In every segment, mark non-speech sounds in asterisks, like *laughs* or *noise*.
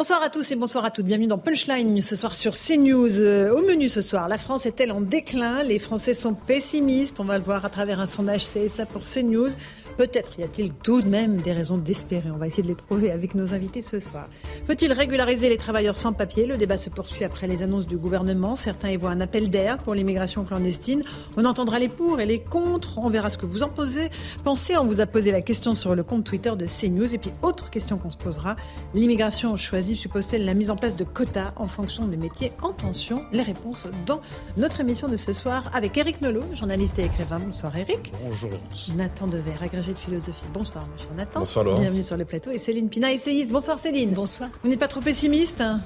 Bonsoir à tous et bonsoir à toutes. Bienvenue dans Punchline ce soir sur CNews. Euh, au menu ce soir, la France est-elle en déclin? Les Français sont pessimistes. On va le voir à travers un sondage CSA pour CNews. Peut-être y a-t-il tout de même des raisons d'espérer. On va essayer de les trouver avec nos invités ce soir. Peut-il régulariser les travailleurs sans papier? Le débat se poursuit après les annonces du gouvernement. Certains y voient un appel d'air pour l'immigration clandestine. On entendra les pour et les contre. On verra ce que vous en posez. Pensez, on vous a posé la question sur le compte Twitter de CNews. Et puis, autre question qu'on se posera. L'immigration choisie suppose-t-elle la mise en place de quotas en fonction des métiers en tension? Les réponses dans notre émission de ce soir avec Eric Nolot, journaliste et écrivain. Bonsoir Eric. Bonjour. Nathan Dever, agrégé de philosophie. Bonsoir, mon cher Nathan. Bonsoir, Laurence. Bienvenue sur le plateau. Et Céline Pina, essayiste. Bonsoir, Céline. Bonsoir. Vous n'êtes pas trop pessimiste hein,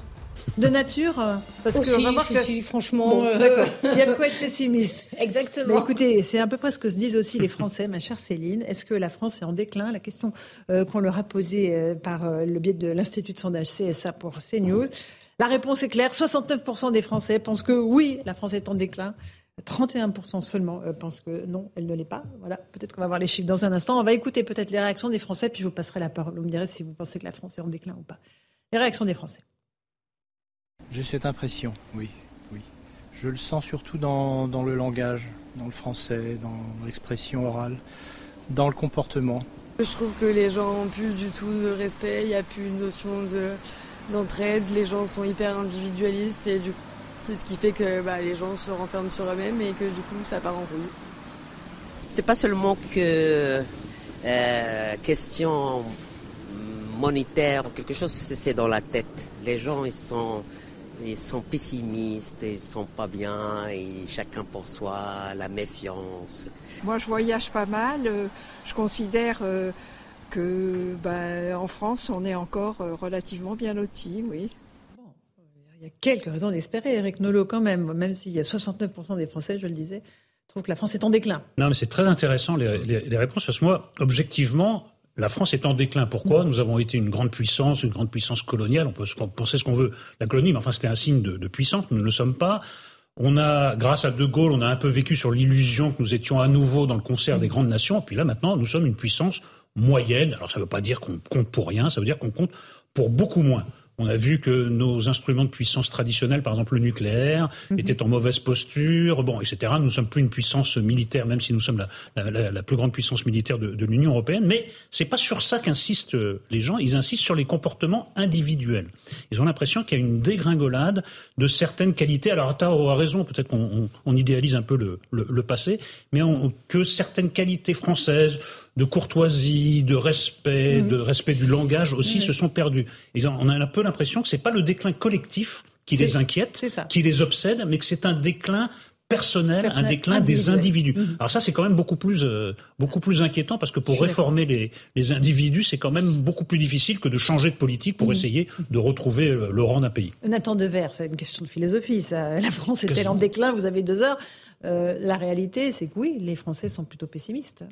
de nature euh, Parce que on va voir que... si, franchement. Bon, euh. *laughs* Il y a de quoi être pessimiste. Exactement. Mais écoutez, c'est à peu près ce que se disent aussi les Français, ma chère Céline. Est-ce que la France est en déclin? La question euh, qu'on leur a posée euh, par euh, le biais de l'Institut de sondage CSA pour CNews. La réponse est claire. 69% des Français pensent que oui, la France est en déclin. 31% seulement euh, pensent que non, elle ne l'est pas. Voilà, peut-être qu'on va voir les chiffres dans un instant. On va écouter peut-être les réactions des Français, puis je vous passerai la parole. Vous me direz si vous pensez que la France est en déclin ou pas. Les réactions des Français. J'ai cette impression, oui, oui. Je le sens surtout dans, dans le langage, dans le français, dans l'expression orale, dans le comportement. Je trouve que les gens n'ont plus du tout de respect, il n'y a plus une notion de, d'entraide, les gens sont hyper individualistes et du coup, c'est ce qui fait que bah, les gens se renferment sur eux-mêmes et que du coup ça part en couille. C'est pas seulement que euh, question monétaire ou quelque chose, c'est dans la tête. Les gens ils sont ils sont pessimistes, ils sont pas bien, et chacun pour soi, la méfiance. Moi, je voyage pas mal. Je considère euh, que, ben, en France, on est encore euh, relativement bien lotis, oui. Il y a quelques raisons d'espérer, Eric Nolot, quand même, même s'il y a 69% des Français, je le disais, trouvent que la France est en déclin. Non, mais c'est très intéressant les, les- les réponses parce que moi, objectivement, la France est en déclin. Pourquoi? Nous avons été une grande puissance, une grande puissance coloniale. On peut se- penser ce qu'on veut la colonie, mais enfin c'était un signe de, de puissance. Nous ne le sommes pas. On a, grâce à De Gaulle, on a un peu vécu sur l'illusion que nous étions à nouveau dans le concert des grandes nations. Et puis là, maintenant, nous sommes une puissance moyenne. Alors ça ne veut pas dire qu'on compte pour rien, ça veut dire qu'on compte pour beaucoup moins. On a vu que nos instruments de puissance traditionnels, par exemple le nucléaire, étaient en mauvaise posture, bon, etc. Nous ne sommes plus une puissance militaire, même si nous sommes la, la- la- la plus grande puissance militaire de, de l'Union européenne. Mais c'est pas sur ça qu'insistent euh, les gens. Ils insistent sur les comportements individuels. Ils ont l'impression qu'il y a une dégringolade de certaines qualités. Alors, Atta a raison. Peut-être qu'on on- on idéalise un peu le, le- le passé, mais on- que certaines qualités françaises de courtoisie, de respect, de respect du langage aussi se sont perdues. Et on a un peu l'impression que c'est pas le déclin collectif qui les inquiète, qui les obsède, mais que c'est un déclin personnel, Personnel, un déclin des individus. Alors ça, c'est quand même beaucoup plus, euh, beaucoup plus inquiétant parce que pour réformer les, les individus, c'est quand même beaucoup plus difficile que de changer de politique pour essayer de retrouver euh, le rang d'un pays. Nathan Dever, c'est une question de philosophie. Ça. *laughs* La France est-elle en déclin? Vous avez deux heures. Euh, la réalité, c'est que oui, les Français sont plutôt pessimistes.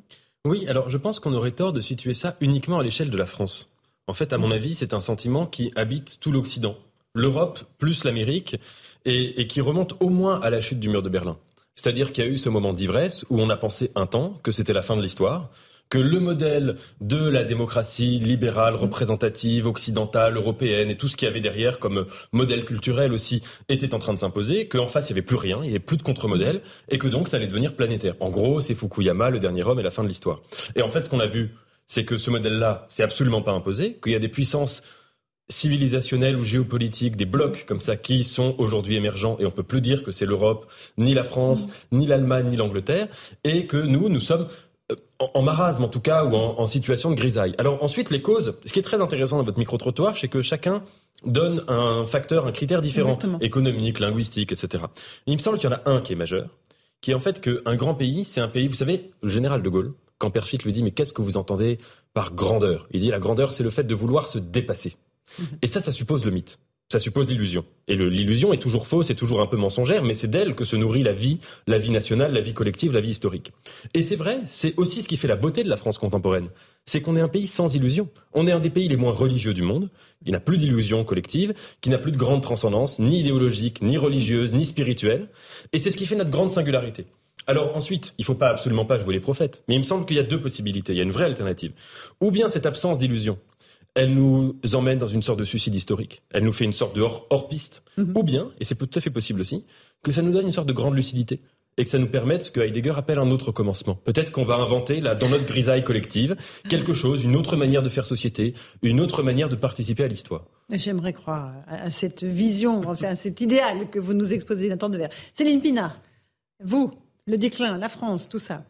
Oui, alors je pense qu'on aurait tort de situer ça uniquement à l'échelle de la France. En fait, à mon avis, c'est un sentiment qui habite tout l'Occident, l'Europe plus l'Amérique, et, et qui remonte au moins à la chute du mur de Berlin. C'est-à-dire qu'il y a eu ce moment d'ivresse où on a pensé un temps que c'était la fin de l'histoire, que le modèle de la démocratie libérale, représentative, occidentale, européenne et tout ce qu'il y avait derrière comme modèle culturel aussi était en train de s'imposer, qu'en face il n'y avait plus rien, il n'y avait plus de contre-modèle et que donc ça allait devenir planétaire. En gros, c'est Fukuyama, le dernier homme et la fin de l'histoire. Et en fait, ce qu'on a vu, c'est que ce modèle-là, c'est absolument pas imposé, qu'il y a des puissances civilisationnelles ou géopolitiques, des blocs comme ça qui sont aujourd'hui émergents et on peut plus dire que c'est l'Europe, ni la France, ni l'Allemagne, ni l'Angleterre et que nous, nous sommes en, en marasme en tout cas ou en, en situation de grisaille. Alors ensuite, les causes, ce qui est très intéressant dans votre micro-trottoir, c'est que chacun donne un facteur, un critère différent, Exactement. économique, linguistique, etc. Il me semble qu'il y en a un qui est majeur, qui est en fait qu'un grand pays, c'est un pays, vous savez, le général de Gaulle, quand Perfit lui dit mais qu'est-ce que vous entendez par grandeur? Il dit la grandeur c'est le fait de vouloir se dépasser. Mhm. Et ça, ça suppose le mythe. Ça suppose l'illusion. Et l'illusion est toujours fausse, c'est toujours un peu mensongère, mais c'est d'elle que se nourrit la vie, la vie nationale, la vie collective, la vie historique. Et c'est vrai, c'est aussi ce qui fait la beauté de la France contemporaine. C'est qu'on est un pays sans illusion. On est un des pays les moins religieux du monde, qui n'a plus d'illusion collective, qui n'a plus de grande transcendance, ni idéologique, ni religieuse, ni spirituelle. Et c'est ce qui fait notre grande singularité. Alors ensuite, il faut pas absolument pas jouer les prophètes, mais il me semble qu'il y a deux possibilités, il y a une vraie alternative. Ou bien cette absence d'illusion, elle nous emmène dans une sorte de suicide historique. Elle nous fait une sorte de hors-piste. Mhm. Ou bien, et c'est tout à fait possible aussi, que ça nous donne une sorte de grande lucidité et que ça nous permette ce que Heidegger appelle un autre commencement. Peut-être qu'on va inventer, là, dans notre grisaille collective, quelque chose, une autre manière de faire société, une autre manière de participer à l'histoire. J'aimerais croire à cette vision, enfin, à cet idéal que vous nous exposez, Nathan Devers. Céline Pina, vous, le déclin, la France, tout ça.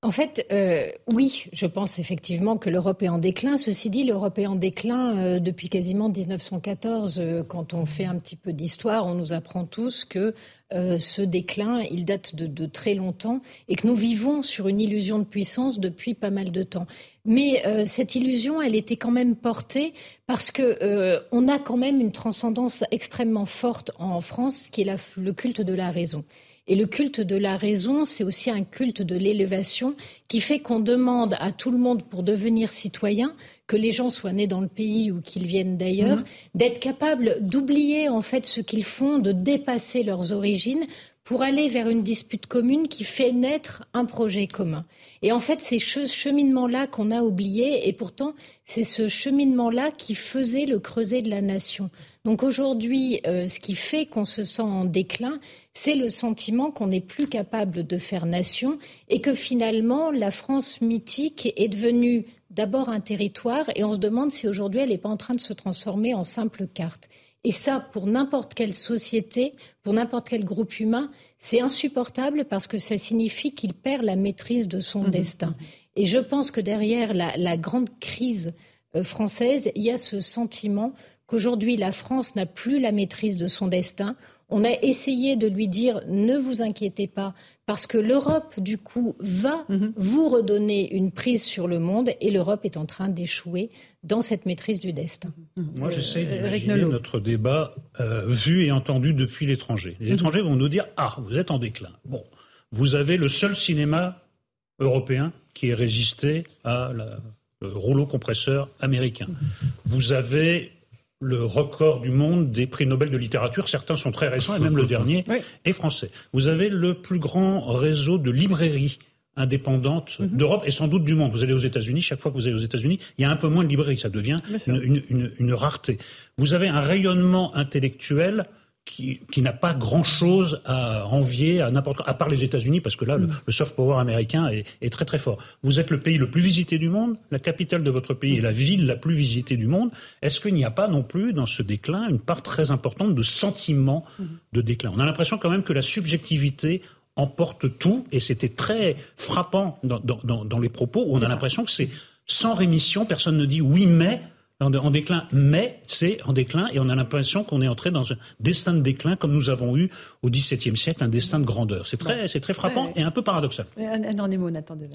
En fait, euh, oui, je pense effectivement que l'Europe est en déclin. Ceci dit, l'Europe est en déclin euh, depuis quasiment 1914. Euh, quand on fait un petit peu d'histoire, on nous apprend tous que ce déclin, il date de, très longtemps et que nous vivons sur une illusion de puissance depuis pas mal de temps. Mais cette illusion, elle était quand même portée parce que on a quand même une transcendance extrêmement forte en France, qui est le culte de la raison. Et le culte de la raison, c'est aussi un culte de l'élévation qui fait qu'on demande à tout le monde pour devenir citoyen, que les gens soient nés dans le pays ou qu'ils viennent d'ailleurs, mhm. d'être capables d'oublier en fait ce qu'ils font, de dépasser leurs origines pour aller vers une dispute commune qui fait naître un projet commun. Et en fait, c'est ce cheminement-là qu'on a oublié, et pourtant, c'est ce cheminement-là qui faisait le creuset de la nation. Donc aujourd'hui, euh, ce qui fait qu'on se sent en déclin, c'est le sentiment qu'on n'est plus capable de faire nation et que finalement, la France mythique est devenue d'abord un territoire, et on se demande si aujourd'hui elle n'est pas en train de se transformer en simple carte. Et ça, pour n'importe quelle société, pour n'importe quel groupe humain, c'est insupportable parce que ça signifie qu'il perd la maîtrise de son mmh. destin. Et je pense que derrière la, grande crise euh, française, il y a ce sentiment qu'aujourd'hui la France n'a plus la maîtrise de son destin. On a essayé de lui dire ne vous inquiétez pas, parce que l'Europe, du coup, va mhm. vous redonner une prise sur le monde et l'Europe est en train d'échouer dans cette maîtrise du destin. Moi, j'essaie euh, d'imaginer notre débat euh, vu et entendu depuis l'étranger. Les mhm. étrangers vont nous dire Ah, vous êtes en déclin. Bon, vous avez le seul cinéma européen qui ait résisté à la, le rouleau compresseur américain. Vous avez le record du monde des prix Nobel de littérature. Certains sont très récents et même le *laughs* dernier est français. Vous avez le plus grand réseau de librairies indépendantes mhm. d'Europe et sans doute du monde. Vous allez aux États-Unis, chaque fois que vous allez aux États-Unis, il y a un peu moins de librairies, ça devient une, rareté. Vous avez un rayonnement intellectuel qui, n'a pas grand-chose à envier à n'importe à part les États-Unis, parce que là, le, mm. soft power américain est, très très fort. Vous êtes le pays le plus visité du monde, la capitale de votre pays est la ville la plus visitée du monde. Est-ce qu'il n'y a pas non plus dans ce déclin une part très importante de sentiment mm. de déclin? On a l'impression quand même que la subjectivité emporte tout, et c'était très frappant dans, les propos, où on a l'impression que c'est sans rémission, personne ne dit oui mais en, déclin, mais c'est en déclin et on a l'impression qu'on est entré dans un destin de déclin comme nous avons eu au XVIIe siècle, un destin de grandeur. C'est très, c'est très frappant et un peu paradoxal.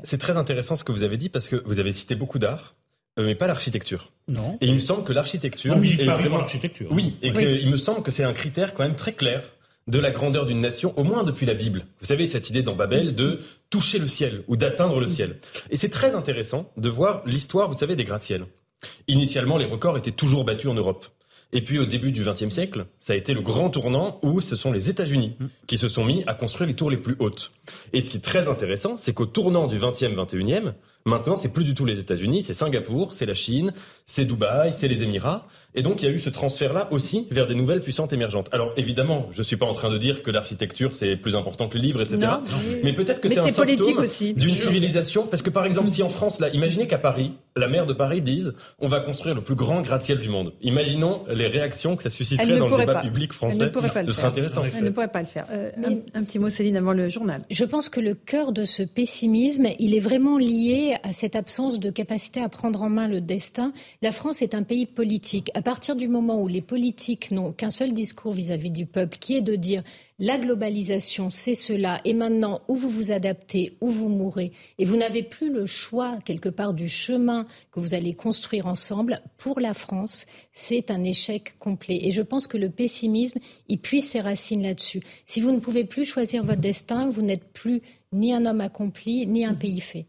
C'est très intéressant ce que vous avez dit parce que vous avez cité beaucoup d'art. Euh, mais pas l'architecture. Non. Et il me semble que l'architecture. est vraiment l'architecture. Oui, et il me semble que c'est un critère quand même très clair de la grandeur d'une nation, au moins depuis la Bible. Vous savez, cette idée dans Babel de toucher le ciel ou d'atteindre le ciel. Et c'est très intéressant de voir l'histoire, vous savez, des gratte-ciels. Initialement, les records étaient toujours battus en Europe. Et puis au début du XXe siècle, ça a été le grand tournant où ce sont les États-Unis qui se sont mis à construire les tours les plus hautes. Et ce qui est très intéressant, c'est qu'au tournant du XXe, XXIe, maintenant c'est plus du tout les États-Unis, c'est Singapour, c'est la Chine, c'est Dubaï, c'est les Émirats. Et donc il y a eu ce transfert-là aussi vers des nouvelles puissantes émergentes. Alors évidemment, je suis pas en train de dire que l'architecture c'est plus important que le livre, etc. mais peut-être que c'est un symptôme d'une civilisation. Parce que par exemple, si en France, là, imaginez qu'à Paris, la maire de Paris dise on va construire le plus grand gratte-ciel du monde. Imaginons les réactions que ça susciterait dans le débat public français. Elle ne pourrait pas Ce serait intéressant. Elle ne pourrait pas le faire. Euh, un, petit mot, Céline, avant le journal. Je pense que le cœur de ce pessimisme, il est vraiment lié à cette absence de capacité à prendre en main le destin. La France est un pays politique. À partir du moment où les politiques n'ont qu'un seul discours vis-à-vis -vis du peuple, qui est de dire la globalisation, c'est cela. Et maintenant, où vous vous adaptez, où vous mourrez. Et vous n'avez plus le choix, quelque part, du chemin que vous allez construire ensemble. Pour la France, c'est un échec complet. Et je pense que le pessimisme, il puise ses racines là-dessus. Si vous ne pouvez plus choisir votre destin, vous n'êtes plus ni un homme accompli, ni un pays fait.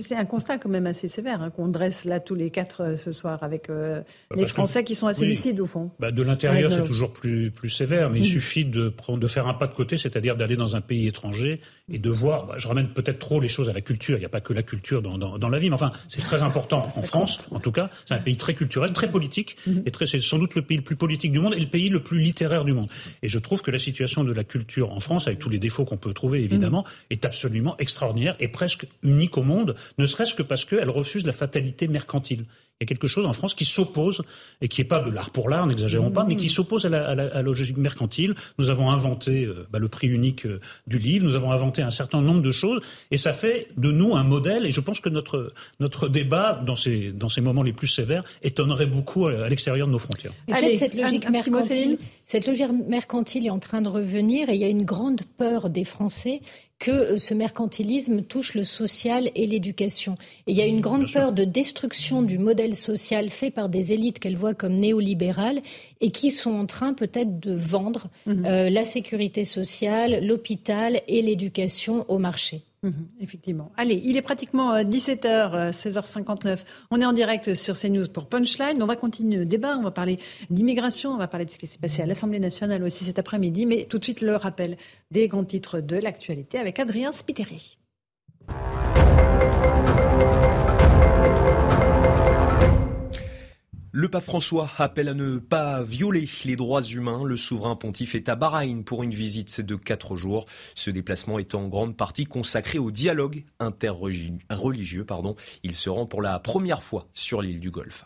C'est un constat quand même assez sévère hein, qu'on dresse là tous les quatre euh, ce soir avec euh, bah, les Français qui sont assez lucides au fond. Bah, de l'intérieur, c'est toujours plus, plus sévère, mais il suffit de, prendre, de faire un pas de côté, c'est-à-dire d'aller dans un pays étranger et de voir. Bah, je ramène peut-être trop les choses à la culture. Il n'y a pas que la culture dans, dans, la vie, mais enfin, c'est très important *laughs* en France, en tout cas. C'est un pays très culturel, très politique, mhm. et c'est sans doute le pays le plus politique du monde et le pays le plus littéraire du monde. Et je trouve que la situation de la culture en France, avec tous les défauts qu'on peut trouver évidemment, mhm. est absolument extraordinaire et presque unique au monde, ne serait-ce que parce qu'elle refuse la fatalité mercantile. Il y a quelque chose en France qui s'oppose, et qui n'est pas de l'art pour l'art, n'exagérons pas, mais qui s'oppose à la, logique mercantile. Nous avons inventé euh, bah, le prix unique euh, du livre, nous avons inventé un certain nombre de choses, et ça fait de nous un modèle, et je pense que notre, notre débat, dans ces, dans ces moments les plus sévères, étonnerait beaucoup à, l'extérieur de nos frontières. Peut-être cette logique mercantile, cette logique mercantile est en train de revenir, et il y a une grande peur des Français que euh, ce mercantilisme touche le social et l'éducation. Et il y a une grande peur de destruction du modèle social fait par des élites qu'elles voient comme néolibérales et qui sont en train peut-être de vendre mhm. euh, la sécurité sociale, l'hôpital et l'éducation au marché. Mhm, effectivement. Allez, il est pratiquement 17h, euh, 16h59. Euh, on est en direct sur CNews pour Punchline. On va continuer le débat. On va parler d'immigration. On va parler de ce qui s'est passé à l'Assemblée nationale aussi cet après-midi. Mais tout de suite, le rappel des grands titres de l'actualité avec Adrien Spiteri. Le pape François appelle à ne pas violer les droits humains. Le souverain pontife est à Bahreïn pour une visite de quatre jours. Ce déplacement est en grande partie consacré au dialogue interreligieux. Pardon. Il se rend pour la première fois sur l'île du Golfe.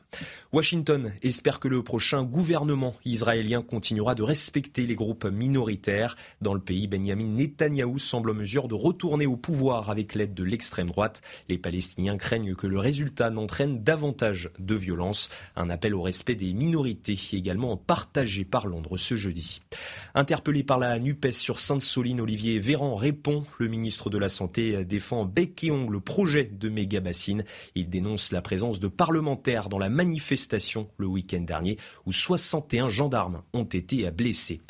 Washington espère que le prochain gouvernement israélien continuera de respecter les groupes minoritaires. Dans le pays, Benjamin Netanyahou semble en mesure de retourner au pouvoir avec l'aide de l'extrême droite. Les Palestiniens craignent que le résultat n'entraîne davantage de violence. Un appel au respect des minorités également partagé par Londres ce jeudi. Interpellé par la NUPES sur Sainte-Soline, Olivier Véran répond. Le ministre de la Santé défend bec et ongle le projet de méga bassine. Il dénonce la présence de parlementaires dans la manifestation le week-end dernier où 61 gendarmes ont été blessés.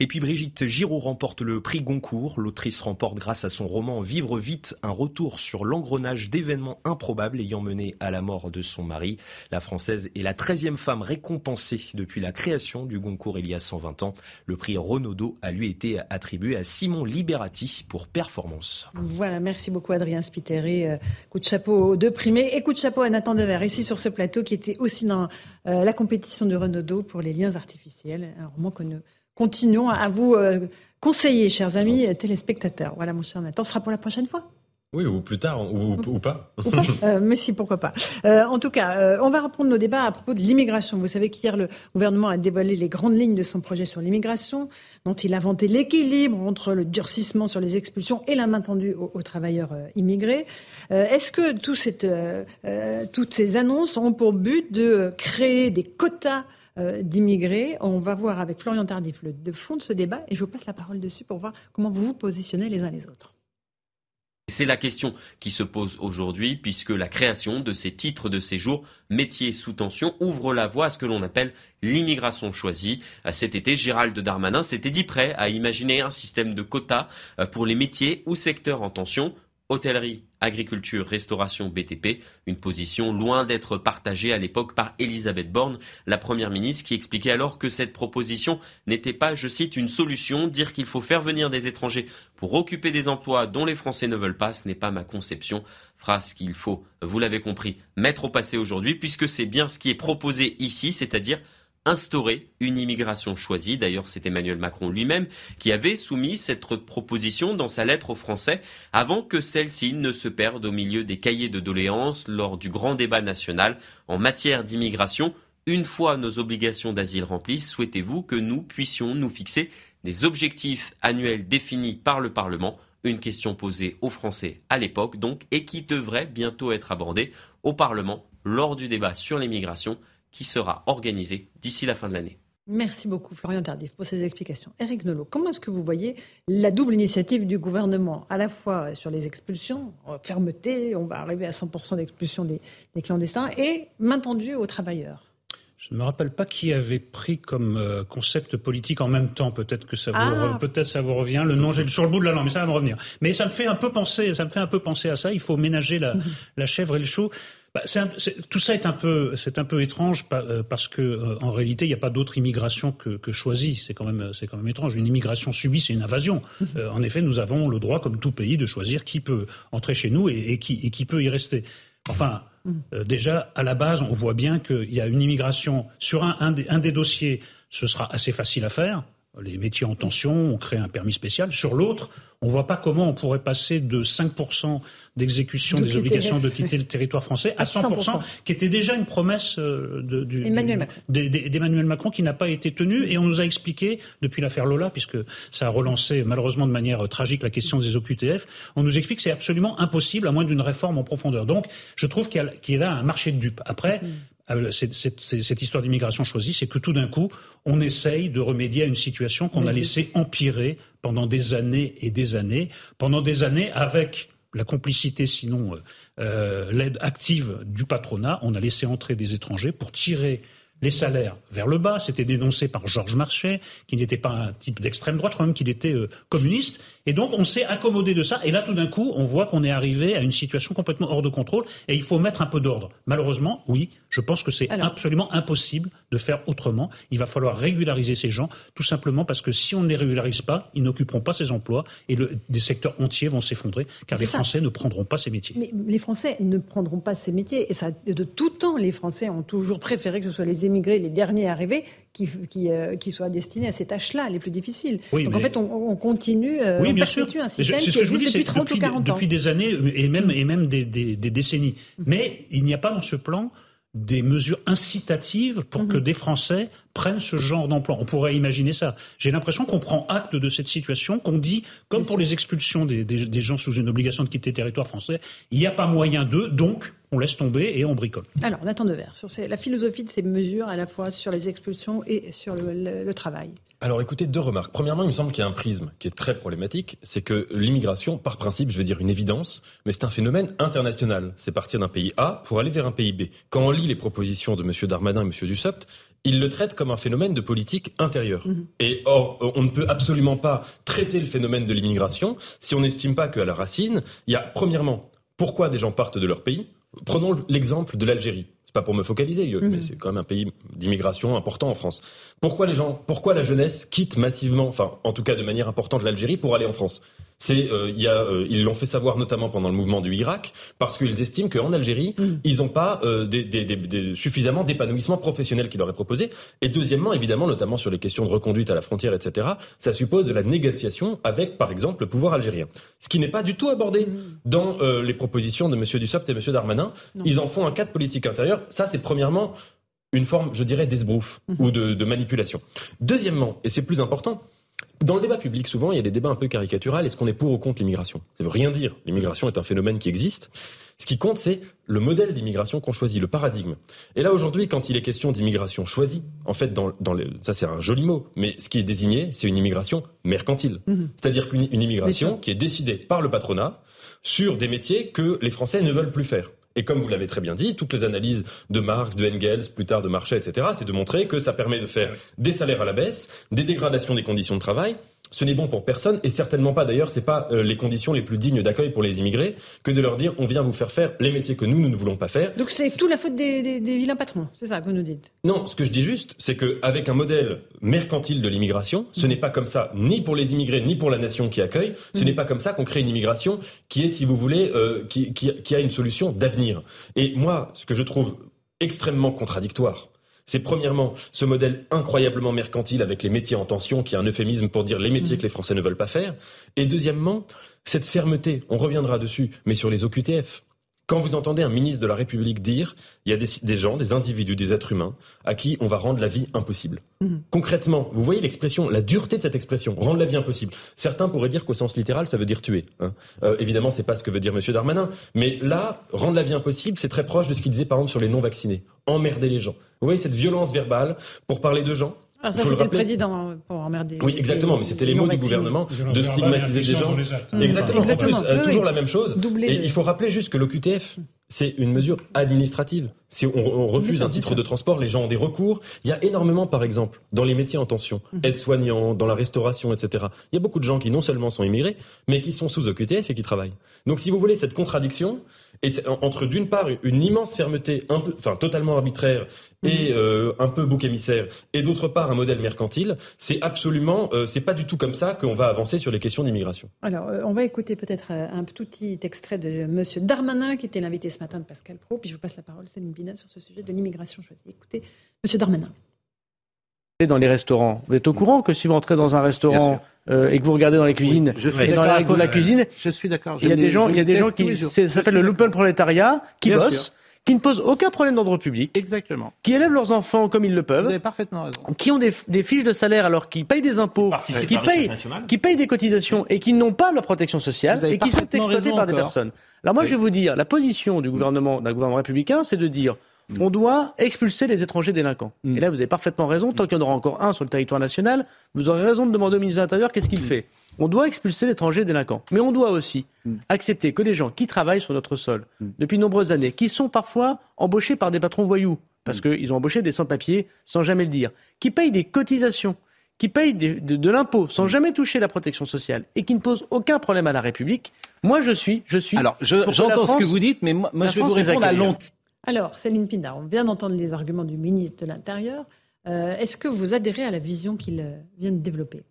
Et puis Brigitte Giraud remporte le prix Goncourt. L'autrice remporte grâce à son roman Vivre vite un retour sur l'engrenage d'événements improbables ayant mené à la mort de son mari. La française est la 13 femme récompensée depuis la création du Goncourt il y a 120 ans. Le prix Renaudot a lui été attribué à Simon Liberati pour performance. Voilà, merci beaucoup Adrien Spiteri. Euh, coup de chapeau aux deux primés et coup de chapeau à Nathan Dever ici sur ce plateau qui était aussi dans euh, la compétition de Renaudot pour les liens artificiels. Un roman que nous continuons à vous euh, conseiller, chers amis téléspectateurs. Voilà mon cher Nathan, ce sera pour la prochaine fois. Oui, ou plus tard, ou, pas. *laughs* Euh, mais si, pourquoi pas. Euh, en tout cas, euh, on va reprendre nos débats à propos de l'immigration. Vous savez qu'hier, le gouvernement a dévoilé les grandes lignes de son projet sur l'immigration, dont il a vanté l'équilibre entre le durcissement sur les expulsions et la main tendue aux, travailleurs immigrés. Est-ce que tout cette, toutes ces annonces ont pour but de créer des quotas d'immigrés? On va voir avec Florian Tardif le de fond de ce débat et je vous passe la parole dessus pour voir comment vous vous positionnez les uns les autres. C'est la question qui se pose aujourd'hui puisque la création de ces titres de séjour métiers sous tension ouvre la voie à ce que l'on appelle l'immigration choisie. Cet été, Gérald Darmanin s'était dit prêt à imaginer un système de quotas euh, pour les métiers ou secteurs en tension hôtellerie, agriculture, restauration, BTP, une position loin d'être partagée à l'époque par Elisabeth Borne, la première ministre, qui expliquait alors que cette proposition n'était pas, je cite, une solution. Dire qu'il faut faire venir des étrangers pour occuper des emplois dont les Français ne veulent pas, ce n'est pas ma conception. Phrase qu'il faut, vous l'avez compris, mettre au passé aujourd'hui, puisque c'est bien ce qui est proposé ici, c'est-à-dire instaurer une immigration choisie. D'ailleurs, c'est Emmanuel Macron lui-même qui avait soumis cette proposition dans sa lettre aux Français avant que celle-ci ne se perde au milieu des cahiers de doléances lors du grand débat national en matière d'immigration. Une fois nos obligations d'asile remplies, souhaitez-vous que nous puissions nous fixer des objectifs annuels définis par le Parlement? Une question posée aux Français à l'époque donc et qui devrait bientôt être abordée au Parlement lors du débat sur l'immigration qui sera organisé d'ici la fin de l'année. Merci beaucoup Florian Tardif pour ces explications. Eric Nolot, comment est-ce que vous voyez la double initiative du gouvernement, à la fois sur les expulsions, fermeté, on va arriver à 100% d'expulsion des, clandestins, et main tendue aux travailleurs? Je ne me rappelle pas qui avait pris comme euh, concept politique en même temps. Peut-être que ça vous, ah. peut-être ça vous revient. Le nom, j'ai sur le bout de la langue, mais ça va me revenir. Mais ça me fait un peu penser, ça me fait un peu penser à ça. Il faut ménager la, *laughs* la chèvre et le chou. Bah, tout ça est un peu, c'est un peu étrange euh, parce que euh, en réalité, il n'y a pas d'autre immigration que, que choisie. C'est quand même, c'est quand même étrange. Une immigration subie, c'est une invasion. Mhm. Euh, en effet, nous avons le droit, comme tout pays, de choisir qui peut entrer chez nous et, qui, et qui peut y rester. Enfin, mhm. déjà à la base, on voit bien qu'il y a une immigration sur un, un, des, un des dossiers. Ce sera assez facile à faire les métiers en tension, on crée un permis spécial. Sur l'autre, on ne voit pas comment on pourrait passer de 5% d'exécution des obligations de quitter le territoire français à 100%, qui était déjà une promesse euh, d'Emmanuel Macron. qui n'a pas été tenue. Et on nous a expliqué, depuis l'affaire Lola, puisque ça a relancé malheureusement de manière tragique la question des OQTF, on nous explique que c'est absolument impossible à moins d'une réforme en profondeur. Donc, je trouve qu'il y, a là un marché de dupes. Après, Euh, cette, cette, histoire d'immigration choisie, c'est que tout d'un coup, on essaye de remédier à une situation qu'on a laissé empirer pendant des années et des années, pendant des années avec la complicité, sinon euh, euh, l'aide active du patronat, on a laissé entrer des étrangers pour tirer les salaires vers le bas. C'était dénoncé par Georges Marchais, qui n'était pas un type d'extrême droite, je crois même qu'il était euh, communiste. Et donc, on s'est accommodé de ça. Et là, tout d'un coup, on voit qu'on est arrivé à une situation complètement hors de contrôle. Et il faut mettre un peu d'ordre. Malheureusement, oui, je pense que c'est absolument impossible de faire autrement. Il va falloir régulariser ces gens, tout simplement parce que si on ne les régularise pas, ils n'occuperont pas ces emplois et des secteurs entiers vont s'effondrer, car les Français ne prendront pas ces métiers. Mais les Français ne prendront pas ces métiers. Et ça, de tout temps, les Français ont toujours préféré que ce soit les immigrés, les derniers arrivés, qui, qui, euh, qui soient destinés à ces tâches-là, les plus difficiles. Donc en fait, on, continue, euh, oui, bien sûr. un système ce que je vous dis, depuis 30 depuis, ou 40 ans. Depuis des années et même, et même des, des, des décennies. Mm. Mais il n'y a pas dans ce plan des mesures incitatives pour que mhm. des Français prennent ce genre d'emploi. On pourrait imaginer ça. J'ai l'impression qu'on prend acte de cette situation, qu'on dit, comme pour les expulsions des, des, gens sous une obligation de quitter le territoire français, il n'y a pas moyen d'eux, donc on laisse tomber et on bricole. Alors, Nathan Devers, sur la philosophie de ces mesures, à la fois sur les expulsions et sur le, travail. Alors écoutez, deux remarques. Premièrement, il me semble qu'il y a un prisme qui est très problématique, c'est que l'immigration, par principe, je vais dire une évidence, mais c'est un phénomène international. C'est partir d'un pays A pour aller vers un pays B. Quand on lit les propositions de M. Darmanin et M. Dussopt, ils le traitent comme un phénomène de politique intérieure. Mhm. Et or, on ne peut absolument pas traiter le phénomène de l'immigration si on n'estime pas qu'à la racine, il y a, premièrement, pourquoi des gens partent de leur pays Prenons l'exemple de l'Algérie. C'est pas pour me focaliser, mais mhm. c'est quand même un pays d'immigration important en France. Pourquoi les gens, pourquoi la jeunesse quitte massivement, enfin, en tout cas de manière importante, l'Algérie pour aller en France? C'est, euh, il y a, euh, ils l'ont fait savoir notamment pendant le mouvement du Irak, parce qu'ils estiment qu'en Algérie, mm. ils n'ont pas euh, des, des, des, suffisamment d'épanouissement professionnel qui leur est proposé. Et deuxièmement, évidemment, notamment sur les questions de reconduite à la frontière, etc., ça suppose de la négociation avec, par exemple, le pouvoir algérien. Ce qui n'est pas du tout abordé mm. dans les propositions de M. Dussopt et M. Darmanin. Ils en font un cas de politique intérieure. Ça, c'est premièrement une forme, je dirais, d'esbrouf mm. ou de, de manipulation. Deuxièmement, et c'est plus important, dans le débat public, souvent, il y a des débats un peu caricaturales. Est-ce qu'on est pour ou contre l'immigration? Ça veut rien dire. L'immigration est un phénomène qui existe. Ce qui compte, c'est le modèle d'immigration qu'on choisit, le paradigme. Et là, aujourd'hui, quand il est question d'immigration choisie, en fait, dans, dans ça c'est un joli mot, mais ce qui est désigné, c'est une immigration mercantile. Mhm. C'est-à-dire qu'une immigration qui est décidée par le patronat sur des métiers que les Français ne veulent plus faire. Et comme vous l'avez très bien dit, toutes les analyses de Marx, de Engels, plus tard de Marchais, etc., c'est de montrer que ça permet de faire des salaires à la baisse, des dégradations des conditions de travail, ce n'est bon pour personne et certainement pas d'ailleurs, c'est pas euh, les conditions les plus dignes d'accueil pour les immigrés que de leur dire on vient vous faire faire les métiers que nous nous ne voulons pas faire. Donc c'est tout la faute des, vilains patrons, c'est ça que vous nous dites? Non, ce que je dis juste, c'est qu'avec un modèle mercantile de l'immigration, ce n'est pas comme ça ni pour les immigrés ni pour la nation qui accueille. Ce n'est pas comme ça qu'on crée une immigration qui est, si vous voulez, euh, qui, qui a une solution d'avenir. Et moi, ce que je trouve extrêmement contradictoire C'est premièrement ce modèle incroyablement mercantile avec les métiers en tension, qui est un euphémisme pour dire les métiers que les Français ne veulent pas faire. Et deuxièmement, cette fermeté, on reviendra dessus, mais sur les OQTF. Quand vous entendez un ministre de la République dire il y a des, des gens, des individus, des êtres humains à qui on va rendre la vie impossible. Concrètement, vous voyez l'expression, la dureté de cette expression, rendre la vie impossible. Certains pourraient dire qu'au sens littéral, ça veut dire tuer. Hein. Euh, évidemment, c'est pas ce que veut dire Monsieur Darmanin, mais là, rendre la vie impossible, c'est très proche de ce qu'il disait par exemple sur les non-vaccinés. Emmerder les gens. Vous voyez cette violence verbale pour parler de gens Alors Il ça, le c'était le président euh, pour emmerder. Oui, exactement, mais c'était les mots du gouvernement de stigmatiser des gens. les. Exactement. Exactement. En plus, euh, Oui, toujours oui. la même chose. Doubler Et le- il faut rappeler juste que l'OQTF, c'est une mesure administrative. Si on, on refuse sûr, un titre de transport, les gens ont des recours. Il y a énormément, par exemple, dans les métiers en tension, Mhm. aides-soignants, dans la restauration, etc. Il y a beaucoup de gens qui non seulement sont immigrés, mais qui sont sous OQTF et qui travaillent. Donc, si vous voulez cette contradiction, et entre d'une part une immense fermeté, un peu, enfin totalement arbitraire et euh, un peu bouc émissaire, et d'autre part un modèle mercantile, c'est absolument, euh, c'est pas du tout comme ça qu'on va avancer sur les questions d'immigration. Alors, euh, on va écouter peut-être euh, un tout petit extrait de Monsieur Darmanin, qui était l'invité ce matin de Pascal Pro, puis je vous passe la parole, Céline Bina, sur ce sujet de l'immigration choisie. Écoutez, Monsieur Darmanin. Dans les restaurants. Vous êtes au courant que si vous entrez dans un restaurant euh, et que vous regardez dans les cuisines je suis et dans les de la cuisine, Je suis d'accord. il y a des gens, il y a des gens qui ça s'appelle le lumpen prolétariat, qui Bien bossent, sûr. qui ne posent aucun problème d'ordre public, Exactement. qui élèvent leurs enfants comme ils le Vous peuvent, avez parfaitement raison. qui ont des, des fiches de salaire alors qu'ils payent des impôts, qui payent, qui payent des cotisations et qui n'ont pas leur protection sociale et qui sont exploités par des personnes. Alors moi, Oui. je vais vous dire, la position du gouvernement, d'un gouvernement républicain, c'est de dire on doit expulser les étrangers délinquants. Mm. Et là, vous avez parfaitement raison. Tant qu'il y en aura encore un sur le territoire national, vous aurez raison de demander au ministre de l'Intérieur qu'est-ce qu'il fait. On doit expulser l'étranger délinquant. Mais on doit aussi Mm. accepter que les gens qui travaillent sur notre sol depuis de nombreuses années, qui sont parfois embauchés par des patrons voyous, parce qu'ils ont embauché des sans-papiers sans jamais le dire, qui payent des cotisations, qui payent des- de, de l'impôt sans jamais toucher la protection sociale et qui ne posent aucun problème à la République, moi je suis, je suis. Alors, je- j'entends ce que vous dites, mais moi, je vais vous répondre à. Alors, Céline Pina, on vient d'entendre les arguments du ministre de l'Intérieur. Euh, Est-ce que vous adhérez à la vision qu'il euh, vient de développer?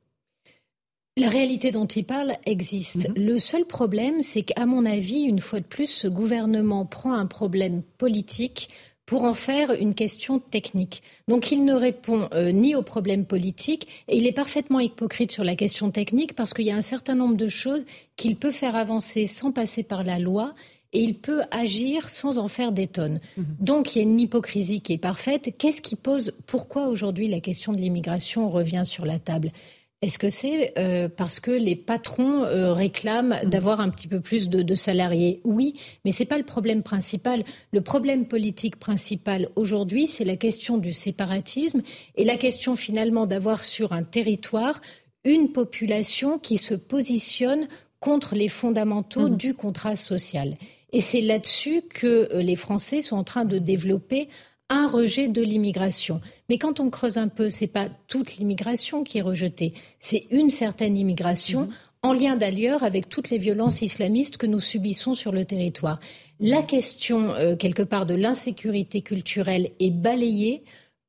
La réalité dont il parle existe. Le seul problème, c'est qu'à mon avis, une fois de plus, ce gouvernement prend un problème politique pour en faire une question technique. Donc il ne répond euh, ni au problème politique et il est parfaitement hypocrite sur la question technique parce qu'il y a un certain nombre de choses qu'il peut faire avancer sans passer par la loi et il peut agir sans en faire des tonnes. Donc il y a une hypocrisie qui est parfaite. Qu'est-ce qui pose Pourquoi aujourd'hui la question de l'immigration revient sur la table? Est-ce que c'est euh, parce que les patrons euh, réclament d'avoir un petit peu plus de, de salariés? Oui, mais c'est pas le problème principal. Le problème politique principal aujourd'hui, c'est la question du séparatisme et la question finalement d'avoir sur un territoire une population qui se positionne contre les fondamentaux du contrat social. Et c'est là-dessus que euh, les Français sont en train de développer un rejet de l'immigration. Mais quand on creuse un peu, c'est pas toute l'immigration qui est rejetée, c'est une certaine immigration en lien d'ailleurs avec toutes les violences islamistes que nous subissons sur le territoire. La question euh, quelque part de l'insécurité culturelle est balayée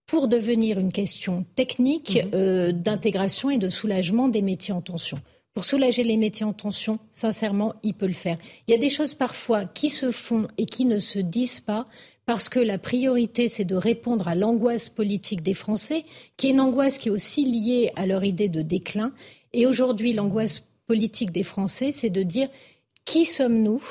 pour devenir une question technique euh, d'intégration et de soulagement des métiers en tension. Pour soulager les métiers en tension, sincèrement, il peut le faire. Il y a des choses parfois qui se font et qui ne se disent pas parce que la priorité, c'est de répondre à l'angoisse politique des Français, qui est une angoisse qui est aussi liée à leur idée de déclin. Et aujourd'hui, l'angoisse politique des Français, c'est de dire qui sommes-nous?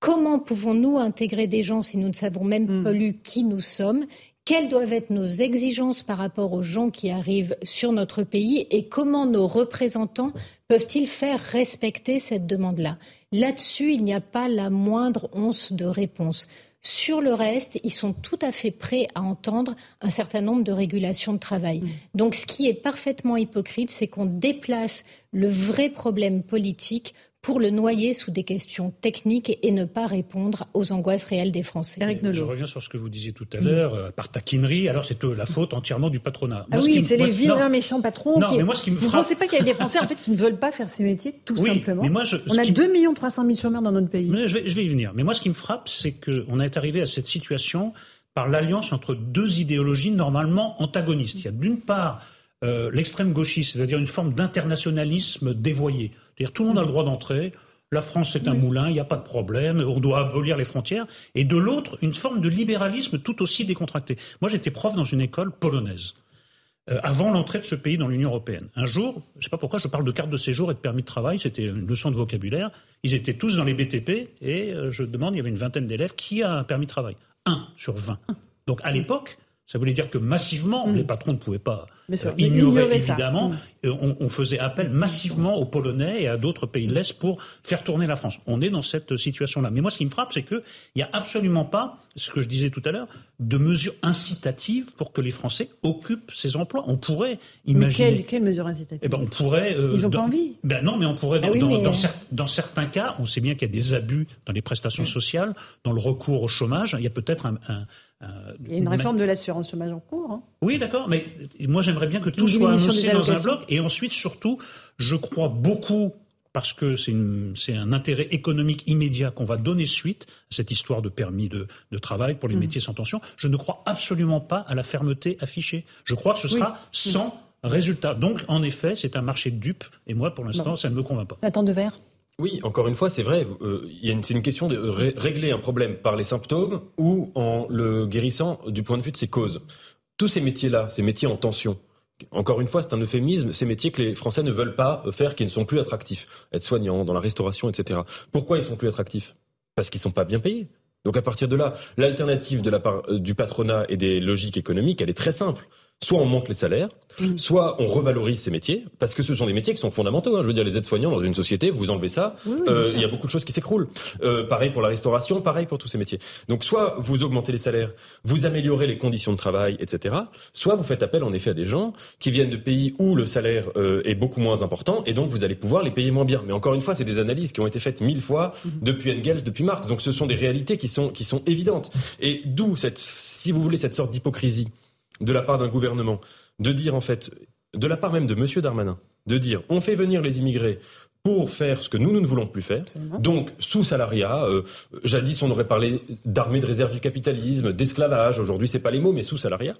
Comment pouvons-nous intégrer des gens si nous ne savons même pas lu qui nous sommes? Quelles doivent être nos exigences par rapport aux gens qui arrivent sur notre pays et comment nos représentants peuvent-ils faire respecter cette demande-là? Là-dessus, il n'y a pas la moindre once de réponse. Sur le reste, ils sont tout à fait prêts à entendre un certain nombre de régulations de travail. Donc ce qui est parfaitement hypocrite, c'est qu'on déplace le vrai problème politique pour le noyer sous des questions techniques et ne pas répondre aux angoisses réelles des Français. Je reviens sur ce que vous disiez tout à l'heure, euh, par taquinerie, alors c'est euh, la faute entièrement du patronat. Ah Moi, oui, c'est les vilains non. méchants patrons Non, qui. mais moi, ce qui me Vous ne frappe- pensez pas qu'il y a des Français en fait qui ne veulent pas faire ces métiers, tout Oui, simplement mais moi, je- On a qui me- 2 300 000 chômeurs dans notre pays. Mais je, vais, je vais y venir. Mais moi, ce qui me frappe, c'est qu'on est arrivé à cette situation par l'alliance entre deux idéologies normalement antagonistes. Il y a d'une part euh, l'extrême gauchiste, c'est-à-dire une forme d'internationalisme dévoyé. C'est-à-dire tout le monde a le droit d'entrer. la France c'est un moulin, il n'y a pas de problème, on doit abolir les frontières, et de l'autre, une forme de libéralisme tout aussi décontracté. Moi j'étais prof dans une école polonaise. Euh, avant l'entrée de ce pays dans l'Union européenne. Un jour, je ne sais pas pourquoi, je parle de carte de séjour et de permis de travail, c'était une leçon de vocabulaire. Ils étaient tous dans les BTP et euh, je demande, il y avait une vingtaine d'élèves, qui a un permis de travail? Un sur vingt. Donc à l'époque, ça voulait dire que massivement, Mm. les patrons ne pouvaient pas sûr, euh, ignorer, évidemment. Mm. On, on faisait appel massivement aux Polonais et à d'autres pays de l'Est pour faire tourner la France. On est dans cette situation-là. Mais moi, ce qui me frappe, c'est qu'il n'y a absolument pas, ce que je disais tout à l'heure, de mesures incitatives pour que les Français occupent ces emplois. On pourrait Mais imaginer. quelle, quelle mesure incitative Eh ben, on pourrait. euh, Ils ont pas envie. Ben non, mais on pourrait. Dans, Ah oui, dans- mais- dans cer- dans certains cas, on sait bien qu'il y a des abus dans les prestations sociales, dans le recours au chômage. Il y a peut-être un- un- Il y a une réforme de l'assurance chômage en cours. hein. Oui, d'accord, mais moi j'aimerais bien que tout soit annoncé dans un bloc. Et ensuite, surtout, je crois beaucoup, parce que c'est un intérêt économique immédiat qu'on va donner suite à cette histoire de permis de, de travail pour les Mm. métiers sans tension. Je ne crois absolument pas à la fermeté affichée. Je crois que ce Oui. sera sans résultat. Donc, en effet, c'est un marché de dupes. Et moi, pour l'instant, ça ne me convainc pas. Nathan Devers Oui, encore une fois, c'est vrai. euh, c'est une question de ré- régler un problème par les symptômes ou en le guérissant du point de vue de ses causes. Tous ces métiers-là, ces métiers en tension. Encore une fois, c'est un euphémisme. Ces métiers que les Français ne veulent pas faire, qui ne sont plus attractifs, être soignants, dans la restauration, etc. Pourquoi ils sont plus attractifs? Parce qu'ils sont pas bien payés. Donc à partir de là, l'alternative euh, du patronat et des logiques économiques, elle est très simple. Soit on monte les salaires, soit on revalorise ces métiers, parce que ce sont des métiers qui sont fondamentaux. hein. Je veux dire, les aides-soignants dans une société, vous enlevez ça, Oui, oui, euh, il y a beaucoup de choses qui s'écroulent. Euh, pareil pour la restauration, pareil pour tous ces métiers. Donc soit vous augmentez les salaires, vous améliorez les conditions de travail, etc. Soit vous faites appel en effet à des gens qui viennent de pays où le salaire euh, est beaucoup moins important, et donc vous allez pouvoir les payer moins bien. Mais encore une fois, c'est des analyses qui ont été faites mille fois depuis Engels, depuis Marx. Donc ce sont des réalités qui sont qui sont évidentes. Et d'où cette, si vous voulez, cette sorte d'hypocrisie de la part d'un gouvernement de dire en fait, de la part même de Monsieur Darmanin, de dire on fait venir les immigrés pour faire ce que nous, nous ne voulons plus faire. Donc, sous salariat, euh, jadis on aurait parlé d'armée de réserve du capitalisme, d'esclavage, aujourd'hui c'est pas les mots, mais sous salariat.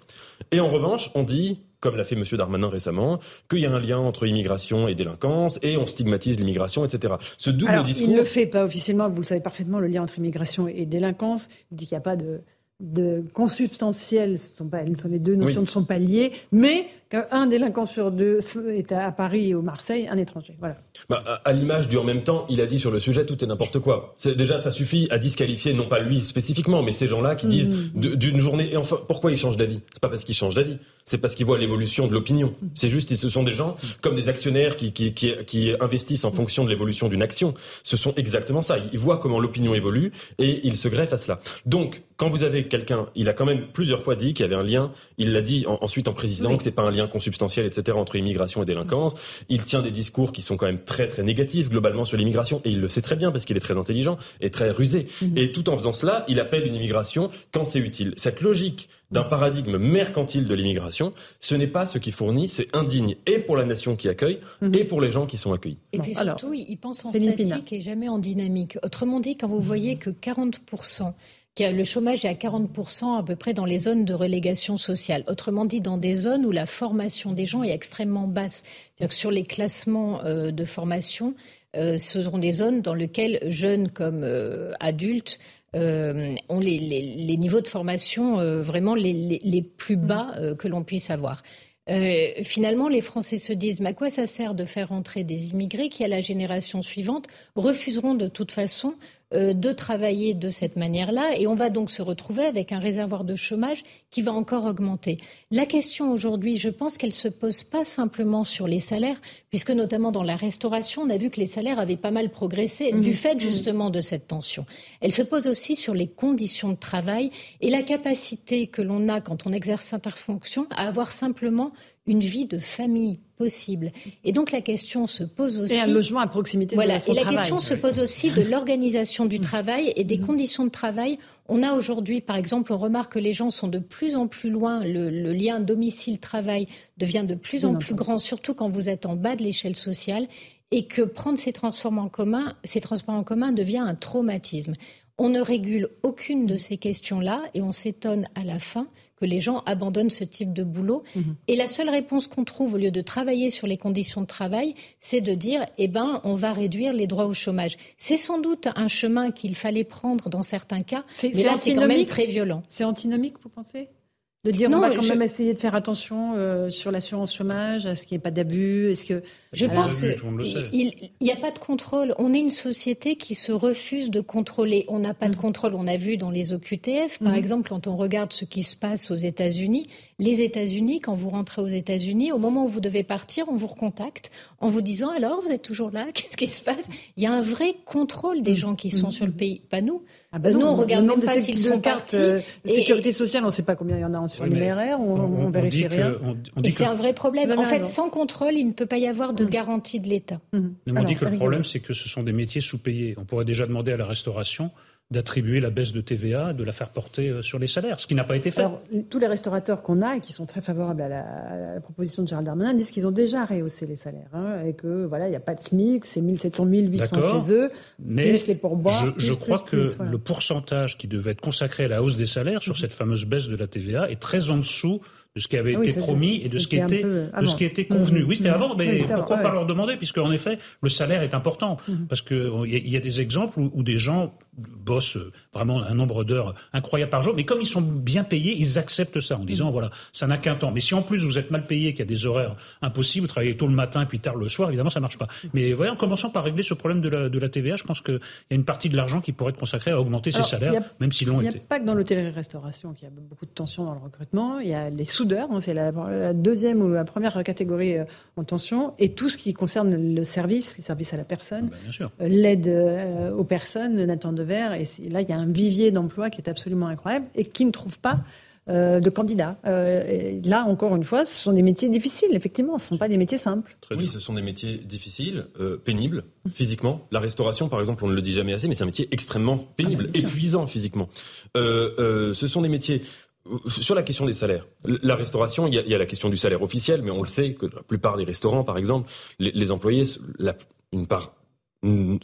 Et en revanche, on dit, comme l'a fait Monsieur Darmanin récemment, qu'il y a un lien entre immigration et délinquance, et on stigmatise l'immigration, etc. Ce double Alors, discours... il ne le fait pas officiellement, vous le savez parfaitement, le lien entre immigration et délinquance. Il dit qu'il n'y a pas de, de consubstantiel, ce sont pas, les deux notions Oui. ne sont pas liées, mais qu'un délinquant sur deux est à Paris et au Marseille, un étranger. Voilà. Bah, à, à l'image du en même temps, il a dit sur le sujet tout est n'importe quoi. C'est, déjà, ça suffit à disqualifier, non pas lui spécifiquement, mais ces gens-là qui disent de- d'une journée. Et enfin, pourquoi ils changent d'avis? C'est pas parce qu'ils changent d'avis, c'est parce qu'ils voient l'évolution de l'opinion. C'est juste, ce sont des gens comme des actionnaires qui, qui, qui, qui investissent en fonction de l'évolution d'une action. Ce sont exactement ça. Ils voient comment l'opinion évolue et ils se greffent à cela. Donc, quand vous avez quelqu'un, il a quand même plusieurs fois dit qu'il y avait un lien. Il l'a dit en- ensuite en précisant Oui. que c'est pas un lien consubstantiel, etc. entre immigration et délinquance. Il tient des discours qui sont quand même très très négatifs globalement sur l'immigration et il le sait très bien parce qu'il est très intelligent et très rusé. Et tout en faisant cela, il appelle une immigration quand c'est utile. Cette logique d'un paradigme mercantile de l'immigration, ce n'est pas ce qui fournit, c'est indigne et pour la nation qui accueille et pour les gens qui sont accueillis. Et puis alors, surtout, il pense en Pina. statique et jamais en dynamique. Autrement dit, quand vous voyez que 40%, que le chômage est à 40% à peu près dans les zones de relégation sociale. Autrement dit, dans des zones où la formation des gens est extrêmement basse. C'est-à-dire que sur les classements euh, de formation, euh, ce sont des zones dans lesquelles jeunes comme euh, adultes euh, ont les, les- les niveaux de formation euh, vraiment les, plus bas euh, que l'on puisse avoir. Finalement, les Français se disent, mais à quoi ça sert de faire entrer des immigrés qui, à la génération suivante, refuseront de toute façon de travailler de cette manière-là et on va donc se retrouver avec un réservoir de chômage qui va encore augmenter. La question aujourd'hui, je pense qu'elle se pose pas simplement sur les salaires, puisque notamment dans la restauration, on a vu que les salaires avaient pas mal progressé du fait justement de cette tension. Elle se pose aussi sur les conditions de travail et la capacité que l'on a quand on exerce cette fonction à avoir simplement une vie de famille possible. Et donc la question se pose aussi. Et un logement à proximité Voilà. de son et la travail. question se pose aussi de l'organisation du travail et des conditions de travail. On a aujourd'hui, par exemple, on remarque que les gens sont de plus en plus loin. Le, le lien domicile-travail devient de plus en plus grand, surtout quand vous êtes en bas de l'échelle sociale. Et que prendre ces transports en commun, ces transports en commun devient un traumatisme. On ne régule aucune de ces questions-là et on s'étonne à la fin que les gens abandonnent ce type de boulot. Mhm. Et la seule réponse qu'on trouve au lieu de travailler sur les conditions de travail, c'est de dire eh ben, on va réduire les droits au chômage. C'est sans doute un chemin qu'il fallait prendre dans certains cas, mais là, c'est quand même très violent. C'est antinomique, vous pensez? De dire Non, on va quand je- même essayer de faire attention euh, sur l'assurance chômage, à ce qu'il n'y ait pas d'abus, est-ce que Je Alors, pense qu'il n'y a pas de contrôle. On est une société qui se refuse de contrôler. On n'a pas de contrôle. On a vu dans les OQTF, par Mhm. exemple, quand on regarde ce qui se passe aux États-Unis, les États-Unis, quand vous rentrez aux États-Unis, au moment où vous devez partir, on vous recontacte en vous disant alors, vous êtes toujours là? *laughs* Qu'est-ce qui se passe? Il y a un vrai contrôle des gens qui sont sur le pays, pas nous. Ah bah Euh, non, nous, on regarde même pas s'ils sont partis. euh, Et- sécurité sociale, on ne sait pas combien il y en a sur Oui, mais l'IMRR, on, on, on vérifie dit que- rien. Et c'est que- un vrai problème. En fait, sans contrôle, il ne peut pas y avoir de garantie de l'État. Mais on Alors, dit que le problème, c'est que ce sont des métiers sous-payés. On pourrait déjà demander à la restauration d'attribuer la baisse de TVA, de la faire porter euh, sur les salaires, ce qui n'a pas été fait. Alors, tous les restaurateurs qu'on a et qui sont très favorables à la, à la proposition de Gérald Darmanin disent qu'ils ont déjà rehaussé les salaires hein, et que voilà, il n'y a pas de SMIC, c'est 1700, 1800 D'accord. chez eux, Mais plus les pourboires. je, crois plus, que plus, voilà. le pourcentage qui devait être consacré à la hausse des salaires sur cette fameuse baisse de la TVA est très en dessous de ce qui avait Ah oui, été promis et de ce qui était, peu de ce qui était convenu. Mhm. Oui, c'était avant, mais Oui, pourquoi avant, pas ouais. leur demander Puisque, en effet, le salaire est important. Mhm. Parce qu'il y, a- il y a des exemples où, où des gens bossent euh, vraiment un nombre d'heures incroyable par jour, mais comme ils sont bien payés, ils acceptent ça en disant, voilà, ça n'a qu'un temps. Mais si en plus vous êtes mal payé, qu'il y a des horaires impossibles, vous travaillez tôt le matin puis tard le soir, évidemment, ça marche pas. Mais voilà, en commençant par régler ce problème de la, de la TVA, je pense qu'il y a une partie de l'argent qui pourrait être consacrée à augmenter ces Alors, salaires, il y a- même s'ils l'ont Il n'y a été. pas que dans l'hôtellerie-restauration qu'il y a beaucoup de tensions dans le recrutement. Il y a les soudeurs, hein, c'est la, la deuxième ou la première catégorie euh, en tension, et tout ce qui concerne le service, les services à la personne, Ben, bien sûr. euh, l'aide euh, aux personnes, Nathan Dever. Et là, il y a un vivier d'emploi qui est absolument incroyable et qui ne trouve pas euh, de candidats. Euh, là, encore une fois, ce sont des métiers difficiles, effectivement. Ce ne sont pas des métiers simples. Très oui, bien. ce sont des métiers difficiles, euh, pénibles, physiquement. La restauration, par exemple, on ne le dit jamais assez, mais c'est un métier extrêmement pénible, Ah, bien sûr. épuisant physiquement. Euh, euh, ce sont des métiers. Sur la question des salaires, la restauration, il y, a, il y a la question du salaire officiel, mais on le sait que la plupart des restaurants, par exemple, les, les employés, la- une part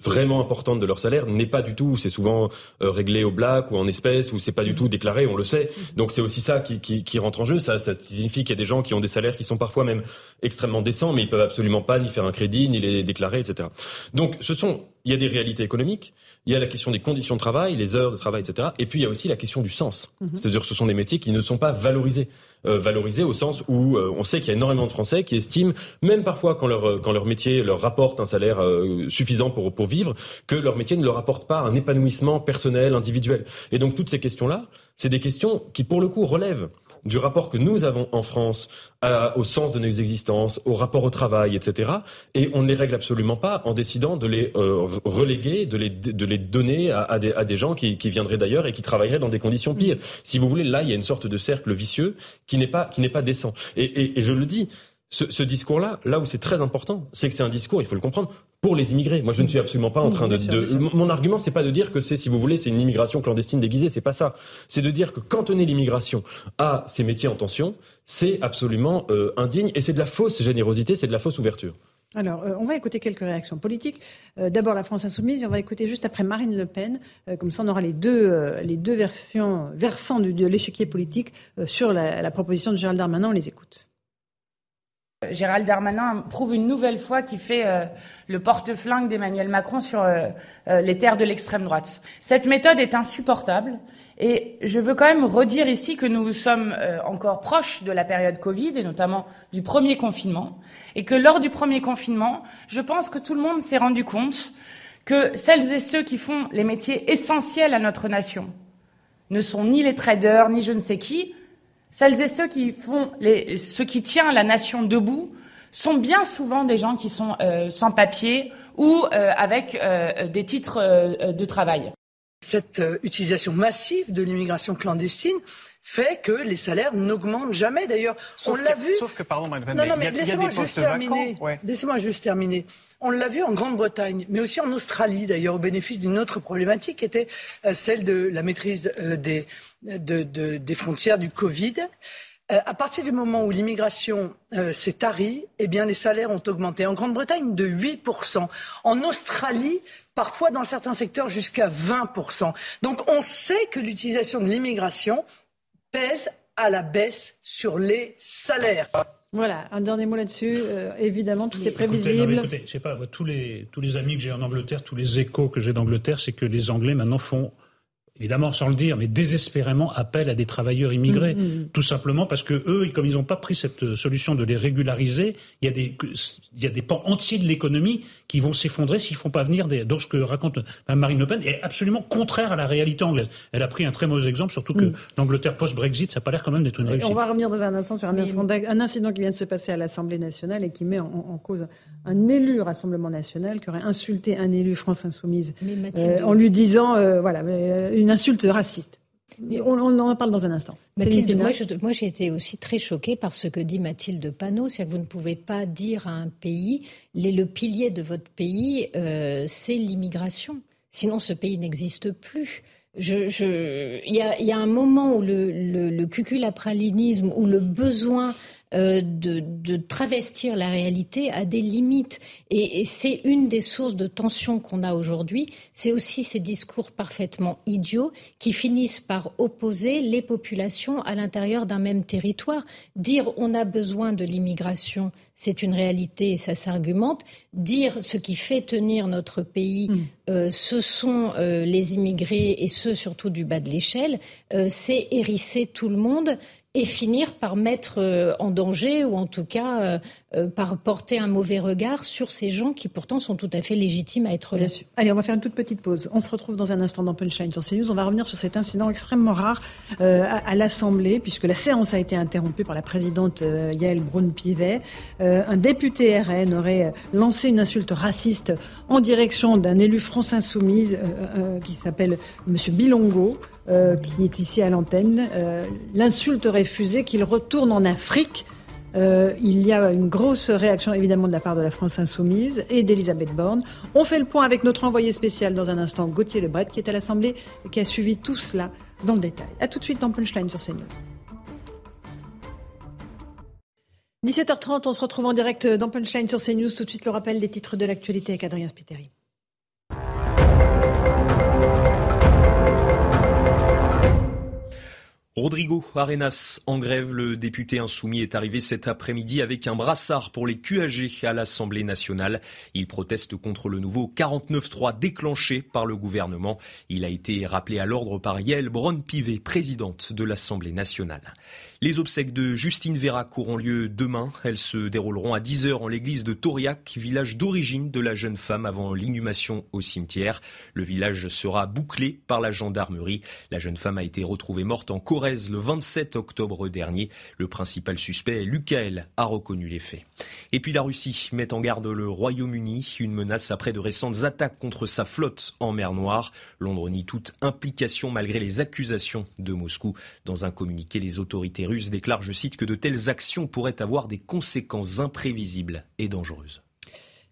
vraiment importante de leur salaire n'est pas du tout, c'est souvent euh, réglé au black ou en espèces ou c'est pas du tout déclaré, on le sait. Donc c'est aussi ça qui, qui, qui rentre en jeu. Ça, ça signifie qu'il y a des gens qui ont des salaires qui sont parfois même extrêmement décents, mais ils peuvent absolument pas ni faire un crédit, ni les déclarer, etc. Donc ce sont, il y a des réalités économiques, il y a la question des conditions de travail, les heures de travail, etc. Et puis il y a aussi la question du sens. C'est-à-dire que ce sont des métiers qui ne sont pas valorisés. Euh, valorisés au sens où euh, on sait qu'il y a énormément de Français qui estiment, même parfois quand leur, euh, quand leur métier leur rapporte un salaire suffisant pour, pour vivre, que leur métier ne leur apporte pas un épanouissement personnel, individuel. Et donc toutes ces questions-là, c'est des questions qui pour le coup relèvent du rapport que nous avons en France à- au sens de nos existences, au rapport au travail, etc. Et on ne les règle absolument pas en décidant de les euh, re- reléguer, de les, de les donner à, à des, à des gens qui, qui viendraient d'ailleurs et qui travailleraient dans des conditions pires. Si vous voulez, là, il y a une sorte de cercle vicieux qui n'est pas, qui n'est pas décent. Et, et, et je le dis, ce, ce discours-là, là où c'est très important, c'est que c'est un discours, il faut le comprendre, pour les immigrés. Moi, je ne suis absolument pas en train de. de- mon- argument, c'est pas de dire que c'est, si vous voulez, c'est une immigration clandestine déguisée. C'est pas ça. C'est de dire que cantonner l'immigration à ces métiers en tension, c'est absolument euh, indigne et c'est de la fausse générosité, c'est de la fausse ouverture. Alors, euh, on va écouter quelques réactions politiques. Euh, D'abord la France insoumise, et on va écouter juste après Marine Le Pen. Euh, comme ça, on aura les deux, les deux versions, versants du- de l'échiquier politique sur la, la proposition de Gérald Darmanin. On les écoute. Gérald Darmanin prouve une nouvelle fois qu'il fait euh, le porte-flingue d'Emmanuel Macron sur euh, euh, les terres de l'extrême droite. Cette méthode est insupportable et je veux quand même redire ici que nous sommes encore proches de la période Covid et notamment du premier confinement et que lors du premier confinement, je pense que tout le monde s'est rendu compte que celles et ceux qui font les métiers essentiels à notre nation ne sont ni les traders ni je ne sais qui, celles et ceux qui font les, ce qui tient la nation debout sont bien souvent des gens qui sont euh, sans papier ou euh, avec euh, des titres euh, de travail. Cette euh, utilisation massive de l'immigration clandestine fait que les salaires n'augmentent jamais. D'ailleurs, on l'a vu. Sauf que, pardon, Madame Non, mais juste terminer. Laissez-moi juste terminer. On l'a vu en Grande-Bretagne, mais aussi en Australie, d'ailleurs, au bénéfice d'une autre problématique, qui était euh, celle de la maîtrise euh, des, de- de- des frontières du Covid. euh, à partir du moment où l'immigration s'est tarie, eh bien, les salaires ont augmenté. En Grande-Bretagne, de 8%. En Australie, parfois dans certains secteurs, jusqu'à 20%. Donc, on sait que l'utilisation de l'immigration pèse à la baisse sur les salaires. Voilà, un dernier mot là-dessus. Euh, évidemment, tout est prévisible. Écoutez, non, écoutez, je sais pas, tous les, tous les amis que j'ai en Angleterre, tous les échos que j'ai d'Angleterre, c'est que les Anglais maintenant font évidemment sans le dire, mais désespérément appel à des travailleurs immigrés, Mm, mm. tout simplement parce que eux, comme ils n'ont pas pris cette solution de les régulariser, il y a des, il y a des pans entiers de l'économie qui vont s'effondrer s'ils font pas venir des. Donc ce que raconte Mme Marine Le Pen est absolument contraire à la réalité anglaise. Elle a pris un très mauvais exemple, surtout que Mm. l'Angleterre post-Brexit, ça n'a pas l'air quand même d'être une réussite. On va revenir dans un instant sur un, incident, un incident qui vient de se passer à l'Assemblée nationale et qui met en, en cause un élu Rassemblement national qui aurait insulté un élu France Insoumise Mais Mathilde- euh, en lui disant euh, voilà mais, euh, une insulte raciste. On, on en parle dans un instant. Mathilde, moi, je- moi, j'ai été aussi très choquée par ce que dit Mathilde Panot, c'est que vous ne pouvez pas dire à un pays, les- le pilier de votre pays, euh, c'est l'immigration. Sinon, ce pays n'existe plus. Je, je- il, y a, il y a un moment où le, le, le cuculapralinisme, où le besoin euh, de, de travestir la réalité a des limites. Et, et c'est une des sources de tension qu'on a aujourd'hui. C'est aussi ces discours parfaitement idiots qui finissent par opposer les populations à l'intérieur d'un même territoire. Dire on a besoin de l'immigration, c'est une réalité et ça s'argumente. Dire ce qui fait tenir notre pays, euh, ce sont euh, les immigrés et ceux surtout du bas de l'échelle, euh, c'est hérisser tout le monde et finir par mettre euh, en danger ou en tout cas euh, euh, par porter un mauvais regard sur ces gens qui pourtant sont tout à fait légitimes à être là. Allez, on va faire une toute petite pause. On se retrouve dans un instant dans Punchline sur CNews. On va revenir sur cet incident extrêmement rare à, l'Assemblée, puisque la séance a été interrompue par la présidente euh, Yael Braun-Pivet. Un député RN aurait lancé une insulte raciste en direction d'un élu France Insoumise qui s'appelle Monsieur Bilongo. Euh, qui est ici à l'antenne. Euh, L'insulte refusée qu'il retourne en Afrique. Euh, il y a une grosse réaction évidemment de la part de la France Insoumise et d'Elisabeth Borne. On fait le point avec notre envoyé spécial dans un instant, Gauthier Lebret, qui est à l'Assemblée et qui a suivi tout cela dans le détail. A tout de suite dans Punchline sur CNews. 17h30, on se retrouve en direct dans Punchline sur CNews. Tout de suite le rappel des titres de l'actualité avec Adrien Spiteri. Rodrigo Arenas en grève, le député insoumis est arrivé cet après-midi avec un brassard pour les QAG à l'Assemblée nationale. Il proteste contre le nouveau 49-3 déclenché par le gouvernement. Il a été rappelé à l'ordre par Yael Braun-Pivet, présidente de l'Assemblée nationale. Les obsèques de Justine Vérac auront lieu demain. Elles se dérouleront à 10h en l'église de Tauriac, village d'origine de la jeune femme avant l'inhumation au cimetière. Le village sera bouclé par la gendarmerie. La jeune femme a été retrouvée morte en Corrèze le 27 octobre dernier. Le principal suspect, Lucael, a reconnu les faits. Et puis la Russie met en garde le Royaume-Uni, une menace après de récentes attaques contre sa flotte en mer Noire. Londres nie toute implication malgré les accusations de Moscou. Dans un communiqué, les autorités russes déclarent, je cite, que de telles actions pourraient avoir des conséquences imprévisibles et dangereuses.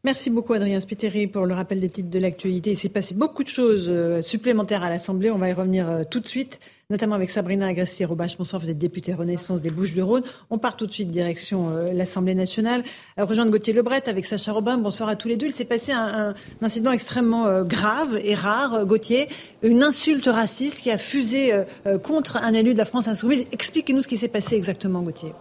Merci beaucoup Adrien Spiteri pour le rappel des titres de l'actualité. Il s'est passé beaucoup de choses euh, supplémentaires à l'Assemblée. On va y revenir euh, tout de suite, notamment avec Sabrina Agresti-Roubache. Bonsoir, vous êtes députée Renaissance des Bouches-du-Rhône. On part tout de suite direction euh, l'Assemblée nationale. Rejoindre Gauthier Lebret avec Sacha Robin. Bonsoir à tous les deux. Il s'est passé un, un incident extrêmement grave et rare, Gauthier. Une insulte raciste qui a fusé contre un élu de la France insoumise. Expliquez-nous ce qui s'est passé exactement, Gauthier.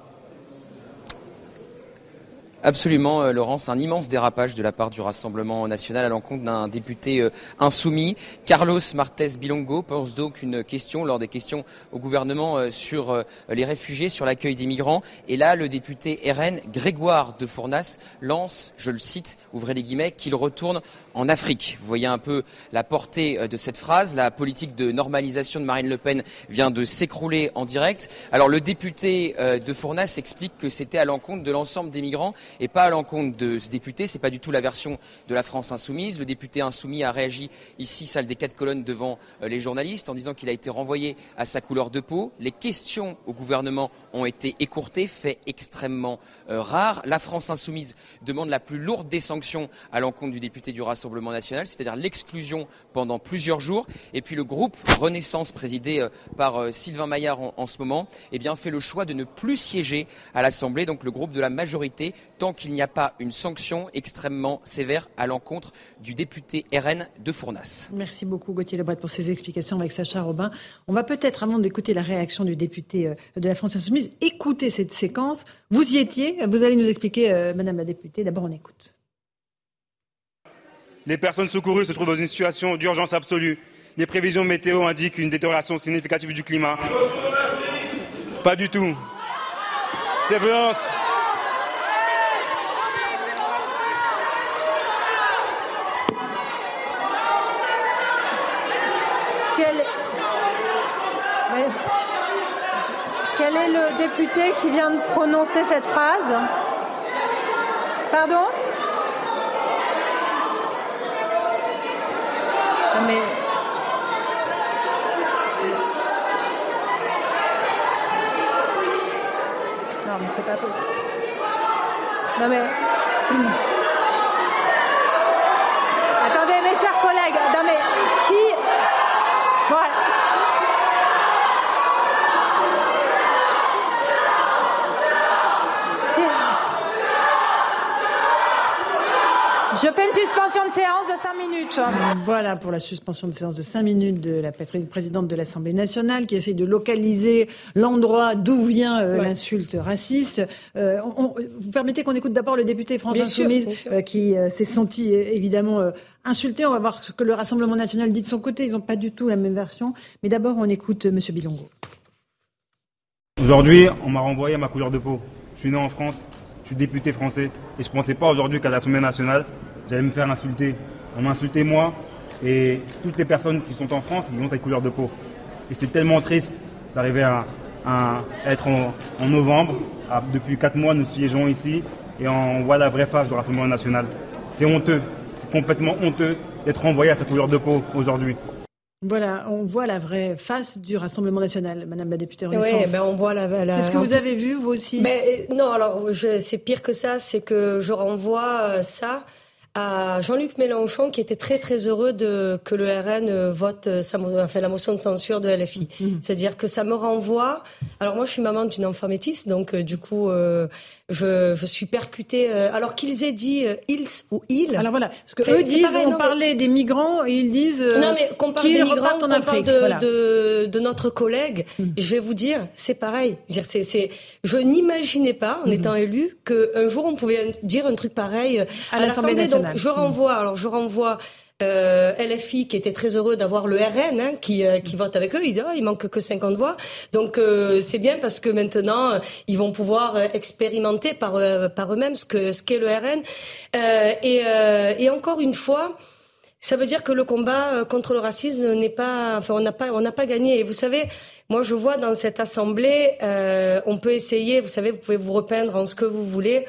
Absolument, euh, Laurence, un immense dérapage de la part du Rassemblement national à l'encontre d'un député euh, insoumis. Carlos Martes Bilongo pose donc une question lors des questions au gouvernement euh, sur les réfugiés, sur l'accueil des migrants. Et là, le député RN Grégoire de Fournas lance, je le cite, ouvrez les guillemets, qu'il retourne en Afrique. Vous voyez un peu la portée euh, de cette phrase. La politique de normalisation de Marine Le Pen vient de s'écrouler en direct. Alors le député euh, de Fournas explique que c'était à l'encontre de l'ensemble des migrants et pas à l'encontre de ce député. C'est pas du tout la version de la France insoumise. Le député insoumis a réagi ici, salle des quatre colonnes, devant euh, les journalistes, en disant qu'il a été renvoyé à sa couleur de peau. Les questions au gouvernement ont été écourtées, fait extrêmement rare. La France insoumise demande la plus lourde des sanctions à l'encontre du député du Rassemblement C'est-à-dire l'exclusion pendant plusieurs jours. Et puis le groupe Renaissance, présidé euh, par euh, Sylvain Maillard en, ce moment, eh fait le choix de ne plus siéger à l'Assemblée, donc le groupe de la majorité, tant qu'il n'y a pas une sanction extrêmement sévère à l'encontre du député RN de Fournas. Merci beaucoup Gauthier Lebret pour ces explications avec Sacha Robin. On va peut-être, avant d'écouter la réaction du député de la France Insoumise, écouter cette séquence. Vous y étiez, vous allez nous expliquer, Madame la députée. D'abord, on écoute. Les personnes secourues se trouvent dans une situation d'urgence absolue. Les prévisions météo indiquent une détérioration significative du climat. Pas du tout. Ces violences. Quel... Quel est le député qui vient de prononcer cette phrase? Pardon? Mais. Non, mais c'est pas possible. Non, mais. Attendez, mes chers collègues. Non, mais qui. Voilà. Je fais une suspension de séance de 5 minutes. Voilà pour la suspension de séance de 5 minutes de la présidente de l'Assemblée nationale qui essaie de localiser l'endroit d'où vient euh, l'insulte raciste. Euh, vous permettez qu'on écoute d'abord le député Insoumise euh, qui s'est senti évidemment insulté. On va voir ce que le Rassemblement national dit de son côté. Ils n'ont pas du tout la même version. Mais d'abord, on écoute M. Bilongo. Aujourd'hui, on m'a renvoyé à ma couleur de peau. Je suis né en France, je suis député français et je ne pensais pas aujourd'hui qu'à l'Assemblée nationale, j'allais me faire insulter. On m'a insulté moi et toutes les personnes qui sont en France, ils ont cette couleur de peau. Et c'est tellement triste d'arriver à, être en, novembre. depuis quatre mois, nous siégeons ici et on voit la vraie face du Rassemblement national. C'est honteux, c'est complètement honteux d'être envoyé à cette couleur de peau aujourd'hui. Voilà, on voit la vraie face du Rassemblement national, Madame la députée Renaissance. Oui, ben on voit la. la... ce que vous avez vu, vous aussi mais, euh, Non, alors c'est pire que ça, c'est que je renvoie euh, ça à Jean-Luc Mélenchon qui était très très heureux de que le RN euh, vote euh, sa, enfin, la motion de censure de LFI. Mm-hmm. C'est-à-dire que ça me renvoie. Alors moi je suis maman d'une enfant métisse, donc euh, du coup je, je, suis percutée. alors qu'ils aient dit ils ou ils. Alors voilà, ce que eux disent, on parlait des migrants et ils disent non mais qu'on parle des migrants, en Afrique, de, de, de, notre collègue. Mm. Je vais vous dire, c'est pareil. Je, c'est, c'est, je n'imaginais pas en mm-hmm. étant élu qu'un jour on pouvait dire un truc pareil à, l'Assemblée nationale je renvoie, alors je renvoie euh, LFI qui était très heureux d'avoir le RN hein, qui, euh, qui vote avec eux. Ils disent oh, il manque que 50 voix. Donc euh, c'est bien parce que maintenant ils vont pouvoir expérimenter par par eux-mêmes ce que ce qu'est le RN. et, et encore une fois. Ça veut dire que le combat contre le racisme n'est pas, enfin, on n'a pas, on n'a pas gagné. Et vous savez, moi, je vois dans cette assemblée, on peut essayer. Vous savez, vous pouvez vous repeindre en ce que vous voulez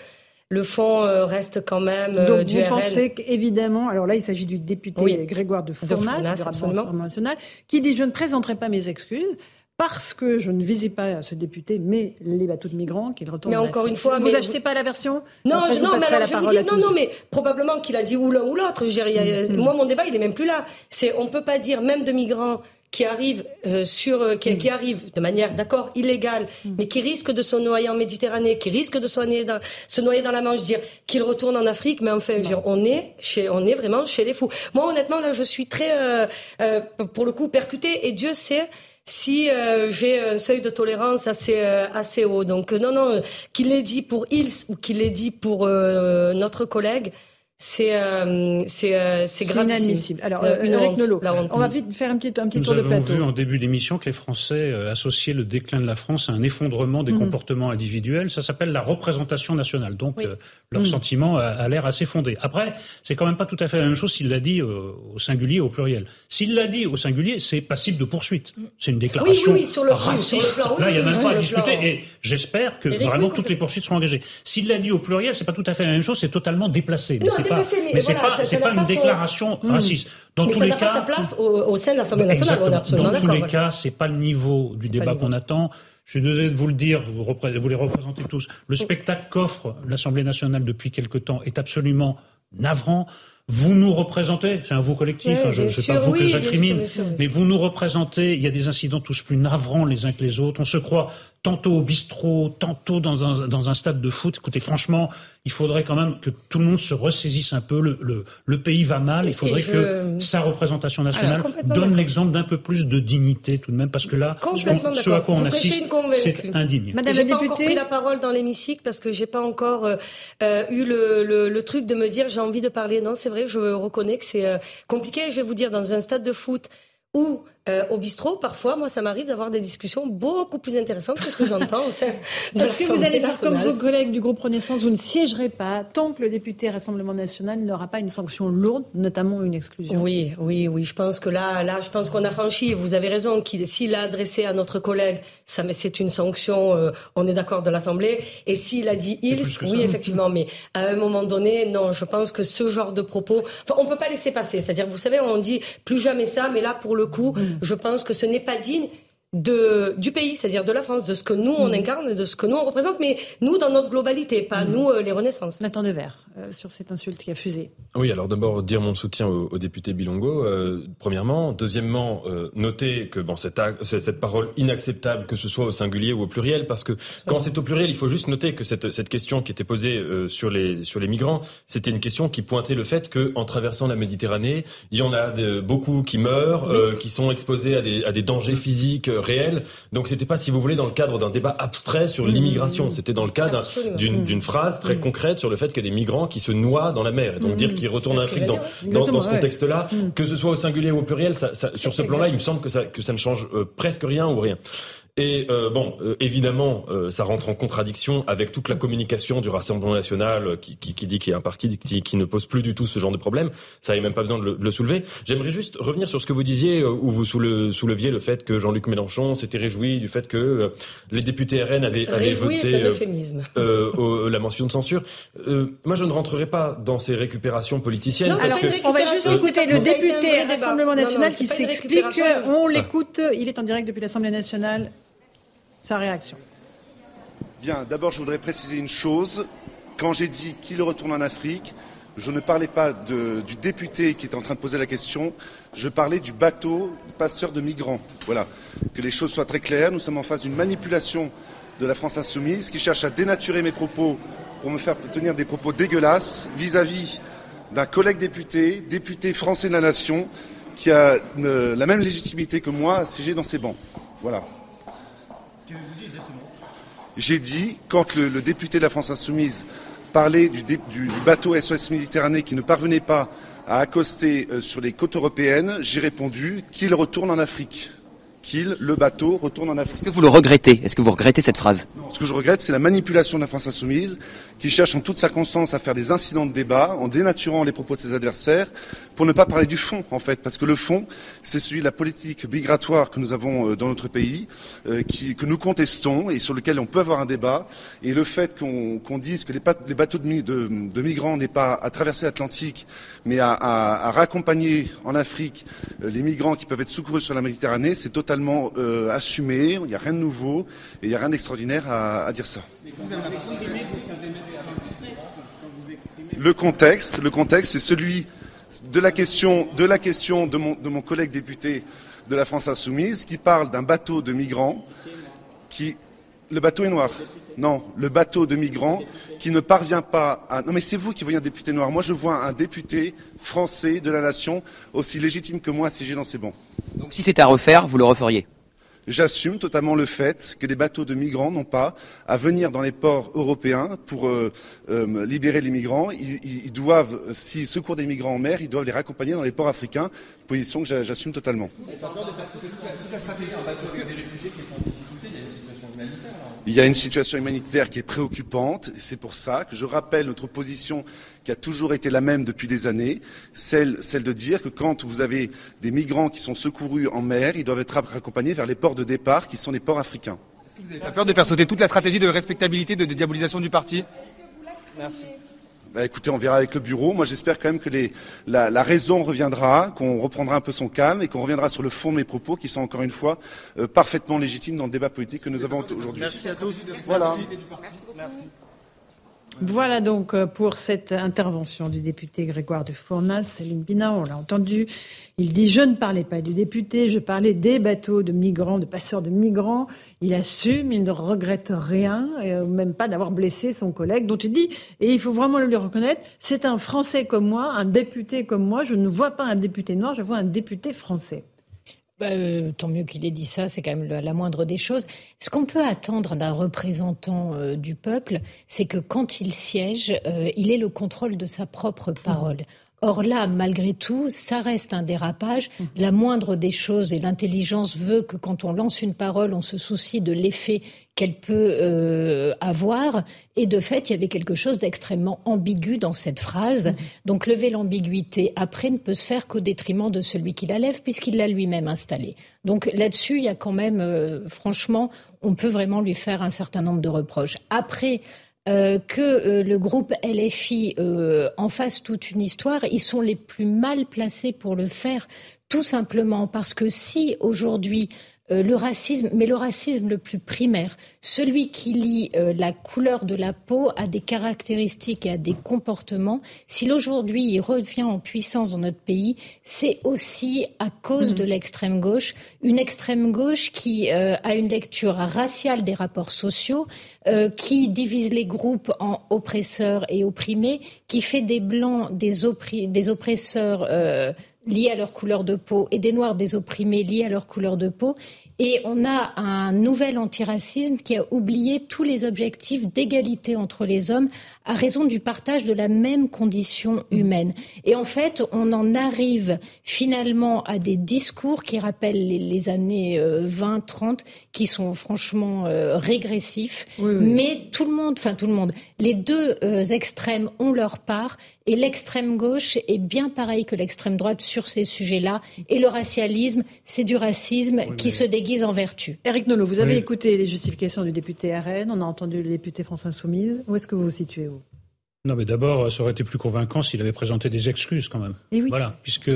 le fond euh, reste quand même euh, Donc du vous pensez qu'évidemment, alors là il s'agit du député Grégoire de Fournas, de national, qui dit je ne présenterai pas mes excuses parce que je ne visais pas ce député, mais les bateaux de migrants qu'il retourne. Mais encore une fois, vous achetez pas la version Non, je, non, mais alors je vais vous dire, non, non, mais probablement qu'il a dit ou l'un ou l'autre. Mm-hmm. Moi, mon débat, il est même plus là. C'est, on peut pas dire même de migrants qui arrivent euh, sur euh, qui, qui, arrivent de manière d'accord illégale mm. mais qui risquent de se noyer en Méditerranée qui risquent de se noyer dans, se noyer dans la Manche dire qu'ils retournent en Afrique mais enfin dire, on est chez on est vraiment chez les fous. Moi honnêtement là je suis très euh, euh pour le coup percutée et Dieu sait si j'ai un seuil de tolérance assez assez haut. Donc non non qu'il l'ait dit pour Ils ou qu'il l'ait dit pour notre collègue c'est euh, c'est euh, c'est inadmissible. Alors euh, Eric Nolot, on va vite faire un petit un petit tour de plateau. Nous avons vu en début d'émission que les Français euh, associaient le déclin de la France à un effondrement des mhm. comportements individuels. Ça s'appelle la représentation nationale. Donc euh, leur mhm. sentiment a, l'air assez fondé. Après, c'est quand même pas tout à fait la même chose s'il l'a dit au singulier au pluriel. S'il l'a dit au singulier, c'est passible de poursuite. Mhm. C'est une déclaration oui, oui, sur le raciste. Là, il y a même pas à discuter. Et j'espère que vraiment toutes les poursuites seront engagées. S'il l'a dit au pluriel, c'est pas tout à fait la même chose. C'est totalement déplacé mais, c'est pas, pas une déclaration raciste. Dans tous les cas, pas sa place au, sein de l'Assemblée nationale. On est absolument Dans tous les cas, c'est pas le niveau du débat qu'on attend. Je suis désolé de vous le dire, vous, vous les représentez tous. Le spectacle qu'offre l'Assemblée nationale depuis quelque temps est absolument navrant. vous nous représentez, c'est un vous collectif, hein, je ne sais pas vous que j'incrimine, mais vous nous représentez, il y a des incidents tous plus navrants les uns que les autres, on se croit tantôt au bistrot, tantôt dans un, dans un stade de foot. Écoutez, franchement, il faudrait quand même que tout le monde se ressaisisse un peu. Le, le, le pays va mal. Il faudrait que sa représentation nationale donne l'exemple d'un peu plus de dignité tout de même, parce que là, ce, à quoi on assiste, c'est indigne. Madame la députée, pas encore pris la parole dans l'hémicycle parce que j'ai pas encore euh, euh, eu le, le, le, truc de me dire j'ai envie de parler. Non, c'est vrai, je reconnais que c'est euh, compliqué. Je vais vous dire, dans un stade de foot où euh, au bistrot, parfois, moi, ça m'arrive d'avoir des discussions beaucoup plus intéressantes que ce que j'entends au sein *laughs* de Est-ce que vous allez faire comme vos collègues du groupe Renaissance, vous ne siégerez pas tant que le député Rassemblement National n'aura pas une sanction lourde, notamment une exclusion Oui, oui, oui. Je pense que là, là, je pense qu'on a franchi. Vous avez raison. S'il a adressé à notre collègue, ça, c'est une sanction. Euh, on est d'accord de l'Assemblée. Et s'il a dit ils, oui, effectivement. Mais à un moment donné, non. Je pense que ce genre de propos, enfin, on peut pas laisser passer. C'est-à-dire, vous savez, on dit plus jamais ça, mais là, pour le coup, mm. Je pense que ce n'est pas digne de, du pays, c'est-à-dire de la France, de ce que nous on mm. incarne, de ce que nous on représente, mais nous dans notre globalité, pas mm. nous euh, les Renaissances. Nathan Devers, euh, sur cette insulte qui a fusé. Oui, alors d'abord dire mon soutien au, député Bilongo, euh, premièrement. Deuxièmement, noter que bon, cette, cette parole inacceptable, que ce soit au singulier ou au pluriel, parce que quand c'est au pluriel, il faut juste noter que cette, cette question qui était posée sur, les, sur les migrants, c'était une question qui pointait le fait qu'en traversant la Méditerranée, il y en a de, beaucoup qui meurent, qui sont exposés à des, à des dangers physiques réel. Donc c'était pas, si vous voulez, dans le cadre d'un débat abstrait sur mmh. l'immigration. C'était dans le cadre d'une phrase très mmh. concrète sur le fait qu'il y a des migrants qui se noient dans la mer. Et donc dire mmh. qu'ils retournent en Afrique dans, dans, ce contexte-là, que ce soit au singulier ou au pluriel, ça, ça, sur ce plan-là, il me semble que ça, que ça ne change euh, presque rien ou rien. Et euh, bon, euh, évidemment, euh, ça rentre en contradiction avec toute la communication du Rassemblement national qui, qui, qui dit qu'il y a un parti qui, qui, ne pose plus du tout ce genre de problème. Ça n'avait même pas besoin de le, de le soulever. J'aimerais juste revenir sur ce que vous disiez, où vous souleviez le fait que Jean-Luc Mélenchon s'était réjoui du fait que les députés RN avaient, avaient voté la mention de censure. moi, je ne rentrerai pas dans ces récupérations politiciennes. Non, parce que, on va juste écouter le député Rassemblement national qui s'explique. On l'écoute. Il est en direct depuis l'Assemblée nationale sa réaction. Bien, d'abord je voudrais préciser une chose. Quand j'ai dit qu'il retourne en Afrique, je ne parlais pas du député qui est en train de poser la question, je parlais du bateau passeur de migrants. Voilà, que les choses soient très claires. Nous sommes en face d'une manipulation de la France insoumise qui cherche à dénaturer mes propos pour me faire tenir des propos dégueulasses vis-à-vis d'un collègue député, député français de la nation, qui a la même légitimité que moi à siéger dans ces bancs. Voilà. J'ai dit, quand le, député de la France Insoumise parlait du, bateau SOS Méditerranée qui ne parvenait pas à accoster euh, sur les côtes européennes, j'ai répondu qu'il retourne en Afrique qu'il, le bateau, retourne en Afrique. Est-ce que vous le regrettez? Est-ce que vous regrettez cette phrase? Ce que je regrette, c'est la manipulation de la France insoumise, qui cherche en toute circonstance à faire des incidents de débat, en dénaturant les propos de ses adversaires, pour ne pas parler du fond, en fait. Parce que le fond, c'est celui de la politique migratoire que nous avons euh, dans notre pays, euh, qui, que nous contestons et sur lequel on peut avoir un débat. Et le fait qu'on dise que les, bateaux de, migrants n'est pas à traverser l'Atlantique, mais à, raccompagner en Afrique euh, les migrants qui peuvent être secourus sur la Méditerranée, c'est totalement totalement euh, assumé, il n'y a rien de nouveau et il n'y a rien d'extraordinaire à, dire ça. Le contexte, le contexte, c'est celui de la question de, la question de, mon, de mon collègue député de la France Insoumise qui parle d'un bateau de migrants qui. Le bateau est noir. Non, le bateau de migrants qui ne parvient pas à. Non, mais c'est vous qui voyez un député noir. Moi, je vois un député français de la nation aussi légitime que moi si j'ai dans ces bancs. Donc si c'était à refaire, vous le referiez? J'assume totalement le fait que les bateaux de migrants n'ont pas à venir dans les ports européens pour euh, euh, libérer les migrants. Ils, doivent, s'ils secourent des migrants en mer, ils doivent les raccompagner dans les ports africains, position que j'assume totalement. Il y a une situation humanitaire qui est préoccupante. C'est pour ça que je rappelle notre position qui a toujours été la même depuis des années, celle, celle de dire que quand vous avez des migrants qui sont secourus en mer, ils doivent être accompagnés vers les ports de départ qui sont les ports africains. Est-ce que vous n'avez pas peur de faire sauter toute la stratégie de respectabilité, de, diabolisation du parti? Merci. Bah, écoutez, on verra avec le bureau. Moi, j'espère quand même que les, la, la, raison reviendra, qu'on reprendra un peu son calme et qu'on reviendra sur le fond de mes propos, qui sont encore une fois euh, parfaitement légitimes dans le débat politique que nous avons aujourd'hui. Merci à tous. Voilà. Merci. Voilà donc euh, pour cette intervention du député Grégoire de Fournas. Céline Pina, on l'a entendu. Il dit Je ne parlais pas du député, je parlais des bateaux de migrants, de passeurs de migrants. Il assume, il ne regrette rien, euh, même pas d'avoir blessé son collègue, dont il dit, et il faut vraiment le lui reconnaître, c'est un Français comme moi, un député comme moi. Je ne vois pas un député noir, je vois un député français. Bah, euh, tant mieux qu'il ait dit ça, c'est quand même la, moindre des choses. Ce qu'on peut attendre d'un représentant euh, du peuple, c'est que quand il siège, euh, il ait le contrôle de sa propre parole. Or là, malgré tout, ça reste un dérapage. Mmh. La moindre des choses, et l'intelligence veut que quand on lance une parole, on se soucie de l'effet qu'elle peut euh, avoir. Et de fait, il y avait quelque chose d'extrêmement ambigu dans cette phrase. Mmh. Donc lever l'ambiguïté après ne peut se faire qu'au détriment de celui qui la lève, puisqu'il l'a lui-même installée. Donc là-dessus, il y a quand même, euh, franchement, on peut vraiment lui faire un certain nombre de reproches. Après, euh, que euh, le groupe LFI euh, en fasse toute une histoire, ils sont les plus mal placés pour le faire, tout simplement. Parce que si aujourd'hui euh, le racisme, mais le racisme le plus primaire, celui qui lie euh, la couleur de la peau à des caractéristiques et à des comportements, s'il aujourd'hui il revient en puissance dans notre pays, c'est aussi à cause de mhm. l'extrême gauche, une extrême gauche qui euh, a une lecture raciale des rapports sociaux, qui divise les groupes en oppresseurs et opprimés, qui fait des blancs des, des oppresseurs liés à leur couleur de peau et des Noirs des opprimés liés à leur couleur de peau. Et on a un nouvel antiracisme qui a oublié tous les objectifs d'égalité entre les hommes à raison du partage de la même condition humaine. Et en fait, on en arrive finalement à des discours qui rappellent les, années 20, euh, 30, qui sont franchement euh, régressifs. Mais tout le monde, enfin tout le monde, les deux euh, extrêmes ont leur part et l'extrême gauche est bien pareil que l'extrême droite sur ces sujets-là. Et le racialisme, c'est du racisme qui se déguise en vertu. Éric Nolot, vous avez écouté les justifications du député RN, on a entendu le député France Insoumise. Où est-ce que vous vous situez, vous? Non, mais d'abord, ça aurait été plus convaincant s'il avait présenté des excuses quand même. Et oui. Voilà, puisque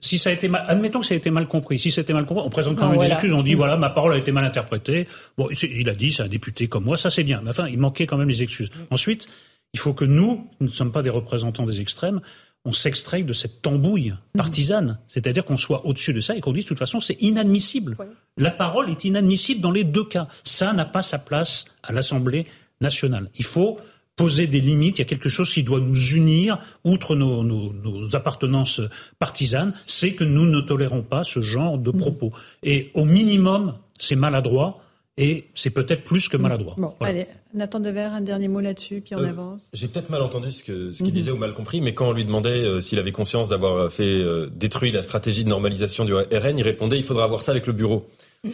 si ça a été mal, admettons que ça a été mal compris. Si c'était mal compris, on présente quand même des excuses. On dit voilà, ma parole a été mal interprétée. Bon, il a dit c'est un député comme moi, ça c'est bien. Mais enfin, il manquait quand même les excuses. Ensuite, il faut que nous, nous ne sommes pas des représentants des extrêmes on s'extrait de cette tambouille partisane. C'est-à-dire qu'on soit au-dessus de ça et qu'on dise de toute façon c'est inadmissible. La parole est inadmissible dans les deux cas. Ça n'a pas sa place à l'Assemblée nationale. Il faut poser des limites. Il y a quelque chose qui doit nous unir, outre nos, appartenances partisanes, c'est que nous ne tolérons pas ce genre de propos. Et au minimum, c'est maladroit. Et c'est peut-être plus que maladroit. Bon, allez, Nathan Dever, un dernier mot là-dessus, puis on euh, avance. J'ai peut-être mal entendu ce qu'il ce mhm. disait ou mal compris, mais quand on lui demandait euh, s'il avait conscience d'avoir fait euh, détruire la stratégie de normalisation du RN, il répondait il faudra voir ça avec le bureau.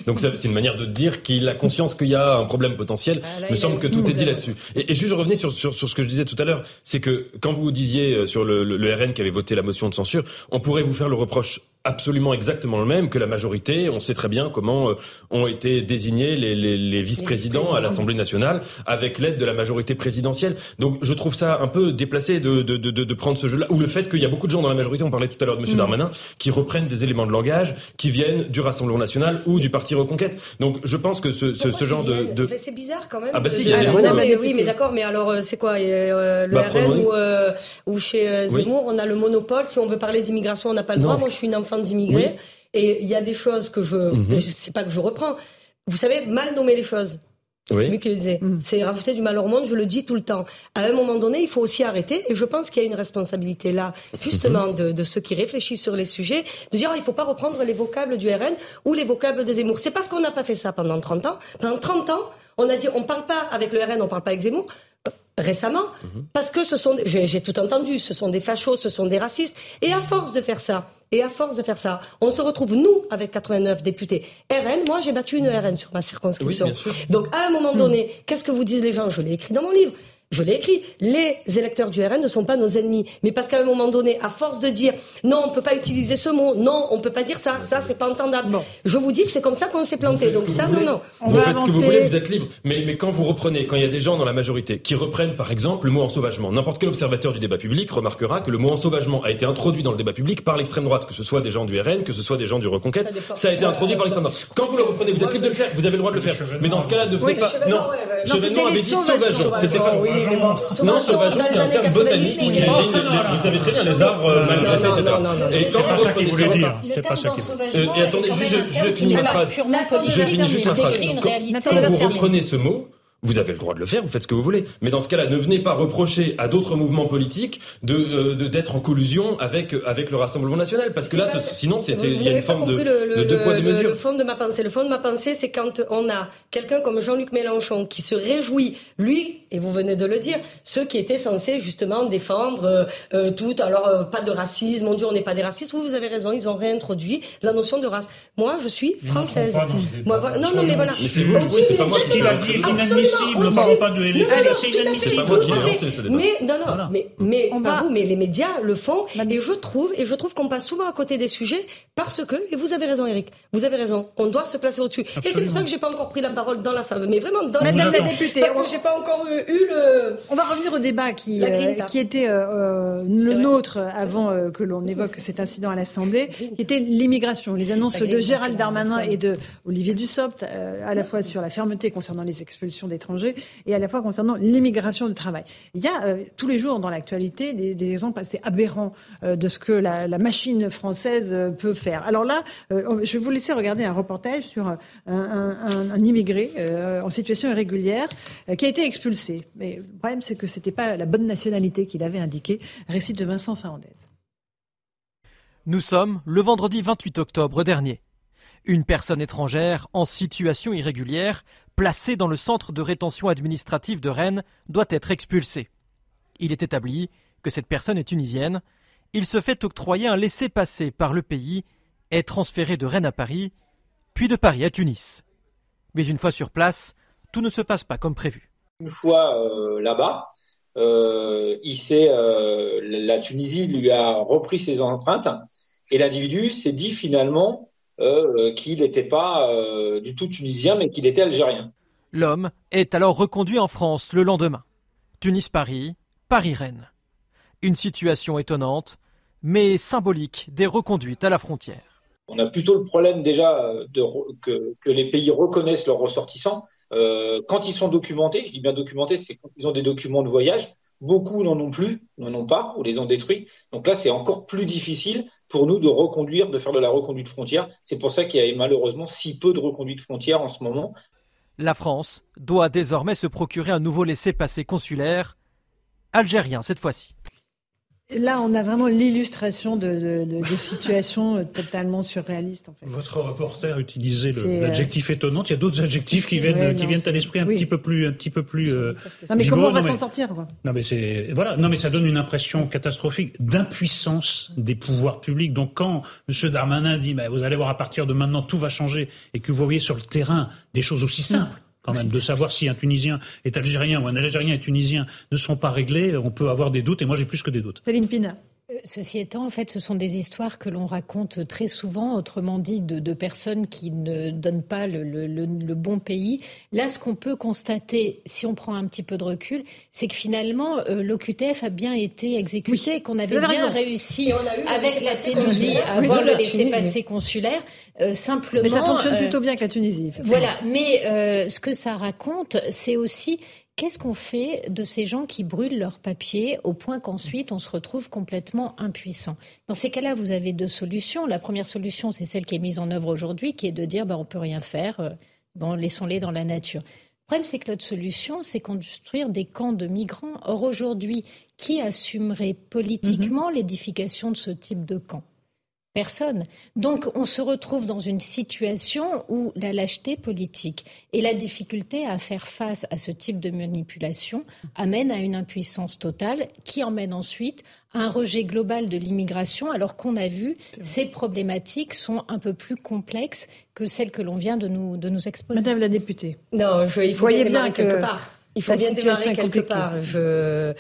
Donc c'est une manière de dire qu'il a conscience qu'il y a un problème potentiel. Ah, il me semble que tout est dit là-dessus. Et, et, juste je revenais sur, sur, sur, ce que je disais tout à l'heure, c'est que quand vous disiez sur le, le, le RN qui avait voté la motion de censure, on pourrait vous faire le reproche absolument exactement le même que la majorité. On sait très bien comment euh, ont été désignés les, les, les vice-présidents à l'Assemblée nationale avec l'aide de la majorité présidentielle. Donc je trouve ça un peu déplacé de, de, de, de prendre ce jeu-là. Ou le fait qu'il y a beaucoup de gens dans la majorité, on parlait tout à l'heure de M. Mm. Darmanin, qui reprennent des éléments de langage qui viennent du Rassemblement national ou du Parti Reconquête. Donc je pense que ce, ce, ce genre de... de... C'est bizarre quand même. Ah bah si, oui, mais d'accord, mais alors euh, c'est quoi euh, Le bah, RN ou, ou chez Zemmour, on a le monopole. Si on veut parler d'immigration, on n'a pas le droit. Moi, je suis une enfant d'immigrés. Et il y a des choses que je, mhm. sais pas que je reprends. Vous savez, mal nommer les choses. C'est disait. Mhm. C'est rajouter du mal au monde, je le dis tout le temps. À un moment donné, il faut aussi arrêter, et je pense qu'il y a une responsabilité là, justement, mhm. de, ceux qui réfléchissent sur les sujets, de dire, oh, il faut pas reprendre les vocables du RN ou les vocables de Zemmour. C'est parce qu'on n'a pas fait ça pendant 30 ans. Pendant 30 ans, on a dit, on parle pas avec le RN, on parle pas avec Zemmour récemment, parce que ce sont, j'ai tout entendu, ce sont des fachos, ce sont des racistes, et à force de faire ça, et à force de faire ça, on se retrouve, nous, avec 89 députés RN. Moi, j'ai battu une RN sur ma circonscription. Donc, à un moment donné, qu'est-ce que vous disent les gens? Je l'ai écrit dans mon livre. Je l'ai écrit. Les électeurs du RN ne sont pas nos ennemis. Mais parce qu'à un moment donné, à force de dire non, on peut pas utiliser ce mot, non, on peut pas dire ça, ça c'est pas entendable. Je vous dis que c'est comme ça qu'on s'est planté. Donc ça, non, non. vous faites ce que vous voulez, vous êtes libre. Mais, mais quand vous reprenez, quand il y a des gens dans la majorité qui reprennent par exemple le mot ensauvagement, n'importe quel observateur du débat public remarquera que le mot ensauvagement a été introduit dans le débat public par l'extrême droite, que ce soit des gens du RN, que ce soit des gens du Reconquête, ça, a été introduit par l'extrême droite. Quand vous le reprenez, vous êtes libre de le faire, vous avez le droit de le faire. Mais dans ce cas-là, ne faites pas. Non, Chevènement avait dit sauvagement. Non, sauvageon, c'est un terme botanique qui désigne, vous savez très bien, les arbres mal dressés, etc. Et quand vous reprenez ça dire. C'est pas ça qu'il Et attendez, je finis ma phrase. Je finis juste ma phrase. Quand vous reprenez ce mot, vous avez le droit de le faire, vous faites ce que vous voulez. Mais dans ce cas-là, ne venez pas reprocher à d'autres mouvements politiques de euh, d'être en collusion avec avec le Rassemblement national, parce que là, sinon, c'est il y a une forme de, de deux poids deux mesures. Le fond de ma pensée, le fond de ma pensée, c'est quand on a quelqu'un comme Jean-Luc Mélenchon qui se réjouit, lui, et vous venez de le dire, ceux qui étaient censés justement défendre euh, euh tout, alors euh, pas de racisme, mon Dieu, on n'est pas des racistes. Vous, vous avez raison, ils ont réintroduit la notion de race. Moi, je suis française. Moi, voilà. Non, non, mais voilà. Mais c'est vous, oui, c'est pas moi qui l'a dit, inadmissible. Ne parle pas de LFI, c'est inadmissible. Mais non, non, mais mais pas vous, mais les médias le font. Et je trouve, et je trouve qu'on passe souvent à côté des sujets parce que, et vous avez raison, Eric, vous avez raison, on doit se placer au-dessus. Et c'est pour ça que j'ai pas encore pris la parole dans la salle, mais vraiment dans la salle, parce que j'ai pas encore eu le. On va revenir au débat qui euh, qui était euh, le nôtre avant euh, que l'on évoque cet incident à l'Assemblée, qui était l'immigration. Les annonces de Gérald Darmanin et de Olivier Dussopt, à la fois sur la fermeté concernant les expulsions d'étrangers et à la fois concernant l'immigration de travail. Il y a tous les jours dans l'actualité des, exemples assez aberrants de ce que la, la machine française peut faire. Alors là, je vais vous laisser regarder un reportage sur un, un, un immigré en situation irrégulière qui a été expulsé. Mais le problème, c'est que ce n'était pas la bonne nationalité qu'il avait indiqué. Récit de Vincent Fernandez. Nous sommes le vendredi 28 octobre dernier. Une personne étrangère en situation irrégulière, placée dans le centre de rétention administrative de Rennes, doit être expulsée. Il est établi que cette personne est tunisienne. Il se fait octroyer un laissez-passer par le pays, est transféré de Rennes à Paris, puis de Paris à Tunis. Mais une fois sur place, tout ne se passe pas comme prévu. Une fois euh, là-bas, euh, euh, la Tunisie lui a repris ses empreintes et l'individu s'est dit finalement qu'il n'était pas du tout tunisien mais qu'il était algérien. L'homme est alors reconduit en France le lendemain. Tunis-Paris, Paris-Rennes. Une situation étonnante, mais symbolique des reconduites à la frontière. On a plutôt le problème déjà que, les pays reconnaissent leurs ressortissants, euh, quand ils sont documentés, je dis bien documentés, c'est quand ils ont des documents de voyage. Beaucoup n'en ont plus, n'en ont pas, ou les ont détruits. Donc là, c'est encore plus difficile pour nous de reconduire, de faire de la reconduite frontière. C'est pour ça qu'il y a malheureusement si peu de reconduite frontière en ce moment. La France doit désormais se procurer un nouveau laissez-passer consulaire, algérien cette fois-ci. Là, on a vraiment l'illustration de, situations euh, totalement surréalistes. En fait. Votre reporter utilisait euh, l'adjectif étonnant. Il y a d'autres adjectifs qui viennent, qui viennent à l'esprit un petit peu plus, un petit peu plus. Euh, non, mais comment on va s'en sortir quoi? Non, mais c'est voilà. Non, mais ça donne une impression catastrophique d'impuissance des pouvoirs publics. Donc, quand M. Darmanin dit, bah, vous allez voir à partir de maintenant tout va changer, et que vous voyez sur le terrain des choses aussi simples même, de savoir si un Tunisien est algérien ou un Algérien est tunisien ne sont pas réglés. On peut avoir des doutes, et moi j'ai plus que des doutes. Céline Pina. Euh, ceci étant, en fait, ce sont des histoires que l'on raconte très souvent, autrement dit, de, personnes qui ne donnent pas le, bon pays. Là, ce qu'on peut constater, si on prend un petit peu de recul, c'est que finalement, euh, l'OQTF a bien été exécuté, qu'on avait bien réussi avec la Tunisie à avoir le laissez-passer consulaire. Euh, simplement. Mais ça fonctionne plutôt bien avec la Tunisie. Voilà. Mais ce que ça raconte, c'est aussi Qu'est-ce qu'on fait de ces gens qui brûlent leurs papiers au point qu'ensuite on se retrouve complètement impuissant? Dans ces cas-là, vous avez deux solutions. La première solution, c'est celle qui est mise en œuvre aujourd'hui, qui est de dire bah, on peut rien faire, euh, bon, laissons-les dans la nature. Le problème, c'est que l'autre solution, c'est construire des camps de migrants. Or, aujourd'hui, qui assumerait politiquement mm-hmm. l'édification de ce type de camp? Personne. Donc on se retrouve dans une situation où la lâcheté politique et la difficulté à faire face à ce type de manipulation amène à une impuissance totale qui emmène ensuite à un rejet global de l'immigration alors qu'on a vu ces problématiques sont un peu plus complexes que celles que l'on vient de nous, de nous exposer. Madame la députée. Non, je, il faut Voyez bien, quelque part. Il faut bien démarrer quelque part. Je,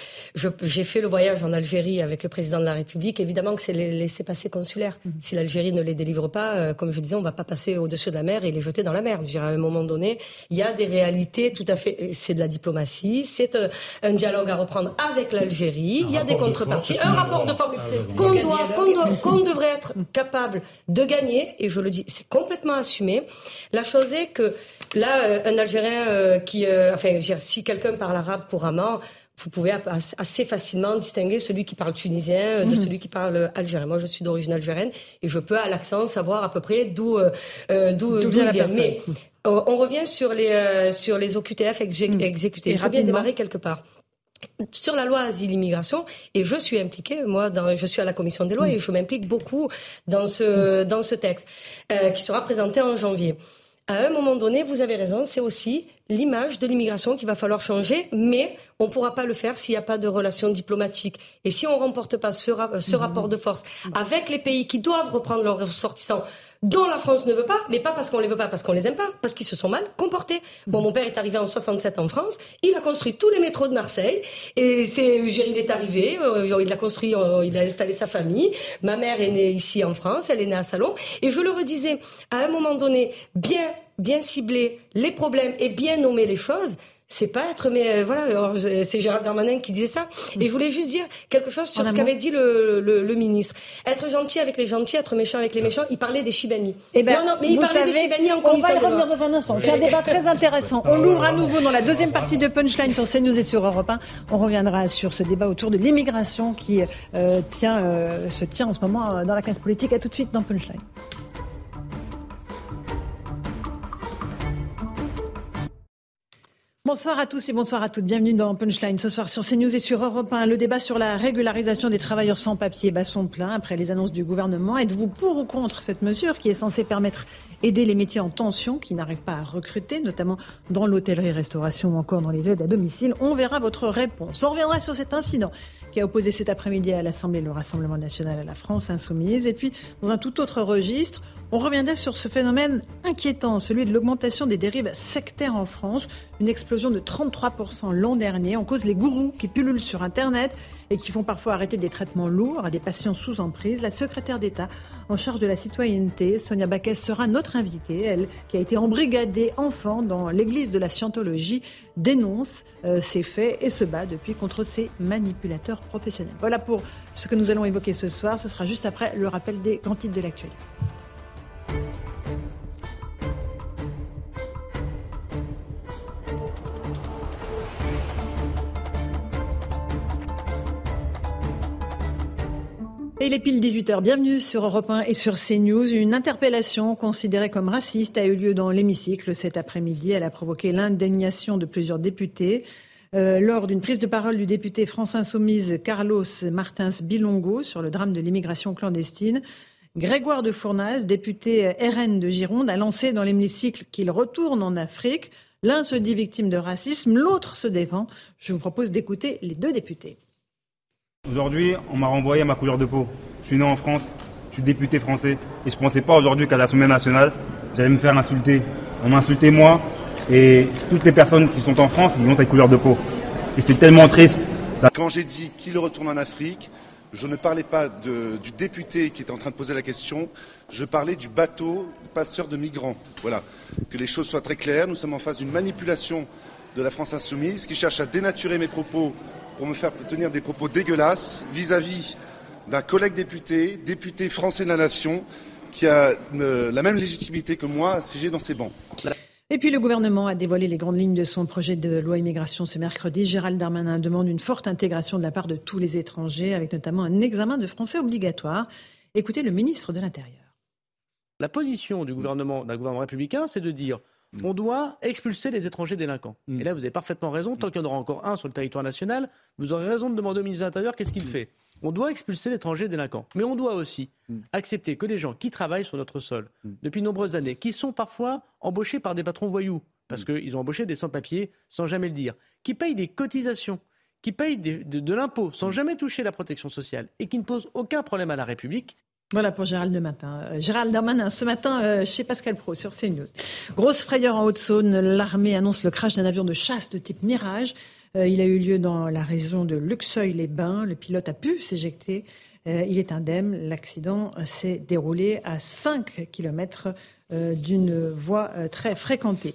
j'ai fait le voyage en Algérie avec le président de la République. Évidemment que c'est les laisser passer consulaires. Mhm. Si l'Algérie ne les délivre pas, euh, comme je disais, on va pas passer au-dessus de la mer et les jeter dans la mer. Je dirais, à un moment donné, il y a des réalités tout à fait. C'est de la diplomatie, c'est euh, un dialogue à reprendre avec l'Algérie. Il y a des contreparties, un rapport de force qu'on doit, qu'on doit, qu'on devrait être capable de gagner. Et je le dis, c'est complètement assumé. La chose est que Là, euh, un Algérien qui, enfin, si quelqu'un parle arabe couramment, vous pouvez assez facilement distinguer celui qui parle tunisien de mhm. celui qui parle algérien. Moi, je suis d'origine algérienne et je peux à l'accent savoir à peu près d'où d'où il vient. Mais on revient sur les sur les OQTF mhm. exécutés. Il faut bien démarrer quelque part sur la loi asile-immigration et je suis impliquée moi dans, je suis à la commission des lois mm. et je m'implique beaucoup dans ce dans ce texte euh, qui sera présenté en janvier. À un moment donné, vous avez raison, c'est aussi l'image de l'immigration qu'il va falloir changer, mais on ne pourra pas le faire s'il n'y a pas de relations diplomatiques. Et si on ne remporte pas ce, ce mm. rapport de force avec les pays qui doivent reprendre leurs ressortissants, dont la France ne veut pas, mais pas parce qu'on les veut pas, parce qu'on les aime pas, parce qu'ils se sont mal comportés. Bon, mon père est arrivé en 67 en France, il a construit tous les métros de Marseille, et c'est, il est arrivé, euh, il a construit, euh, il a installé sa famille. Ma mère est née ici en France, elle est née à Salon, et je le redisais, à un moment donné, bien, bien cibler les problèmes et bien nommer les choses, c'est pas être mais euh, voilà c'est Gérard Darmanin qui disait ça. Et je voulais juste dire quelque chose sur ce qu'avait dit le, le, ministre. Être gentil avec les gentils être méchant avec les méchants il parlait des Chibani eh ben, non non mais il parlait des Chibani en on va y revenir dans un instant. C'est un débat très intéressant. On l'ouvre à nouveau dans la deuxième partie de Punchline sur CNews et sur Europe 1 on reviendra sur ce débat autour de l'immigration qui euh, tient euh, se tient en ce moment dans la classe politique. À tout de suite dans Punchline Bonsoir à tous et bonsoir à toutes. Bienvenue dans Punchline ce soir sur CNews et sur Europe 1. Le débat sur la régularisation des travailleurs sans papier bat son plein après les annonces du gouvernement. Êtes-vous pour ou contre cette mesure qui est censée permettre aider les métiers en tension qui n'arrivent pas à recruter, notamment dans l'hôtellerie-restauration ou encore dans les aides à domicile? On verra votre réponse. On reviendra sur cet incident qui a opposé cet après-midi à l'Assemblée le Rassemblement national à la France insoumise. Et puis, dans un tout autre registre, on reviendra sur ce phénomène inquiétant, celui de l'augmentation des dérives sectaires en France. Une explosion de 33% l'an dernier. En cause les gourous qui pullulent sur Internet et qui font parfois arrêter des traitements lourds à des patients sous emprise. La secrétaire d'État en charge de la citoyenneté, Sonia Baquès, sera notre invitée. Elle, qui a été embrigadée enfant dans l'église de la scientologie, dénonce euh, ces faits et se bat depuis contre ces manipulateurs professionnels. Voilà pour ce que nous allons évoquer ce soir. Ce sera juste après le rappel des grands titres de l'actualité. Et il est pile 18h. Bienvenue sur Europe 1 et sur CNews. Une interpellation considérée comme raciste a eu lieu dans l'hémicycle cet après-midi. Elle a provoqué l'indignation de plusieurs députés. Euh, lors d'une prise de parole du député France Insoumise Carlos Martins Bilongo sur le drame de l'immigration clandestine, Grégoire de Fournas, député RN de Gironde, a lancé dans l'hémicycle qu'il retourne en Afrique. L'un se dit victime de racisme, l'autre se défend. Je vous propose d'écouter les deux députés. Aujourd'hui, on m'a renvoyé à ma couleur de peau. Je suis né en France, je suis député français, et je ne pensais pas aujourd'hui qu'à l'Assemblée nationale, j'allais me faire insulter. On m'a insulté moi, et toutes les personnes qui sont en France, ils ont cette couleur de peau. Et c'est tellement triste. Quand j'ai dit qu'il retourne en Afrique, je ne parlais pas du député qui était en train de poser la question, je parlais du bateau passeur de migrants. Voilà. Que les choses soient très claires, nous sommes en face d'une manipulation de la France insoumise qui cherche à dénaturer mes propos pour me faire tenir des propos dégueulasses vis-à-vis d'un collègue député, député français de la nation, qui a euh, la même légitimité que moi à siéger dans ces bancs. Et puis le gouvernement a dévoilé les grandes lignes de son projet de loi immigration ce mercredi. Gérald Darmanin demande une forte intégration de la part de tous les étrangers, avec notamment un examen de français obligatoire. Écoutez le ministre de l'Intérieur. La position du gouvernement, d'un gouvernement républicain, c'est de dire. On doit expulser les étrangers délinquants. Mm. Et là, vous avez parfaitement raison. Tant qu'il y en aura encore un sur le territoire national, vous aurez raison de demander au ministre de l'Intérieur qu'est-ce qu'il mm. fait. On doit expulser l'étranger délinquant. Mais on doit aussi accepter que les gens qui travaillent sur notre sol depuis de nombreuses années, qui sont parfois embauchés par des patrons voyous, parce qu'ils ont embauché des sans-papiers sans jamais le dire, qui payent des cotisations, qui payent de l'impôt sans jamais toucher la protection sociale et qui ne posent aucun problème à la République, voilà pour Gérald de Matin. Euh, Gérald Darmanin, ce matin euh, chez Pascal Pro sur CNews. Grosse frayeur en Haute-Saône, l'armée annonce le crash d'un avion de chasse de type Mirage. Euh, il a eu lieu dans la région de Luxeuil-les-Bains. Le pilote a pu s'éjecter. il est indemne. L'accident s'est déroulé à 5 km d'une voie très fréquentée.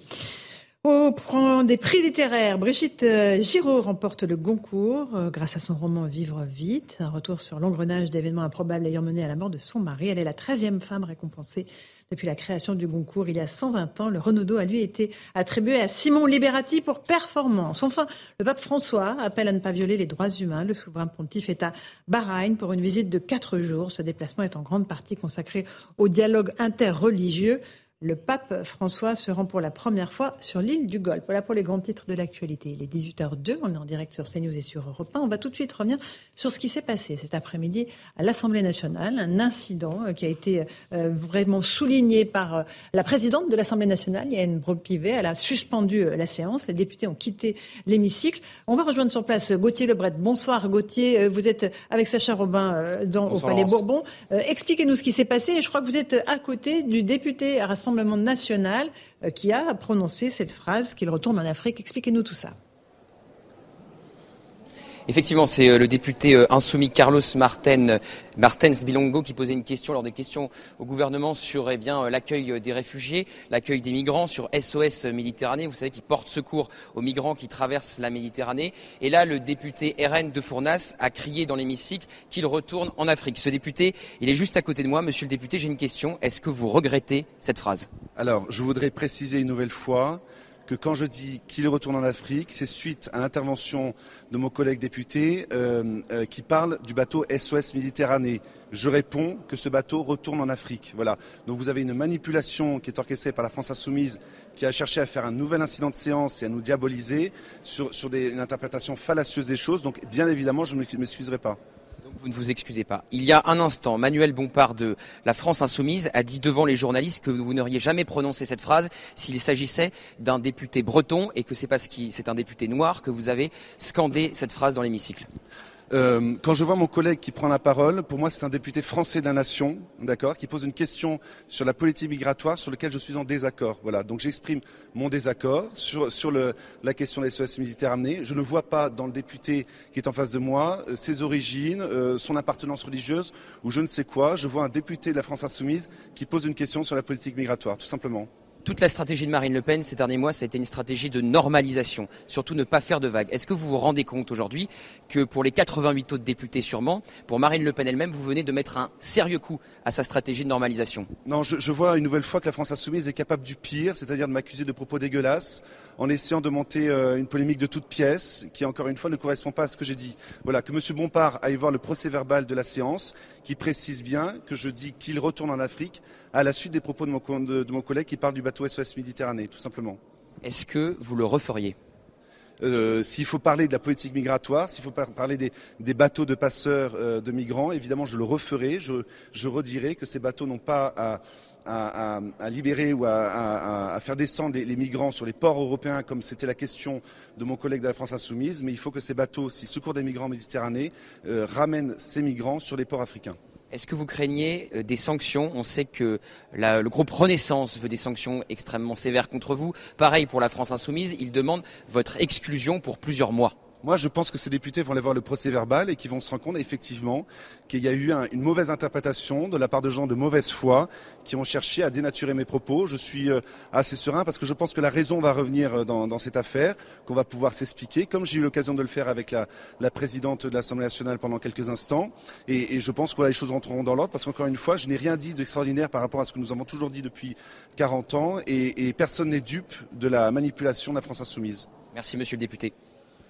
Au point des prix littéraires, Brigitte euh, Giraud remporte le Goncourt euh, grâce à son roman Vivre vite, un retour sur l'engrenage d'événements improbables ayant mené à la mort de son mari. Elle est la 13e femme récompensée depuis la création du Goncourt il y a 120 ans. Le Renaudot a lui été attribué à Simon Liberati pour performance. Enfin, le pape François appelle à ne pas violer les droits humains. Le souverain pontife est à Bahreïn pour une visite de quatre jours. Ce déplacement est en grande partie consacré au dialogue interreligieux le pape François se rend pour la première fois sur l'île du Golfe. Voilà pour les grands titres de l'actualité. Il est 18h02, on est en direct sur CNews et sur Europe 1. On va tout de suite revenir sur ce qui s'est passé cet après-midi à l'Assemblée nationale, un incident euh, qui a été euh, vraiment souligné par euh, la présidente de l'Assemblée nationale, Yann Braun-Pivet. Elle a suspendu la séance, les députés ont quitté l'hémicycle. On va rejoindre sur place Gauthier Lebret. Bonsoir Gauthier, vous êtes avec Sacha Robin dans, au Palais Bourbon. Expliquez-nous ce qui s'est passé et je crois que vous êtes à côté du député à Rassemblement national euh, qui a prononcé cette phrase qu'il retourne en Afrique. Expliquez-nous tout ça. Effectivement, c'est euh, le député euh, insoumis Carlos Martens Bilongo qui posait une question lors des questions au gouvernement sur eh bien l'accueil des réfugiés, l'accueil des migrants, sur SOS Méditerranée. Vous savez, qui porte secours aux migrants qui traversent la Méditerranée. Et là, le député RN de Fournas a crié dans l'hémicycle qu'il retourne en Afrique. Ce député, il est juste à côté de moi. Monsieur le député, j'ai une question. Est-ce que vous regrettez cette phrase? Alors, je voudrais préciser une nouvelle fois que quand je dis qu'il retourne en Afrique, c'est suite à l'intervention de mon collègue député euh, euh, qui parle du bateau SOS Méditerranée. Je réponds que ce bateau retourne en Afrique. Voilà. Donc vous avez une manipulation qui est orchestrée par la France Insoumise qui a cherché à faire un nouvel incident de séance et à nous diaboliser sur, des, une interprétation fallacieuse des choses. Donc bien évidemment, je ne m'excuserai pas vous ne vous excusez pas. Il y a un instant, Manuel Bompard de la France Insoumise a dit devant les journalistes que vous n'auriez jamais prononcé cette phrase s'il s'agissait d'un député breton et que c'est parce que c'est un député noir que vous avez scandé cette phrase dans l'hémicycle. Euh, quand je vois mon collègue qui prend la parole, pour moi c'est un député français de la nation, d'accord, qui pose une question sur la politique migratoire sur laquelle je suis en désaccord. Voilà, donc j'exprime mon désaccord sur, la question des SOS amenés. Je ne vois pas dans le député qui est en face de moi euh, ses origines, euh, son appartenance religieuse ou je ne sais quoi. Je vois un député de la France insoumise qui pose une question sur la politique migratoire, tout simplement. Toute la stratégie de Marine Le Pen ces derniers mois, ça a été une stratégie de normalisation, surtout ne pas faire de vagues. Est-ce que vous vous rendez compte aujourd'hui que pour les 88 autres députés sûrement, pour Marine Le Pen elle-même, vous venez de mettre un sérieux coup à sa stratégie de normalisation? Non, je, vois une nouvelle fois que la France insoumise est capable du pire, c'est-à-dire de m'accuser de propos dégueulasses, en essayant de monter euh, une polémique de toutes pièces, qui encore une fois ne correspond pas à ce que j'ai dit. Voilà, que M. Bompard aille voir le procès verbal de la séance, qui précise bien que je dis qu'il retourne en Afrique à la suite des propos de mon, de, mon collègue qui parle du bateau SOS Méditerranée, tout simplement. Est-ce que vous le referiez? Euh, s'il faut parler de la politique migratoire, s'il faut parler des, bateaux de passeurs euh, de migrants, évidemment, je le referai. Je, je redirai que ces bateaux n'ont pas à, à, libérer ou à, faire descendre les, migrants sur les ports européens, comme c'était la question de mon collègue de la France Insoumise, mais il faut que ces bateaux, si secours des migrants en Méditerranée, euh, ramènent ces migrants sur les ports africains. Est-ce que vous craignez euh, des sanctions? On sait que le groupe Renaissance veut des sanctions extrêmement sévères contre vous. Pareil pour la France Insoumise, il demande votre exclusion pour plusieurs mois. Moi, je pense que ces députés vont aller voir le procès verbal et qu'ils vont se rendre compte effectivement qu'il y a eu une mauvaise interprétation de la part de gens de mauvaise foi qui ont cherché à dénaturer mes propos. Je suis euh, assez serein parce que je pense que la raison va revenir euh, dans, cette affaire, qu'on va pouvoir s'expliquer, comme j'ai eu l'occasion de le faire avec la, présidente de l'Assemblée nationale pendant quelques instants. Et, je pense que les choses rentreront dans l'ordre parce qu'encore une fois, je n'ai rien dit d'extraordinaire par rapport à ce que nous avons toujours dit depuis 40 ans et, et personne n'est dupe de la manipulation de la France insoumise. Merci, monsieur le député.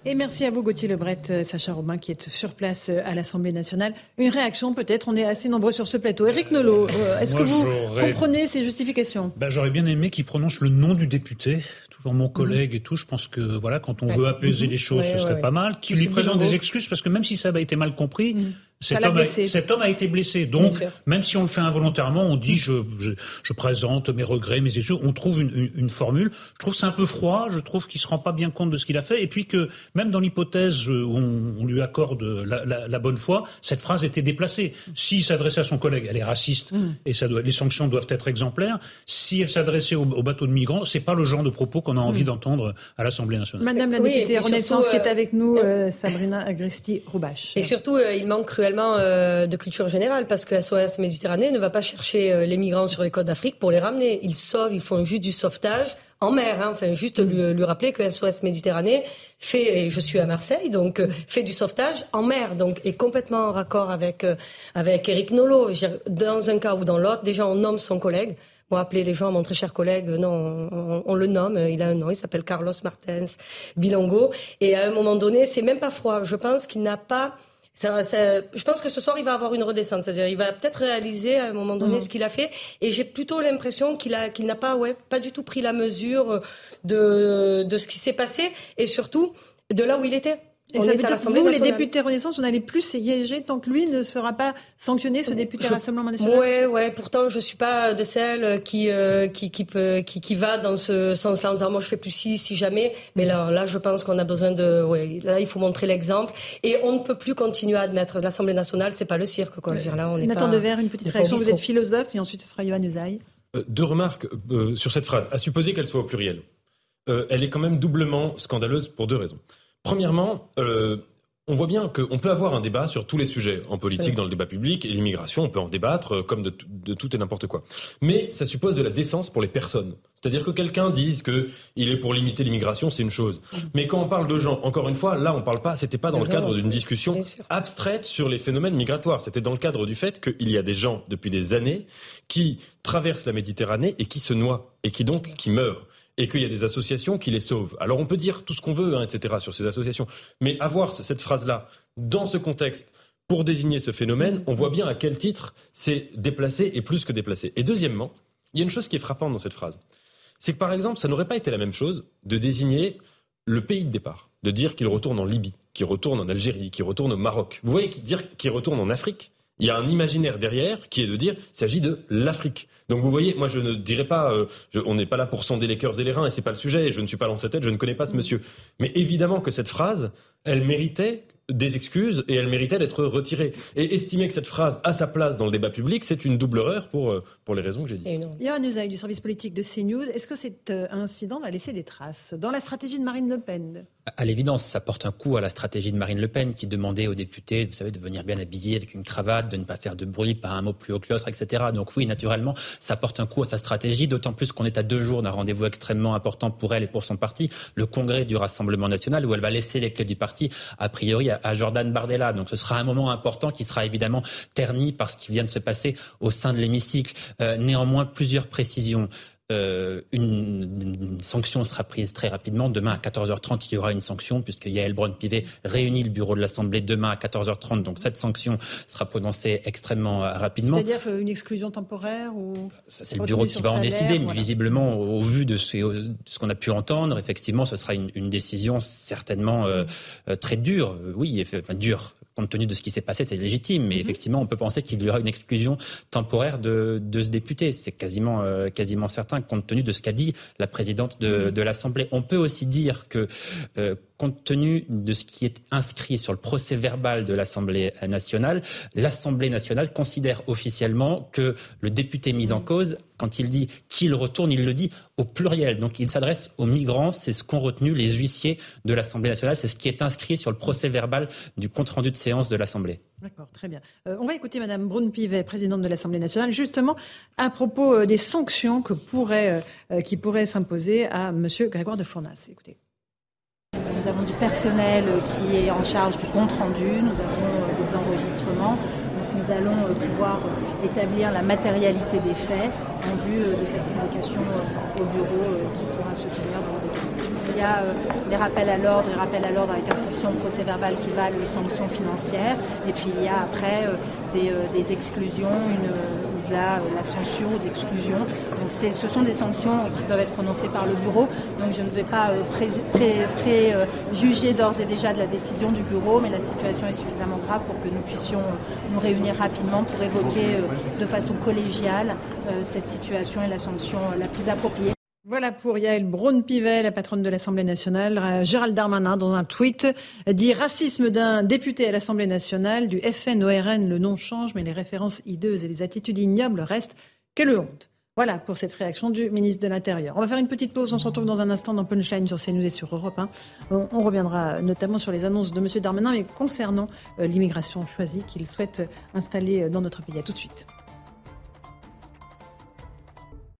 Et merci à vous, Gauthier Lebret, euh, Sacha Robin, qui est sur place euh, à l'Assemblée nationale. Une réaction, peut-être? On est assez nombreux sur ce plateau. Éric Nolot, euh, est-ce que vous comprenez ces justifications? Ben, J'aurais bien aimé qu'il prononce le nom du député, toujours mon collègue et tout. Je pense que voilà, quand on veut apaiser les choses, ce serait pas mal. Qu'il lui présente des excuses, parce que même si ça a été mal compris, mhm. Cet homme, a, cet homme, a, été blessé. Donc, même si on le fait involontairement, on dit je, je, je présente mes regrets, mes excuses. On trouve une, une, une formule. Je trouve c'est un peu froid. Je trouve qu'il se rend pas bien compte de ce qu'il a fait. Et puis que même dans l'hypothèse où on, on, lui accorde la, la, la, bonne foi, cette phrase était déplacée. S'il s'adressait à son collègue, elle est raciste mm. et ça doit, les sanctions doivent être exemplaires. Si elle s'adressait au, au, bateau de migrants, c'est pas le genre de propos qu'on a envie mm. d'entendre à l'Assemblée nationale. Madame la députée Renaissance qui est euh, avec nous, euh, Sabrina Agresti-Roubache. Et surtout, euh, il manque cruellement euh, de culture générale, parce que SOS Méditerranée ne va pas chercher euh, les migrants sur les côtes d'Afrique pour les ramener. Ils sauvent, ils font juste du sauvetage en mer. Hein. Enfin, juste lui, lui, rappeler que SOS Méditerranée fait, et je suis à Marseille, donc euh, fait du sauvetage en mer, donc est complètement en raccord avec euh, avec Eric Nolot. Dans un cas ou dans l'autre, déjà on nomme son collègue. Moi, appeler les gens, mon très cher collègue, non, on, on, le nomme, il a un nom, il s'appelle Carlos Martens Bilongo. Et à un moment donné, c'est même pas froid. Je pense qu'il n'a pas ça, ça, je pense que ce soir, il va avoir une redescente. C'est-à-dire, il va peut-être réaliser à un moment donné mm. ce qu'il a fait. Et j'ai plutôt l'impression qu'il a, qu'il n'a pas, ouais, pas du tout pris la mesure de, de ce qui s'est passé et surtout de là où il était. Et ça veut dire que vous, les députés Renaissance, on n'allez plus siéger tant que lui ne sera pas sanctionné, ce député Rassemblement National Ouais, ouais. Pourtant, je suis pas de celle qui euh, qui qui, peut, qui qui va dans ce sens-là en disant moi je fais plus si si jamais. Mais là, là, je pense qu'on a besoin de. Ouais, là, il faut montrer l'exemple et on ne peut plus continuer à admettre. L'Assemblée nationale, c'est pas le cirque, quoi. Dire, là, on est Nathan Devers, une petite réaction. Vous êtes philosophe et ensuite ce sera Yohann Usaï. Euh, deux remarques euh, sur cette phrase. À supposer qu'elle soit au pluriel, elle est quand même doublement scandaleuse pour deux raisons. Premièrement, on voit bien qu'on peut avoir un débat sur tous les sujets en politique, dans le débat public, et l'immigration, on peut en débattre euh, comme de, tout et n'importe quoi. Mais ça suppose de la décence pour les personnes. C'est-à-dire que quelqu'un dise que il est pour limiter l'immigration, c'est une chose. Mm. Mais quand on parle de gens, encore une fois, là on parle pas, c'était pas dans le cadre d'une discussion abstraite sur les phénomènes migratoires. C'était dans le cadre du fait qu'il y a des gens depuis des années qui traversent la Méditerranée et qui se noient et qui donc qui meurent et qu'il y a des associations qui les sauvent. Alors on peut dire tout ce qu'on veut, hein, etc., sur ces associations, mais avoir cette phrase-là dans ce contexte pour désigner ce phénomène, on voit bien à quel titre c'est déplacé et plus que déplacé. Et deuxièmement, il y a une chose qui est frappante dans cette phrase, c'est que par exemple, ça n'aurait pas été la même chose de désigner le pays de départ, de dire qu'il retourne en Libye, qu'il retourne en Algérie, qu'il retourne au Maroc. Vous voyez, dire qu'il retourne en Afrique, il y a un imaginaire derrière qui est de dire il s'agit de l'Afrique. Donc vous voyez, moi je ne dirais pas, euh, on n'est pas là pour sonder les cœurs et les reins et c'est pas le sujet. Je ne suis pas dans sa tête, je ne connais pas ce monsieur. Mais évidemment que cette phrase, elle méritait des excuses et elle méritait d'être retirée. Et estimer que cette phrase a sa place dans le débat public, c'est une double erreur pour, euh, pour les raisons que j'ai dites. Yann Usaï du service politique de CNews, est-ce que cet euh, incident va laisser des traces dans la stratégie de Marine Le Pen? À l'évidence, ça porte un coup à la stratégie de Marine Le Pen qui demandait aux députés, vous savez, de venir bien habillés avec une cravate, de ne pas faire de bruit, pas un mot plus haut que l'autre, etc. Donc oui, naturellement, ça porte un coup à sa stratégie, d'autant plus qu'on est à deux jours d'un rendez-vous extrêmement important pour elle et pour son parti, le congrès du Rassemblement national, où elle va laisser les clés du parti, a priori, à Jordan Bardella donc ce sera un moment important qui sera évidemment terni par ce qui vient de se passer au sein de l'hémicycle. Euh, néanmoins, plusieurs précisions. Euh, une, sanction sera prise très rapidement. Demain à 14h30, il y aura une sanction puisque Yael Braun-Pivet réunit le bureau de l'Assemblée demain à 14h30. Donc cette sanction sera prononcée extrêmement euh, rapidement. C'est-à-dire une exclusion temporaire ou C'est le bureau qui va en décider, mais visiblement, au, vu de ce, qu'on a pu entendre, effectivement, ce sera une, décision certainement euh, très dure. Oui, enfin dure compte tenu de ce qui s'est passé, c'est légitime. Mais mhm. effectivement, on peut penser qu'il y aura une exclusion temporaire de, de ce député. C'est quasiment, euh, quasiment certain, compte tenu de ce qu'a dit la présidente de, mhm. de l'Assemblée. On peut aussi dire que euh, compte tenu de ce qui est inscrit sur le procès verbal de l'Assemblée nationale, l'Assemblée nationale considère officiellement que le député mis en cause, quand il dit qu'il retourne, il le dit au pluriel. Donc il s'adresse aux migrants. C'est ce qu'ont retenu les huissiers de l'Assemblée nationale. C'est ce qui est inscrit sur le procès verbal du compte-rendu de séance de l'Assemblée. D'accord, très bien. Euh, on va écouter Madame Brune-Pivet, présidente de l'Assemblée nationale, justement à propos euh, des sanctions pourrait, euh, qui pourraient s'imposer à Monsieur Grégoire de Fournas. Écoutez. Nous avons du personnel qui est en charge du compte rendu, nous avons euh, des enregistrements. Donc nous allons euh, pouvoir euh, établir la matérialité des faits en vue de cette convocation au bureau qui pourra se tenir dans il y a des rappels à l'ordre, des rappels à l'ordre avec inscription au procès verbal qui valent les sanctions financières. Et puis il y a après des, des exclusions, une, la, la censure ou l'exclusion. Donc ce sont des sanctions qui peuvent être prononcées par le bureau. Donc je ne vais pas euh, préjuger d'ores et déjà de la décision du bureau, mais la situation est suffisamment grave pour que nous puissions euh, nous réunir rapidement pour évoquer euh, de façon collégiale cette situation et la sanction la plus appropriée. Voilà pour Yael Braun-Pivet, la patronne de l'Assemblée nationale. Euh, Gérald Darmanin, dans un tweet, dit racisme d'un député à l'Assemblée nationale, du FN au RN, le nom change, mais les références hideuses et les attitudes ignobles restent. Quelle honte voilà pour cette réaction du ministre de l'Intérieur. On va faire une petite pause, on se retrouve dans un instant dans Punchline sur CNews et sur Europe 1. On, reviendra notamment sur les annonces de M. Darmanin, mais concernant euh, l'immigration choisie qu'il souhaite installer dans notre pays. À tout de suite.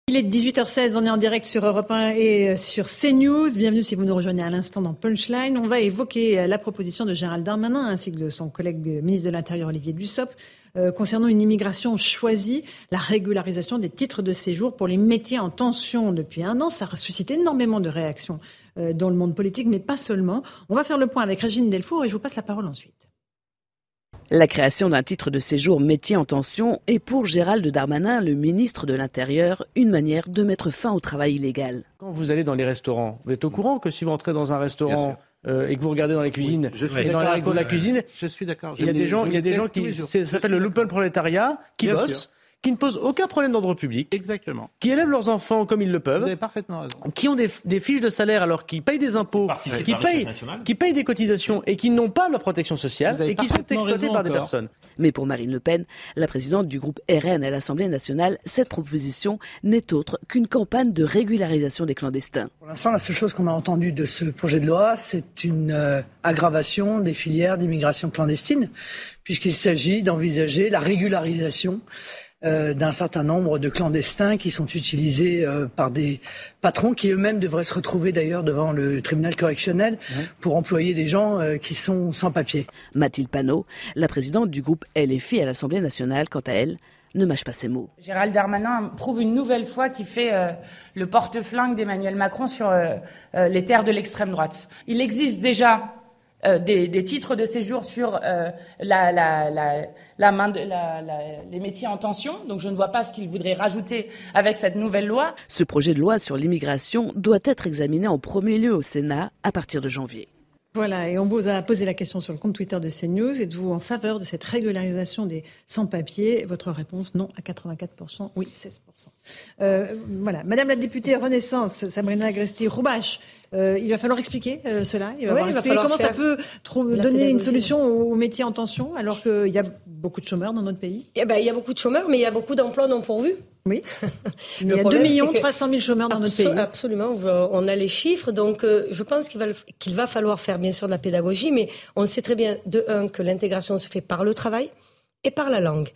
Il est 18h16, on est en direct sur Europe 1 et sur CNews. Bienvenue si vous nous rejoignez à l'instant dans Punchline. On va évoquer la proposition de Gérald Darmanin ainsi que de son collègue ministre de l'Intérieur Olivier Dussopt euh, concernant une immigration choisie, la régularisation des titres de séjour pour les métiers en tension depuis un an. Ça a suscité énormément de réactions euh, dans le monde politique, mais pas seulement. On va faire le point avec Régine Delfour et je vous passe la parole ensuite. La création d'un titre de séjour métier en tension est pour Gérald Darmanin, le ministre de l'Intérieur, une manière de mettre fin au travail illégal. Quand vous allez dans les restaurants, vous êtes au courant que si vous entrez dans un restaurant euh, et que vous regardez dans les cuisines, je suis et dans la, la cuisine, je suis d'accord. Il y a des gens, il y a des gens qui, ça s'appelle le loupel prolétariat, qui bossent qui ne posent aucun problème d'ordre public. Exactement. Qui élèvent leurs enfants comme ils le peuvent. Vous avez parfaitement raison. Qui ont des, des fiches de salaire alors qu'ils payent des impôts, qui payent, qui payent des cotisations et qui n'ont pas leur protection sociale et qui sont exploités par des personnes. Mais pour Marine Le Pen, la présidente du groupe RN à l'Assemblée nationale, cette proposition n'est autre qu'une campagne de régularisation des clandestins. Pour l'instant, la seule chose qu'on a entendue de ce projet de loi, c'est une euh, aggravation des filières d'immigration clandestine, puisqu'il s'agit d'envisager la régularisation euh, d'un certain nombre de clandestins qui sont utilisés euh, par des patrons qui eux-mêmes devraient se retrouver d'ailleurs devant le tribunal correctionnel pour employer des gens euh, qui sont sans papier. Mathilde Panot, la présidente du groupe LFI à l'Assemblée nationale, quant à elle, ne mâche pas ses mots. Gérald Darmanin prouve une nouvelle fois qu'il fait le porte-flingue d'Emmanuel Macron sur les terres de l'extrême droite. Il existe déjà euh, des, des, titres de séjour sur euh, la, la, la, la, main de, les métiers en tension. Donc je ne vois pas ce qu'il voudrait rajouter avec cette nouvelle loi. Ce projet de loi sur l'immigration doit être examiné en premier lieu au Sénat à partir de janvier. Voilà, et on vous a posé la question sur le compte Twitter de CNews. Êtes-vous en faveur de cette régularisation des sans-papiers? Votre réponse, non, à 84%, oui, 16%. Euh, voilà, Madame la députée Renaissance, Sabrina Agresti-Roubache, euh, il va falloir expliquer euh, cela. Il va, expliquer comment ça peut donner une solution aux métiers en tension alors qu'il y a beaucoup de chômeurs dans notre pays. Eh ben, il y a beaucoup de chômeurs, mais il y a beaucoup d'emplois non pourvus. Oui. *laughs* il y a 2 millions 300 000 chômeurs dans notre pays. Absolument, on a les chiffres. Donc, euh, je pense qu'il va, qu'il va falloir faire bien sûr de la pédagogie, mais on sait très bien, de un, que l'intégration se fait par le travail et par la langue.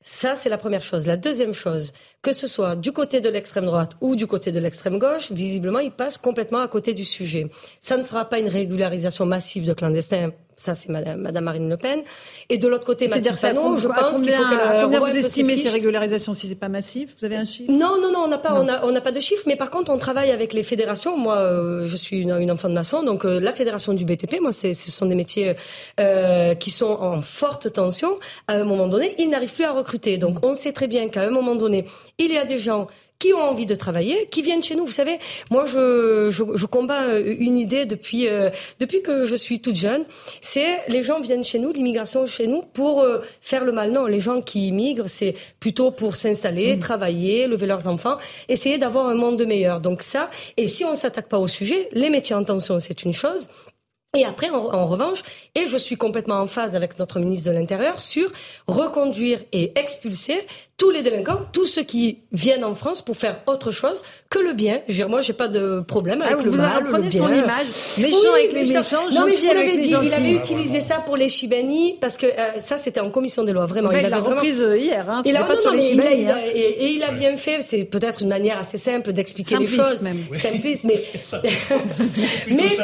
Ça, c'est la première chose. La deuxième chose, que ce soit du côté de l'extrême droite ou du côté de l'extrême gauche, visiblement, ils passent complètement à côté du sujet. Ça ne sera pas une régularisation massive de clandestins ça, c'est Madame, Marine Le Pen. Et de l'autre côté, Mathieu Panot, je pense qu'il faut qu'elle Combien vous estimez ces régularisations si c'est pas massif? Vous avez un chiffre? Non, non, non, on n'a pas, on, pas de chiffre. Mais par contre, on travaille avec les fédérations. Moi, euh, je suis une, enfant de maçon, donc euh, la fédération du BTP, moi, ce sont des métiers euh, qui sont en forte tension. À un moment donné, ils n'arrivent plus à recruter. Donc, on sait très bien qu'à un moment donné, il y a des gens qui ont envie de travailler, qui viennent chez nous. Vous savez, moi, je, je, je combats euh, une idée depuis, euh, depuis que je suis toute jeune. C'est les gens viennent chez nous, l'immigration chez nous, pour euh, faire le mal. Non, les gens qui immigrent, c'est plutôt pour s'installer, mmh. travailler, lever leurs enfants, essayer d'avoir un monde meilleur. Donc ça, et si on s'attaque pas au sujet, les métiers en tension, c'est une chose. Et après, en, en, revanche, et je suis complètement en phase avec notre ministre de l'Intérieur sur reconduire et expulser tous les délinquants, tous ceux qui viennent en France pour faire autre chose que le bien. Je veux dire, moi, j'ai pas de problème avec ah, le vous mal, le bien. son image, méchant avec les méchants, non, mais je vous l'avais dit, il avait utilisé ça pour les Chibani parce que euh, ça, c'était en commission des lois, vraiment. Ouais, il, il l'a reprise vraiment... hier, hein, il a, pas non, sur non, les Chibani. Il a, hein. et, et, il a bien fait. C'est peut-être une manière assez simple d'expliquer les choses, même. simpliste, *laughs* mais mais,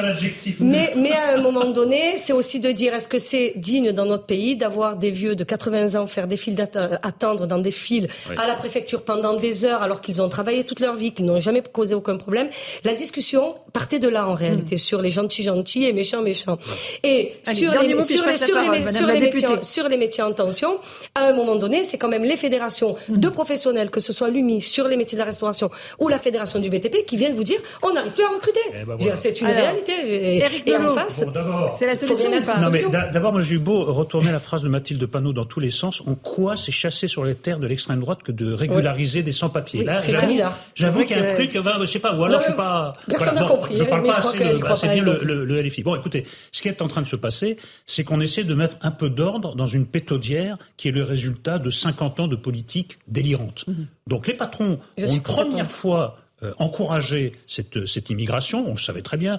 mais mais à un moment donné, c'est aussi de dire est-ce que c'est digne dans notre pays d'avoir des vieux de 80 ans faire des files d'attendre dans des files à la préfecture pendant des heures alors qu'ils ont travaillé toute leur vie, qu'ils n'ont jamais causé aucun problème? La discussion partait de là en réalité mm. sur les gentils gentils et méchants méchants. Et sur, les, sur, les, sur, les, sur, les métiers, sur les métiers en tension, à un moment donné, c'est quand même les fédérations mm. de professionnels, que ce soit l'UMI sur les métiers de la restauration ou la fédération du BTP, qui viennent vous dire on n'arrive plus à recruter. Eh ben voilà. C'est une alors, réalité. Et, et en face, bon, c'est la solution. Non, mais d'abord, moi j'ai eu beau retourner la phrase de Mathilde Panot dans tous les sens. En quoi c'est chasser sur les terres de l'extrême droite que de régulariser des sans-papiers. Oui, c'est très bizarre. J'avoue qu'il y a un truc, enfin, je sais pas, ou alors non, je sais pas. Personne n'a voilà, compris. Je parle pas assez, le, bah, c'est bien le, le, le, LFI. Bon, écoutez, ce qui est en train de se passer, c'est qu'on essaie de mettre un peu d'ordre dans une pétodière qui est le résultat de 50 ans de politique délirante. Mm -hmm. Donc les patrons je ont une première fois euh, encourager cette, cette immigration. On le savait très bien.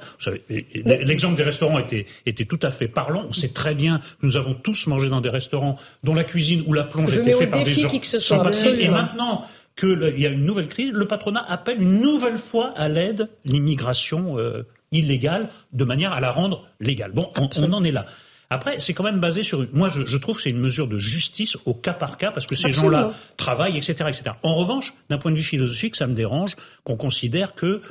L'exemple des restaurants était, était tout à fait parlant. On sait très bien que nous avons tous mangé dans des restaurants dont la cuisine ou la plonge Je était faite par des gens qui que ce sans soit, papier. Et maintenant qu'il y a une nouvelle crise, le patronat appelle une nouvelle fois à l'aide l'immigration euh, illégale de manière à la rendre légale. Bon, on, on en est là. Après, c'est quand même basé sur. Moi, je, je trouve que c'est une mesure de justice au cas par cas parce que ces gens-là travaillent, etc., etc. En revanche, d'un point de vue philosophique, ça me dérange qu'on considère que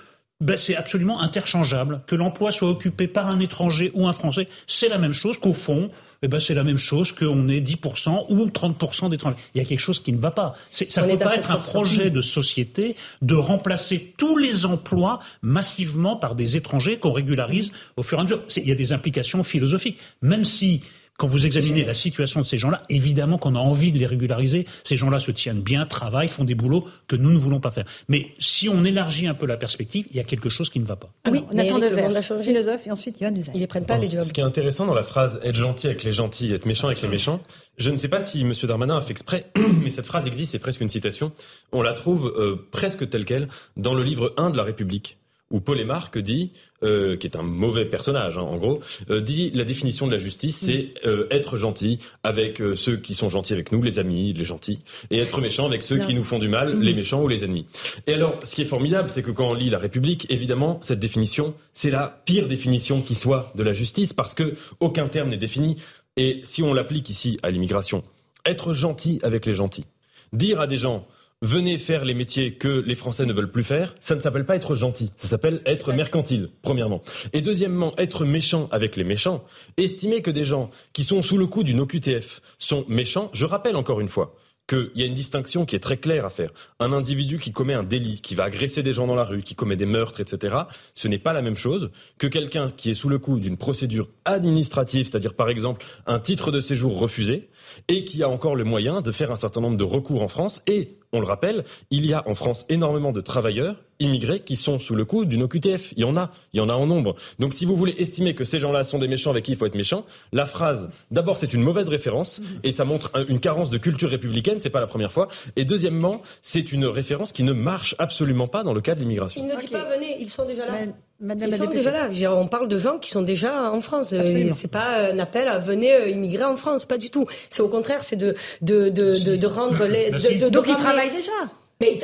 ben, c'est absolument interchangeable. Que l'emploi soit occupé par un étranger ou un Français, c'est la même chose qu'au fond, eh ben, c'est la même chose qu'on ait 10% ou 30% d'étrangers. Il y a quelque chose qui ne va pas. Ça ne peut pas être un projet de société de remplacer tous les emplois massivement par des étrangers qu'on régularise au fur et à mesure. Il y a des implications philosophiques. Même si quand vous examinez la situation de ces gens-là, évidemment qu'on a envie de les régulariser. Ces gens-là se tiennent bien, travaillent, font des boulots que nous ne voulons pas faire. Mais si on élargit un peu la perspective, il y a quelque chose qui ne va pas. oui, Nathan Devers, philosophe, et ensuite Usaï. Ils les prennent pas les jobs. Ce qui est intéressant dans la phrase être gentil avec les gentils, être méchant avec les méchants, je ne sais pas si M. Darmanin a fait exprès, *clears throat* mais cette phrase existe, c'est presque une citation. On la trouve euh, presque telle qu'elle dans le livre 1 de la République où Paul Émarque dit, euh, qui est un mauvais personnage hein, en gros, euh, dit la définition de la justice, c'est euh, être gentil avec euh, ceux qui sont gentils avec nous, les amis, les gentils, et être méchant avec ceux qui nous font du mal, les méchants ou les ennemis. Et alors, ce qui est formidable, c'est que quand on lit la République, évidemment, cette définition, c'est la pire définition qui soit de la justice, parce que aucun terme n'est défini. Et si on l'applique ici à l'immigration, être gentil avec les gentils, dire à des gens venez faire les métiers que les Français ne veulent plus faire, ça ne s'appelle pas être gentil, ça s'appelle être mercantile, premièrement. Et deuxièmement, être méchant avec les méchants, estimer que des gens qui sont sous le coup d'une OQTF sont méchants, je rappelle encore une fois, qu'il y a une distinction qui est très claire à faire. Un individu qui commet un délit, qui va agresser des gens dans la rue, qui commet des meurtres, etc., ce n'est pas la même chose que quelqu'un qui est sous le coup d'une procédure administrative, c'est-à-dire par exemple un titre de séjour refusé, et qui a encore le moyen de faire un certain nombre de recours en France et on le rappelle, il y a en France énormément de travailleurs immigrés qui sont sous le coup d'une OQTF. Il y en a, il y en a en nombre. Donc si vous voulez estimer que ces gens-là sont des méchants avec qui il faut être méchant, la phrase, d'abord c'est une mauvaise référence et ça montre une carence de culture républicaine, c'est pas la première fois. Et deuxièmement, c'est une référence qui ne marche absolument pas dans le cas de l'immigration. Il ne dit pas venez, ils sont déjà là. Madame ils sont déjà là. On parle de gens qui sont déjà en France. Euh. C'est pas un appel à venez euh, immigrer en France, pas du tout. C'est au contraire, c'est de de de, de, de rendre les. Merci. De, de, de Donc ils travaillent déjà. Mais,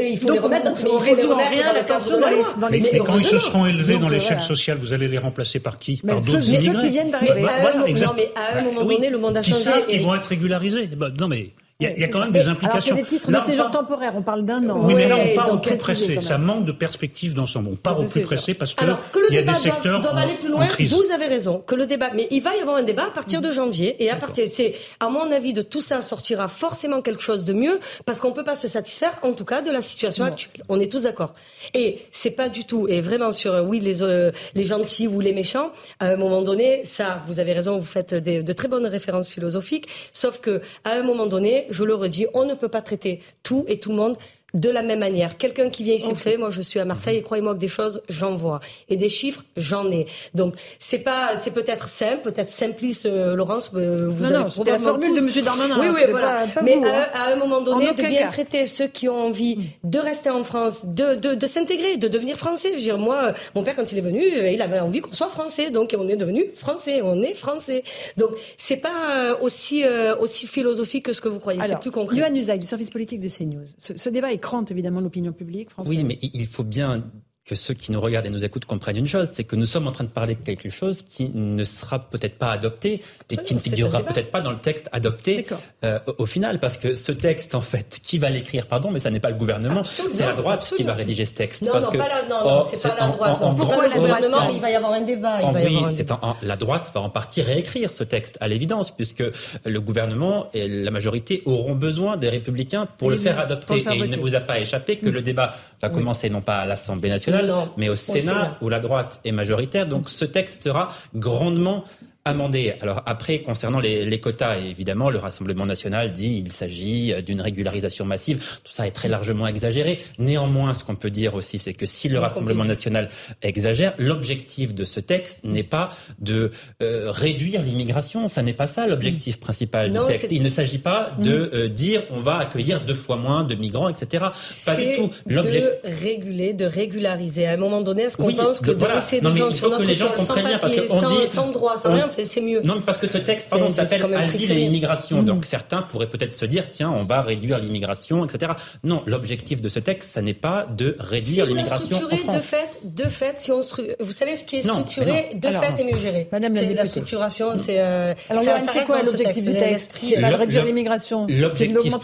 il faut Donc les remettre. on- mais on il faut les remettre rien dans la tension de dans la loi. dans les- Mais, mais quand ils se seront élevés Donc, dans l'échelle voilà. sociale, vous allez les remplacer par qui Mais Par ceux- d'autres mais ceux immigrés qui viennent Mais d'arriver. à un Voilà, non, mais à un Bah, moment oui, donné, le monde a qui changé. savent qu'ils vont être régularisés. Bah, non, mais il y a, il y a C'est quand ça. même des implications. Alors c'est des titres Là, de séjour temporaire. On parle d'un an. Oui, mais là, on part au plus pressé. Ça manque de perspective d'ensemble. On part au plus pressé parce que Alors, que le il y a débat des secteurs doit, doit en, aller plus loin, vous avez raison, que le débat, mais il va y avoir un débat à partir de janvier, et à partir, c'est, à mon avis, de tout ça sortira forcément quelque chose de mieux, parce qu'on peut pas se satisfaire, en tout cas, de la situation actuelle. On est tous d'accord. Et c'est pas du tout, et vraiment sur, euh, oui, les, euh, les gentils ou les méchants, à un moment donné, ça, vous avez raison, vous faites des- de très bonnes références philosophiques, sauf que, à un moment donné, je le redis, on ne peut pas traiter tout et tout le monde de la même manière. Quelqu'un qui vient ici, vous savez, moi je suis à Marseille et croyez-moi que des choses, j'en vois. Et des chiffres, j'en ai. Donc c'est pas, c'est peut-être simple, peut-être simpliste, euh, Laurence, euh, vous Non, avez non, c'était la probablement formule de Monsieur Darmanin, Oui, hein, oui, voilà. pas- pas Mais vous, à, hein. à un moment donné, de bien cas. traiter ceux qui ont envie de rester en France, de, de, de s'intégrer, de devenir français. Je veux dire, moi, euh, mon père, quand il est venu, euh, il avait envie qu'on soit français. Donc on est devenu français, on est français. Donc c'est pas euh, aussi, euh, aussi philosophique que ce que vous croyez, c'est plus concret. Usaï, du service politique de CNews. Ce, ce débat écrante évidemment l'opinion publique française. Oui, mais il faut bien que ceux qui nous regardent et nous écoutent comprennent une chose, c'est que nous sommes en train de parler de quelque chose qui ne sera peut-être pas adopté et qui ne figurera peut-être pas dans le texte adopté euh, au au final, parce que ce texte, en fait, qui va l'écrire, pardon, mais ça n'est pas le gouvernement, c'est la droite qui va rédiger ce texte. Non, parce non, que, pas la, non, non, oh, c'est pas la droite. c'est pas le en- gouvernement, en- il va y avoir un débat. Il en- va y oui, avoir un c'est débat. en- en- la droite va en partie réécrire ce texte, à l'évidence, puisque le gouvernement et la majorité auront besoin des républicains pour le faire adopter. et il ne vous a pas échappé que le débat va commencer non pas à l'Assemblée nationale, Non, mais au Sénat. Sénat, où la droite est majoritaire. Donc ce texte sera grandement amendé. Alors après, concernant les, les quotas, évidemment, le Rassemblement national dit il s'agit d'une régularisation massive. Tout ça est très largement exagéré. Néanmoins, ce qu'on peut dire aussi, c'est que si le Rassemblement national exagère, l'objectif de ce texte n'est pas de euh, réduire l'immigration. Ça n'est pas ça l'objectif principal Non, du texte. Il ne s'agit pas de euh, dire on va accueillir deux fois moins de migrants, etc. Pas du tout. L'objectif de réguler, de régulariser. À un moment donné, est-ce qu'on Oui, pense que de- voilà. laisser Non, des mais gens sur faut que notre les gens sans bien, parce sans, dit- sans droit, sans on- rien, c'est mieux. Non, mais parce que ce texte, pardon, s'appelle Asile et immigration. Donc certains pourraient peut-être se dire, tiens, on va réduire l'immigration, etc. Non, l'objectif de ce texte, ça n'est pas de réduire l'immigration en France. De fait, de fait, si on vous savez, ce qui est structuré, de fait, est mieux géré. Madame la, la structuration, c'est. Euh, Alors, c'est quoi l'objectif du texte C'est pas de réduire l'immigration. L'objectif,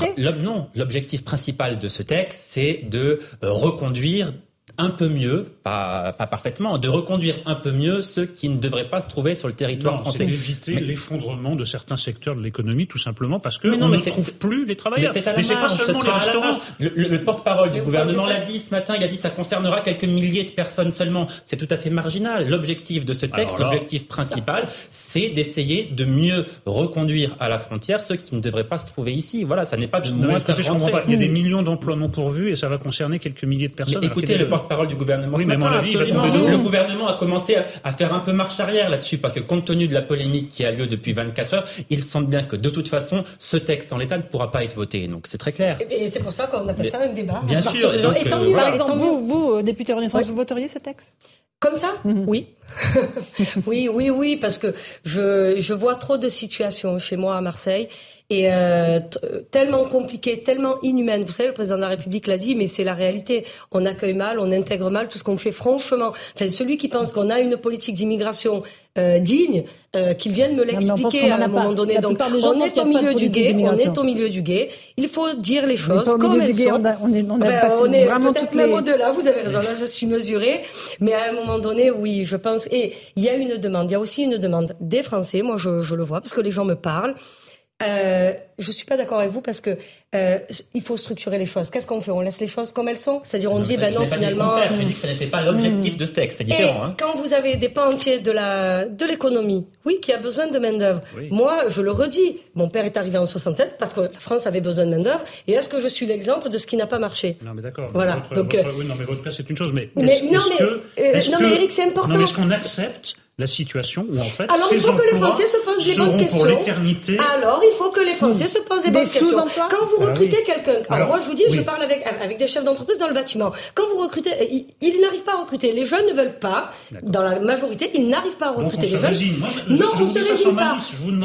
non, l'objectif principal de ce texte, c'est de euh, reconduire un peu mieux, pas, pas, parfaitement, de reconduire un peu mieux ceux qui ne devraient pas se trouver sur le territoire non, français. C'est d'éviter l'effondrement de certains secteurs de l'économie, tout simplement parce que on ne trouve plus les travailleurs. Mais c'est pas seulement les restaurants. Le, porte-parole du gouvernement l'a dit ce matin. Il a dit que ça concernera quelques milliers de personnes seulement. C'est tout à fait marginal. L'objectif de ce texte, l'objectif principal, c'est d'essayer de mieux reconduire à la frontière ceux qui ne devraient pas se trouver ici. Voilà, ça n'est pas de moins écoutez, je pas. Il y a des millions d'emplois non pourvus et ça va concerner quelques milliers de personnes. Mais écoutez, le parole du gouvernement oui, le gouvernement a commencé à, faire un peu marche arrière là-dessus, parce que compte tenu de la polémique qui a lieu depuis 24 heures, il semble bien que de toute façon, ce texte en l'état ne pourra pas être voté. Donc c'est très clair. Et c'est pour ça qu'on appelle ça un débat. Bien sûr. Et, tant mieux, par exemple, vous, vous, euh, député Renaissance, vous voteriez ce texte? Comme ça? Mhm. Oui. *laughs* oui, oui, oui, parce que je, je vois trop de situations chez moi à Marseille et euh, tellement compliquée, tellement inhumaine. Vous savez, le président de la République l'a dit, mais c'est la réalité. On accueille mal, on intègre mal tout ce qu'on fait. Franchement, enfin, celui qui pense qu'on a une politique d'immigration euh, digne, euh, qu'il vienne me l'expliquer à un moment donné. Donc, on est au milieu du guet, on est au milieu du guet. Il faut dire les choses comme elles sont. On, est, on, on est vraiment peut-être même au-delà. Vous avez raison. Là, je suis mesurée, mais à un moment donné, oui, je pense. Et il y a une demande. Il y a aussi une demande des Français. Moi, je, je le vois parce que les gens me parlent. Euh, je suis pas d'accord avec vous parce que euh, il faut structurer les choses. Qu'est-ce qu'on fait? On laisse les choses comme elles sont? C'est-à-dire on dit ben non finalement. Je dis que ce n'était pas l'objectif de ce texte. C'est différent. Hein. Quand vous avez des pans entiers de la de l'économie, oui, qui a besoin de main d'œuvre. Moi, je le redis. Mon père est arrivé en 67 parce que la France avait besoin de main d'œuvre. Et est-ce que je suis l'exemple de ce qui n'a pas marché? Non, mais d'accord. Voilà. Donc, euh, oui, non, mais votre cas c'est une chose, mais, mais non, mais, que, non, mais Eric, c'est important. Non, mais est-ce qu'on accepte la situation où en fait alors il faut que les Français se posent des bonnes questions. Alors il faut que les Français se posent des, bonnes questions. Quand vous ah recrutez quelqu'un, alors, moi je vous dis, je parle avec avec des chefs d'entreprise dans le bâtiment. Quand vous recrutez, ils, n'arrivent pas à recruter. Les jeunes ne veulent pas. Dans la majorité, ils n'arrivent pas à recruter les jeunes. non, on se résigne pas.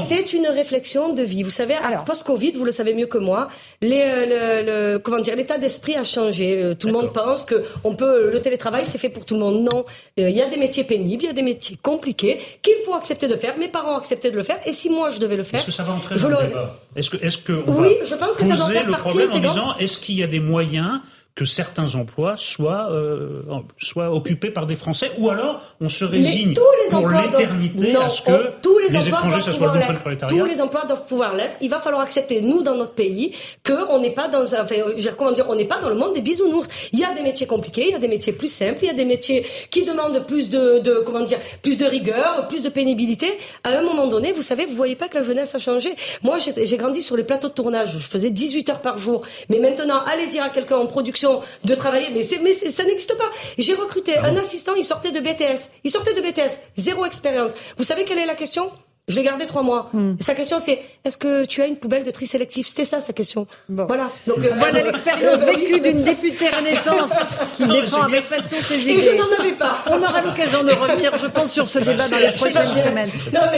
C'est une réflexion de vie. Vous savez, post-Covid, vous le savez mieux que moi, les, le, comment dire, l'état d'esprit a changé. Euh, tout le monde pense que on peut le télétravail, c'est fait pour tout le monde. Non, euh, il y a des métiers pénibles, il y a des métiers compliqués qu'il faut accepter de faire. Mes parents ont accepté de le faire, et si moi je devais le faire, est-ce que ça va entrer dans le débat Est-ce que, est-ce que oui, je pense que ça doit faire le partie problème en disant est-ce qu'il y a des moyens que certains emplois soient, euh, soient occupés par des Français, ou alors on se résigne pour l'éternité à ce que tous les, les étrangers, ça soit le prolétariat. Tous les emplois doivent pouvoir l'être. Il va falloir accepter, nous, dans notre pays, qu'on n'est pas dans, enfin, comment dire, on n'est pas dans le monde des bisounours. Il y a des métiers compliqués, il y a des métiers plus simples, il y a des métiers qui demandent plus de, de comment dire, plus de rigueur, plus de pénibilité. À un moment donné, vous savez, vous voyez pas que la jeunesse a changé. Moi, j'ai grandi sur les plateaux de tournage. Je faisais 18 heures par jour. Mais maintenant, allez dire à quelqu'un en production de travailler. Mais, mais ça n'existe pas. J'ai recruté ah un assistant, il sortait de BTS. Il sortait de BTS, zéro expérience. Vous savez quelle est la question? Je l'ai gardé trois mois. Hmm. Sa question, c'est est-ce que tu as une poubelle de tri sélectif? C'était ça sa question. Voilà. Donc euh, voilà *laughs* l'expérience vécue d'une députée Renaissance qui défend avec passion ses idées. Et je n'en avais pas. On aura l'occasion de revenir, je pense, sur ce débat dans les prochaines semaines.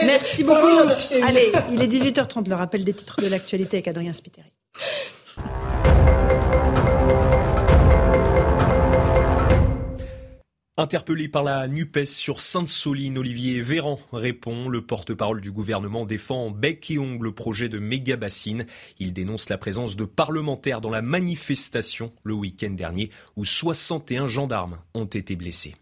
Merci beaucoup. Allez, il est 18h30. Le rappel des titres de l'actualité avec Adrien Spiteri. Interpellé par la NUPES sur Sainte-Soline, Olivier Véran répond. Le porte-parole du gouvernement défend bec et ongle le projet de méga bassine. Il dénonce la présence de parlementaires dans la manifestation le week-end dernier où 61 gendarmes ont été blessés.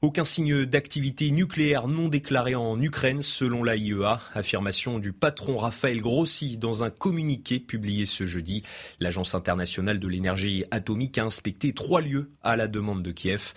Aucun signe d'activité nucléaire non déclarée en Ukraine selon l'AIEA. Affirmation du patron Raphaël Grossi dans un communiqué publié ce jeudi. L'Agence internationale de l'énergie atomique a inspecté trois lieux à la demande de Kiev.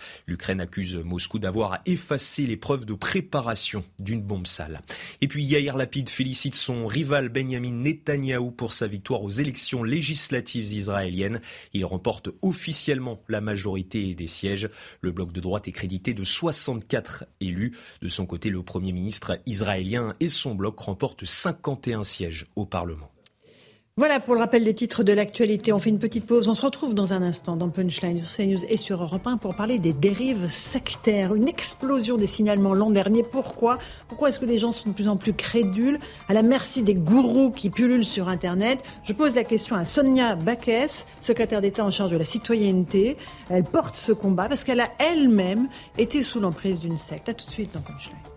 Moscou d'avoir effacé les preuves de préparation d'une bombe sale. Et puis Yair Lapid félicite son rival Benjamin Netanyahou pour sa victoire aux élections législatives israéliennes. Il remporte officiellement la majorité des sièges. Le bloc de droite est crédité de 64 élus. De son côté, le Premier ministre israélien et son bloc remportent 51 sièges au Parlement. Voilà pour le rappel des titres de l'actualité. On fait une petite pause. On se retrouve dans un instant dans Punchline sur CNews et sur Europe 1 pour parler des dérives sectaires. Une explosion des signalements l'an dernier. Pourquoi? Pourquoi est-ce que les gens sont de plus en plus crédules? À la merci des gourous qui pullulent sur Internet Je pose la question à Sonia Baquès, secrétaire d'État en charge de la citoyenneté. Elle porte ce combat parce qu'elle a elle-même été sous l'emprise d'une secte. À tout de suite dans Punchline.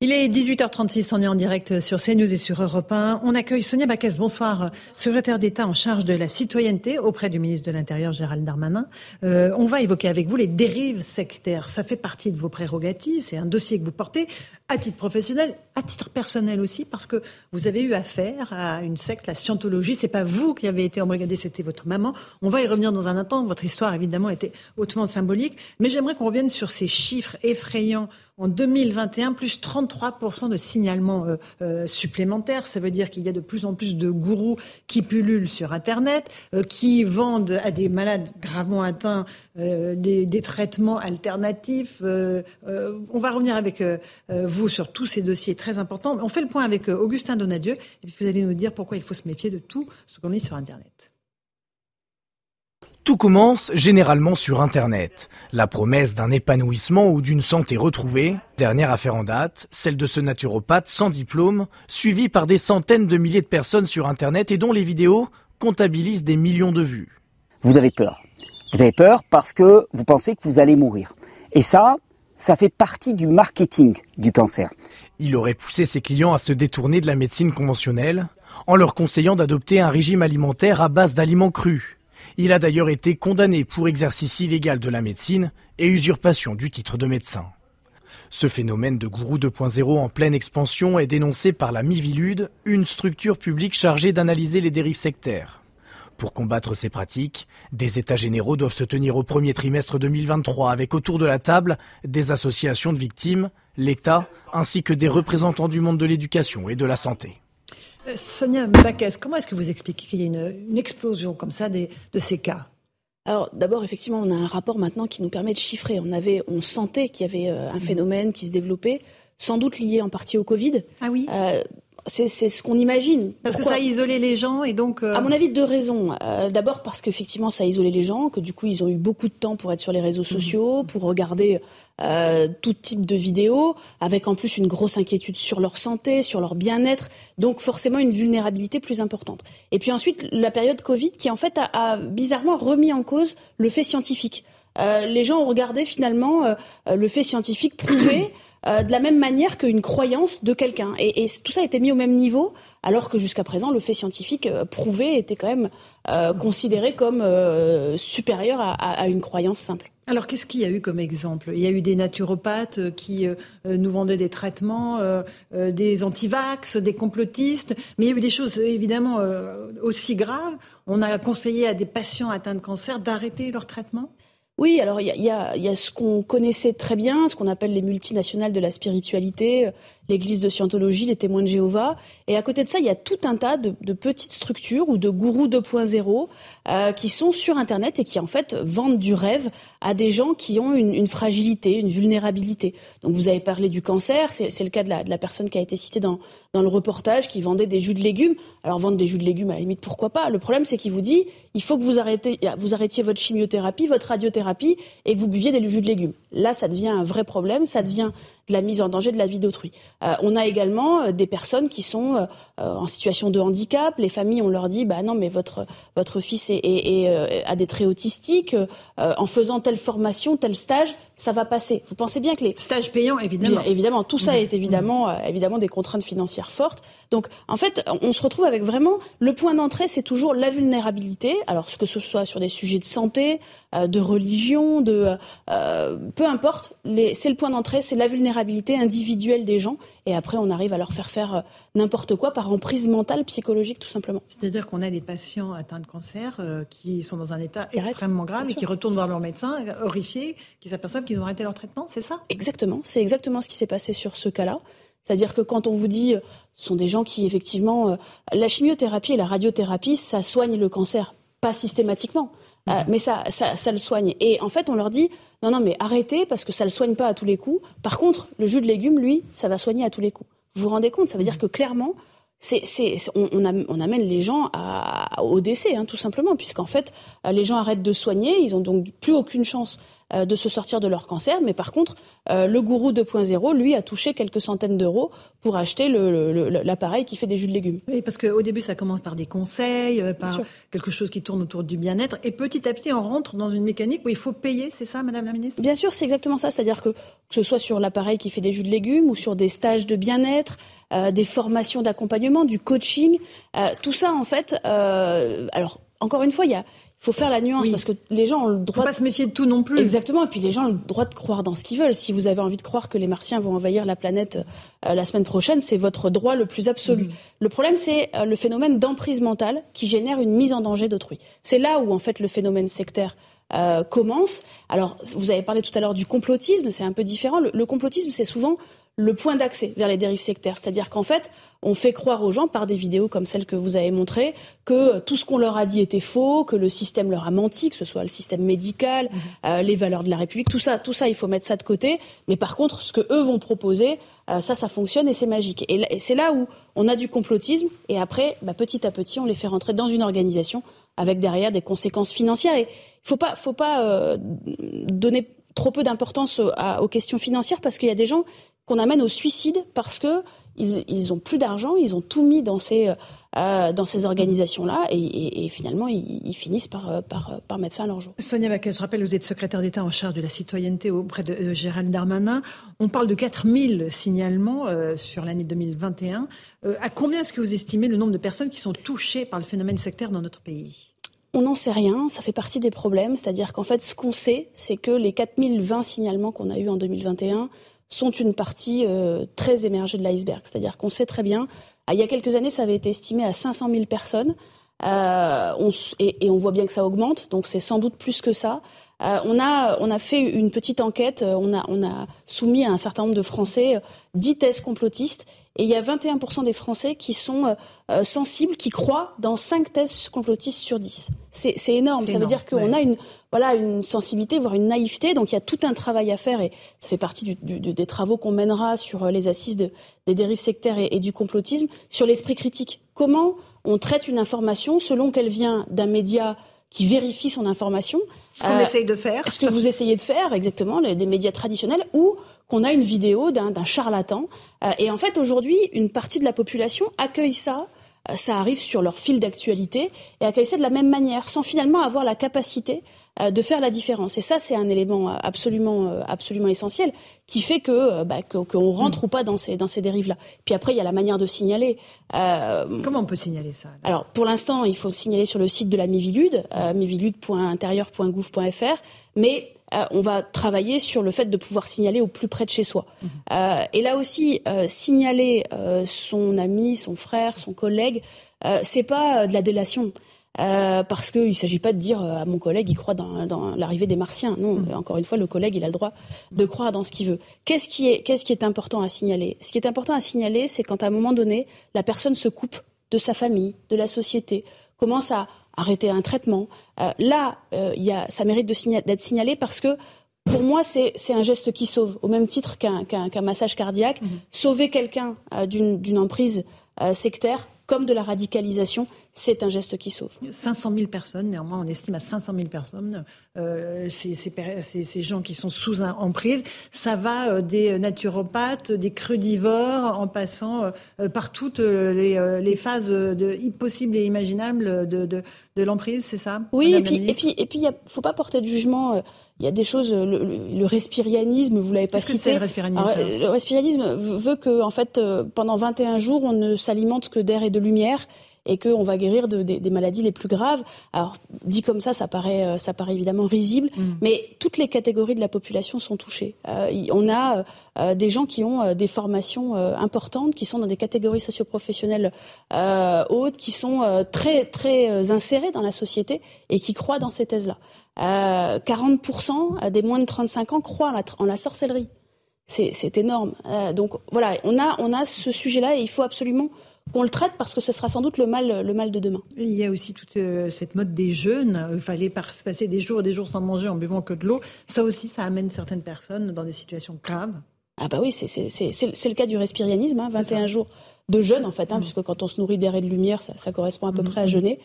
Il est 18h36, on est en direct sur CNews et sur Europe 1. On accueille Sonia Baquès, bonsoir, secrétaire d'État en charge de la citoyenneté auprès du ministre de l'Intérieur Gérald Darmanin. Euh, on va évoquer avec vous les dérives sectaires. Ça fait partie de vos prérogatives, c'est un dossier que vous portez à titre professionnel, à titre personnel aussi, parce que vous avez eu affaire à une secte, la scientologie. C'est pas vous qui avez été embrigadé, c'était votre maman. On va y revenir dans un instant. Votre histoire, évidemment, était hautement symbolique. Mais j'aimerais qu'on revienne sur ces chiffres effrayants en 2021, plus 33% de signalements euh, euh, supplémentaires. Ça veut dire qu'il y a de plus en plus de gourous qui pullulent sur Internet, euh, qui vendent à des malades gravement atteints des, des, traitements alternatifs. on va revenir avec vous sur tous ces dossiers très importants. On fait le point avec Augustin Donadieu, et puis vous allez nous dire pourquoi il faut se méfier de tout ce qu'on met sur Internet. Tout commence généralement sur Internet. La promesse d'un épanouissement ou d'une santé retrouvée. Dernière affaire en date, celle de ce naturopathe sans diplôme, suivi par des centaines de milliers de personnes sur Internet et dont les vidéos comptabilisent des millions de vues. Vous avez peur. Vous avez peur parce que vous pensez que vous allez mourir. Et ça, ça fait partie du marketing du cancer. Il aurait poussé ses clients à se détourner de la médecine conventionnelle en leur conseillant d'adopter un régime alimentaire à base d'aliments crus il a d'ailleurs été condamné pour exercice illégal de la médecine et usurpation du titre de médecin. Ce phénomène de gourou 2.0 en pleine expansion est dénoncé par la Mivilude, une structure publique chargée d'analyser les dérives sectaires. Pour combattre ces pratiques, des États généraux doivent se tenir au premier trimestre 2023 avec autour de la table des associations de victimes, l'État ainsi que des représentants du monde de l'éducation et de la santé. Euh, Sonia Baquès, comment est-ce que vous expliquez qu'il y ait une, explosion comme ça de ces cas? Alors d'abord, effectivement, on a un rapport maintenant qui nous permet de chiffrer. On avait, on sentait qu'il y avait euh, un mmh. phénomène qui se développait, sans doute lié en partie au Covid. Ah oui. Euh, c'est ce qu'on imagine. Parce que ça a isolé les gens et donc. À mon avis, deux raisons. D'abord parce qu'effectivement, ça a isolé les gens, que du coup, ils ont eu beaucoup de temps pour être sur les réseaux mmh. sociaux, pour regarder euh, tout type de vidéos, avec en plus une grosse inquiétude sur leur santé, sur leur bien-être, donc forcément une vulnérabilité plus importante. Et puis ensuite, la période Covid qui en fait a, bizarrement remis en cause le fait scientifique. Euh, les gens ont regardé finalement euh, le fait scientifique prouvé *coughs* de la même manière qu'une croyance de quelqu'un. Et, tout ça a été mis au même niveau, alors que jusqu'à présent, le fait scientifique prouvé était quand même considéré comme supérieur à une croyance simple. Alors, qu'est-ce qu'il y a eu comme exemple? Il y a eu des naturopathes euh, qui euh, euh, nous vendaient des traitements, des antivax, des complotistes, mais il y a eu des choses évidemment aussi graves. On a conseillé à des patients atteints de cancer d'arrêter leur traitement? Oui, alors il y a, y, a, ce qu'on connaissait très bien, ce qu'on appelle les multinationales de la spiritualité, l'Église de Scientologie, les témoins de Jéhovah. Et à côté de ça, il y a tout un tas de, de petites structures ou de gourous 2.0 euh, qui sont sur Internet et qui en fait vendent du rêve à des gens qui ont une, une fragilité, une vulnérabilité. Donc vous avez parlé du cancer, c'est le cas de la, de la, personne qui a été citée dans, dans le reportage, qui vendait des jus de légumes. Alors vendre des jus de légumes, à la limite, pourquoi pas? Le problème, c'est qu'il vous dit, il faut que vous, arrêtez, vous arrêtiez votre chimiothérapie, votre radiothérapie et que vous buviez des jus de légumes. Là, ça devient un vrai problème, ça devient de la mise en danger de la vie d'autrui. Euh, on a également euh, des personnes qui sont euh, en situation de handicap. Les familles, on leur dit, bah non, mais votre votre fils est, est, a des traits autistiques. en faisant telle formation, tel stage, ça va passer. Vous pensez bien que les stages payants, évidemment, évidemment, tout ça mmh. est évidemment mmh. évidemment des contraintes financières fortes. Donc, en fait, on se retrouve avec vraiment le point d'entrée, c'est toujours la vulnérabilité. Alors, que ce soit sur des sujets de santé, de religion, de peu importe, c'est le point d'entrée, c'est la vulnérabilité individuelle des gens. Et après, on arrive à leur faire faire euh, n'importe quoi par emprise mentale, psychologique, tout simplement. C'est-à-dire qu'on a des patients atteints de cancer euh, qui sont dans un état extrêmement grave et qui retournent voir leur médecin, euh, horrifiés, qui s'aperçoivent qu'ils ont arrêté leur traitement, c'est ça? Exactement. C'est exactement ce qui s'est passé sur ce cas-là. C'est-à-dire que quand on vous dit, ce sont des gens qui, effectivement, la chimiothérapie et la radiothérapie, ça soigne le cancer, pas systématiquement. Euh, mais ça, ça, ça, le soigne. Et en fait, on leur dit non, non, mais arrêtez parce que ça le soigne pas à tous les coups. Par contre, le jus de légumes, lui, ça va soigner à tous les coups. Vous vous rendez compte? Ça veut dire que clairement, c'est, on, amène les gens au décès, hein, tout simplement, puisqu'en fait, les gens arrêtent de soigner, ils ont donc plus aucune chance euh, de se sortir de leur cancer. Mais par contre, euh, le gourou 2.0, lui, a touché quelques centaines d'euros pour acheter l'appareil qui fait des jus de légumes. Oui, parce qu'au début, ça commence par des conseils, euh, par quelque chose qui tourne autour du bien-être. Et petit à petit, on rentre dans une mécanique où il faut payer, c'est ça, Madame la Ministre? Bien sûr, c'est exactement ça. C'est-à-dire que, que ce soit sur l'appareil qui fait des jus de légumes ou sur des stages de bien-être, des formations d'accompagnement, du coaching, tout ça, en fait, alors, encore une fois, il y a, faut faire la nuance parce que les gens ont le droit. Faut pas se méfier de tout non plus. Exactement. Et puis les gens ont le droit de croire dans ce qu'ils veulent. Si vous avez envie de croire que les Martiens vont envahir la planète euh, la semaine prochaine, c'est votre droit le plus absolu. Mm. Le problème, c'est euh, le phénomène d'emprise mentale qui génère une mise en danger d'autrui. C'est là où en fait le phénomène sectaire euh, commence. Alors, vous avez parlé tout à l'heure du complotisme, c'est un peu différent. le complotisme, c'est souvent le point d'accès vers les dérives sectaires. C'est-à-dire qu'en fait, on fait croire aux gens par des vidéos comme celle que vous avez montrées que tout ce qu'on leur a dit était faux, que le système leur a menti, que ce soit le système médical, mhm. euh, les valeurs de la République, tout ça, tout ça, il faut mettre ça de côté. Mais par contre, ce que eux vont proposer, euh, ça, ça fonctionne et c'est magique. Et, c'est là où on a du complotisme et après, bah, petit à petit, on les fait rentrer dans une organisation avec derrière des conséquences financières. Et il faut pas, faut pas euh, donner trop peu d'importance aux, questions financières parce qu'il y a des gens qu'on amène au suicide parce que ils, ont plus d'argent, ils ont tout mis dans ces euh, dans ces organisations-là et, finalement ils, finissent par, euh, par, euh, par mettre fin à leur jour. Sonia Baquet, je rappelle, vous êtes secrétaire d'État en charge de la citoyenneté auprès de Gérald Darmanin. On parle de 4000 signalements sur l'année 2021. à combien est-ce que vous estimez le nombre de personnes qui sont touchées par le phénomène sectaire dans notre pays? On n'en sait rien, ça fait partie des problèmes, c'est-à-dire qu'en fait, ce qu'on sait, c'est que les 4020 signalements qu'on a eus en 2021 sont une partie euh, très émergée de l'iceberg. C'est-à-dire qu'on sait très bien, ah, il y a quelques années, ça avait été estimé à 500 000 personnes, euh, et, on voit bien que ça augmente, donc c'est sans doute plus que ça. Euh, on, a, on a fait une petite enquête, on a, on a soumis à un certain nombre de Français 10 euh, thèses complotistes, et il y a 21% des Français qui sont sensibles, qui croient dans 5 thèses complotistes sur 10. C'est énorme, ça veut dire qu'on a une, voilà, une sensibilité, voire une naïveté, donc il y a tout un travail à faire, et ça fait partie du, des travaux qu'on mènera sur les assises de, des dérives sectaires et, et du complotisme, sur l'esprit critique. Comment on traite une information selon qu'elle vient d'un média qui vérifie son information. Ce qu'on euh, essaye de faire. Ce que vous essayez de faire, exactement, des médias traditionnels, ou qu'on a une vidéo d'un charlatan. Euh, et en fait, aujourd'hui, une partie de la population accueille ça euh, ça arrive sur leur fil d'actualité et accueille ça de la même manière, sans finalement avoir la capacité de faire la différence. Et ça, c'est un élément euh, absolument, euh, absolument essentiel qui fait que bah, qu'on rentre mm. ou pas dans ces, dans ces dérives-là. Puis après, il y a la manière de signaler. Comment on peut signaler ça Alors, pour l'instant, il faut signaler sur le site de la Mivilude, euh, mivilude.intérieur.gouv.fr, mais on va travailler sur le fait de pouvoir signaler au plus près de chez soi. Mm-hmm. et là aussi, signaler son ami, son frère, son collègue, c'est pas de la délation. Euh, parce qu'il ne s'agit pas de dire euh, à mon collègue il croit dans, dans l'arrivée des martiens. Non, mm. encore une fois, le collègue il a le droit de croire dans ce qu'il veut. Qu'est-ce qui est, qu'est-ce qui est important à signaler? Ce qui est important à signaler, c'est quand à un moment donné, la personne se coupe de sa famille, de la société, commence à arrêter un traitement. Euh, là, y a, ça mérite d'être signalé parce que pour moi, c'est un geste qui sauve, au même titre qu'un qu'un massage cardiaque. Mm-hmm. Sauver quelqu'un d'une emprise sectaire, comme de la radicalisation, c'est un geste qui sauve. 500 000 personnes, néanmoins, on estime à 500 000 personnes euh, ces, ces, gens qui sont sous emprise. Ça va euh, des naturopathes, des crudivores, en passant euh, par toutes les, phases de, possibles et imaginables de, de, l'emprise, c'est ça Oui, et puis, et puis, et puis, il ne faut pas porter de jugement. Il y a des choses, le, respirianisme, vous l'avez pas cité. c'est le respirianisme Le respirianisme veut que, en fait, pendant 21 jours, on ne s'alimente que d'air et de lumière et qu'on va guérir de, des, maladies les plus graves. Alors, dit comme ça, ça paraît, euh, ça paraît évidemment risible, mm. mais toutes les catégories de la population sont touchées. Euh, on a euh, des gens qui ont des formations importantes, qui sont dans des catégories socioprofessionnelles hautes, qui sont très, très insérés dans la société et qui croient dans ces thèses-là. 40% des moins de 35 ans croient en la, sorcellerie. C'est énorme. donc voilà, on a, on a ce sujet-là et il faut absolument qu'on le traite parce que ce sera sans doute le mal, le mal de demain. il y a aussi toute euh, cette mode des jeûnes. Il fallait passer des jours et des jours sans manger en buvant que de l'eau. Ça aussi, ça amène certaines personnes dans des situations graves. Ah bah oui, c'est le cas du respirianisme, hein, 21 jours de jeûne en fait, hein, puisque quand on se nourrit d'air et de lumière, ça, ça correspond à peu près à jeûner.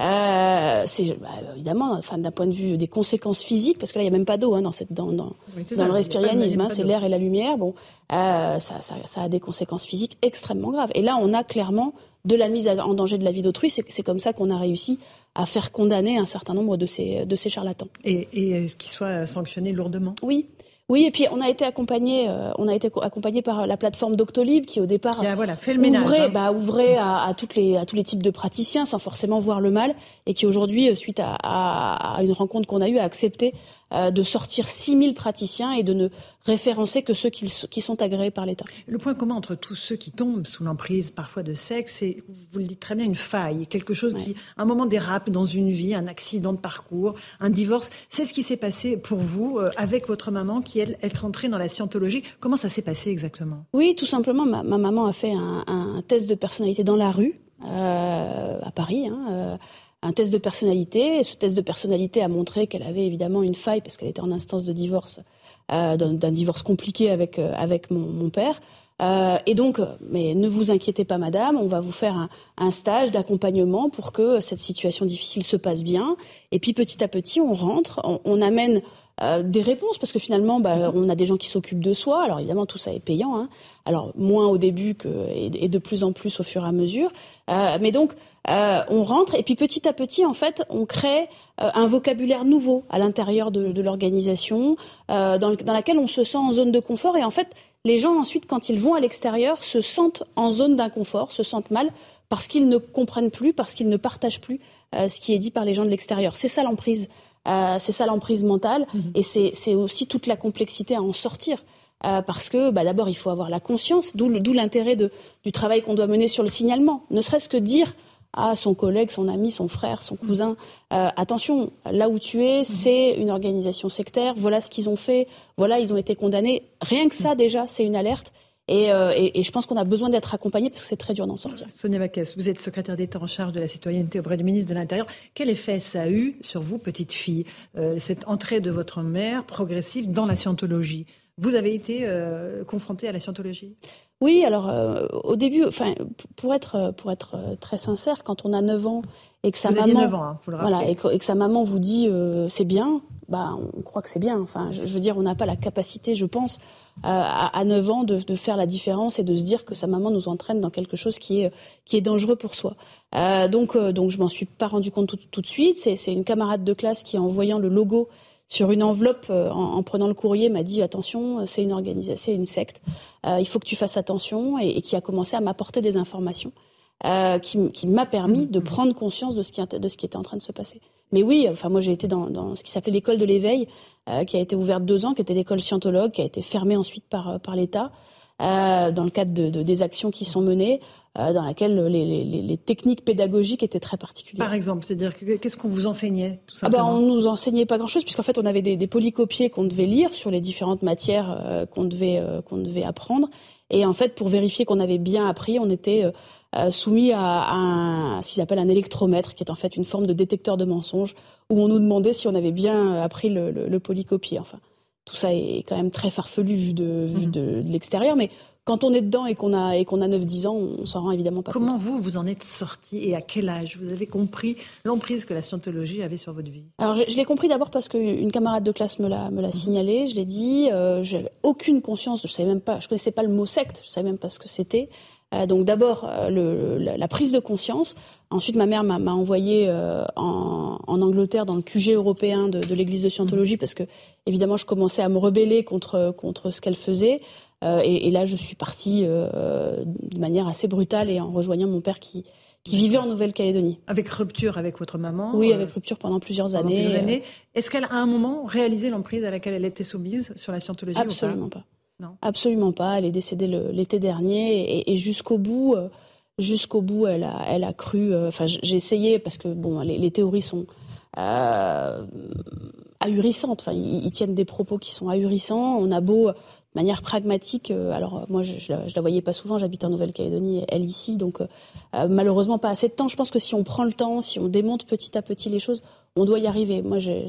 Euh, c'est bah, évidemment, enfin d'un point de vue des conséquences physiques, parce que là il y a même pas d'eau hein, dans cette dans dans, dans le respirianisme, hein, c'est l'air et la lumière. Bon, euh, ça, ça, ça a des conséquences physiques extrêmement graves. Et là, on a clairement de la mise en danger de la vie d'autrui. C'est comme ça qu'on a réussi à faire condamner un certain nombre de ces, de ces charlatans. Et, et est-ce qu'ils soient sanctionnés lourdement? Oui. Oui, et puis on a été accompagné, euh, on a été accompagné par la plateforme Doctolib qui au départ a, voilà, fait le ménage, ouvrait, hein. bah, ouvrait à, à, toutes les, à tous les types de praticiens sans forcément voir le mal, et qui aujourd'hui, euh, suite à, à, à, une rencontre qu'on a eue, a accepté euh, de sortir 6000 praticiens et de ne référencer que ceux qui, qui sont agréés par l'État. Le point commun entre tous ceux qui tombent sous l'emprise parfois de sexe, c'est, vous le dites très bien, une faille, quelque chose ouais. qui, un moment dérape dans une vie, un accident de parcours, un divorce. C'est ce qui s'est passé pour vous euh, avec votre maman qui, elle, est rentrée dans la scientologie. Comment ça s'est passé exactement? Oui, tout simplement, ma, ma, maman a fait un, un, test de personnalité dans la rue, euh, à Paris. Hein, euh, un test de personnalité. Et ce test de personnalité a montré qu'elle avait évidemment une faille parce qu'elle était en instance de divorce, euh, d'un divorce compliqué avec euh, avec mon, mon père. Euh, et donc, mais ne vous inquiétez pas, madame, on va vous faire un, un stage d'accompagnement pour que cette situation difficile se passe bien. Et puis petit à petit, on rentre, on, on amène euh, des réponses parce que finalement, bah, on a des gens qui s'occupent de soi. Alors évidemment, tout ça est payant. Hein. Alors moins au début que et, de plus en plus au fur et à mesure. Euh, mais donc, euh, on rentre et puis petit à petit, en fait, on crée euh, un vocabulaire nouveau à l'intérieur de, de l'organisation, euh, dans, dans, laquelle on se sent en zone de confort. Et en fait, les gens ensuite, quand ils vont à l'extérieur, se sentent en zone d'inconfort, se sentent mal parce qu'ils ne comprennent plus, parce qu'ils ne partagent plus euh, ce qui est dit par les gens de l'extérieur. C'est ça l'emprise. Euh, c'est ça l'emprise mentale mmh. et c'est aussi toute la complexité à en sortir. Euh, parce que bah, d'abord il faut avoir la conscience, d'où l'intérêt du travail qu'on doit mener sur le signalement. Ne serait-ce que dire à son collègue, son ami, son frère, son cousin, euh, attention, là où tu es, c'est une organisation sectaire, voilà ce qu'ils ont fait, voilà, ils ont été condamnés. Rien que ça déjà, c'est une alerte. Et, euh, et, et, je pense qu'on a besoin d'être accompagné parce que c'est très dur d'en sortir. Sonia Maquès, vous êtes secrétaire d'État en charge de la citoyenneté auprès du ministre de l'Intérieur. Quel effet ça a eu sur vous, petite fille, euh, cette entrée de votre mère progressive dans la scientologie? Vous avez été euh, confrontée à la scientologie? Oui, alors euh, au début, enfin pour être pour être très sincère, quand on a 9 ans et que sa vous maman 9 ans, hein, faut le voilà et que, et que, sa maman vous dit euh, c'est bien, bah on croit que c'est bien. Enfin, je, je, veux dire, on n'a pas la capacité, je pense, euh, à, à 9 ans de, de, faire la différence et de se dire que sa maman nous entraîne dans quelque chose qui est qui est dangereux pour soi. Euh, donc donc je m'en suis pas rendu compte tout, tout de suite. C'est une camarade de classe qui en voyant le logo sur une enveloppe euh, en, en, prenant le courrier m'a dit attention c'est une organisation c'est une secte. Euh, il faut que tu fasses attention et, et qui a commencé à m'apporter des informations euh, qui, qui m'a permis de prendre conscience de ce qui de ce qui était en train de se passer. Mais oui enfin moi j'ai été dans, dans, ce qui s'appelait l'école de l'éveil euh, qui a été ouverte deux ans qui était l'école scientologue qui a été fermée ensuite par par l'État euh, dans le cadre de, de, des actions qui sont menées, euh, dans laquelle les, les, les, techniques pédagogiques étaient très particulières. Par exemple, c'est-à-dire qu'est-ce qu'on vous enseignait tout ah ben, On nous enseignait pas grand-chose, puisqu'en fait on avait des, des polycopiés qu'on devait lire sur les différentes matières euh, qu'on devait, euh, qu'on devait apprendre. Et en fait, pour vérifier qu'on avait bien appris, on était euh, soumis à, à un, ce qu'ils appellent un électromètre, qui est en fait une forme de détecteur de mensonges, où on nous demandait si on avait bien appris le, le, le polycopier. Enfin, tout ça est quand même très farfelu vu de, vu de, de l'extérieur, mais quand on est dedans et qu'on a et qu'on a 9-10 ans, on s'en rend évidemment pas Comment compte. vous vous en êtes sorti et à quel âge? Vous avez compris l'emprise que la scientologie avait sur votre vie? Alors je, je l'ai compris d'abord parce qu'une camarade de classe me l'a me l'a signalé, je l'ai dit, euh, j'avais aucune conscience, je savais même pas, je connaissais pas le mot secte, je savais même pas ce que c'était. Euh, donc d'abord euh, la, la, prise de conscience. Ensuite, ma mère m'a envoyé euh, en, en, Angleterre dans le QG européen de, de l'Église de Scientologie parce que évidemment je commençais à me rebeller contre contre ce qu'elle faisait. Euh, et, et, là, je suis partie euh, de manière assez brutale et en rejoignant mon père qui, qui vivait en Nouvelle-Calédonie. Avec rupture avec votre maman Oui, avec rupture pendant plusieurs pendant années. Plusieurs années. Est-ce qu'elle, à un moment, réalisé l'emprise à laquelle elle était soumise sur la scientologie Absolument pas, pas. Non? Absolument pas. Elle est décédée l'été dernier et, et jusqu'au bout, euh, jusqu'au bout, elle a, elle a cru. Enfin, j'ai essayé parce que bon, les, les théories sont euh, ahurissantes. Enfin, ils, ils, tiennent des propos qui sont ahurissants. On a beau de manière pragmatique. Euh, alors moi, je, je, la, je, la, voyais pas souvent. J'habite en Nouvelle-Calédonie, elle ici, donc euh, malheureusement pas assez de temps. Je pense que si on prend le temps, si on démonte petit à petit les choses, on doit y arriver. Moi, j'ai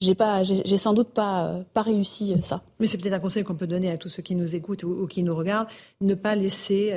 j'ai pas, j'ai sans doute pas, pas réussi ça. Mais c'est peut-être un conseil qu'on peut donner à tous ceux qui nous écoutent ou, qui nous regardent ne pas laisser,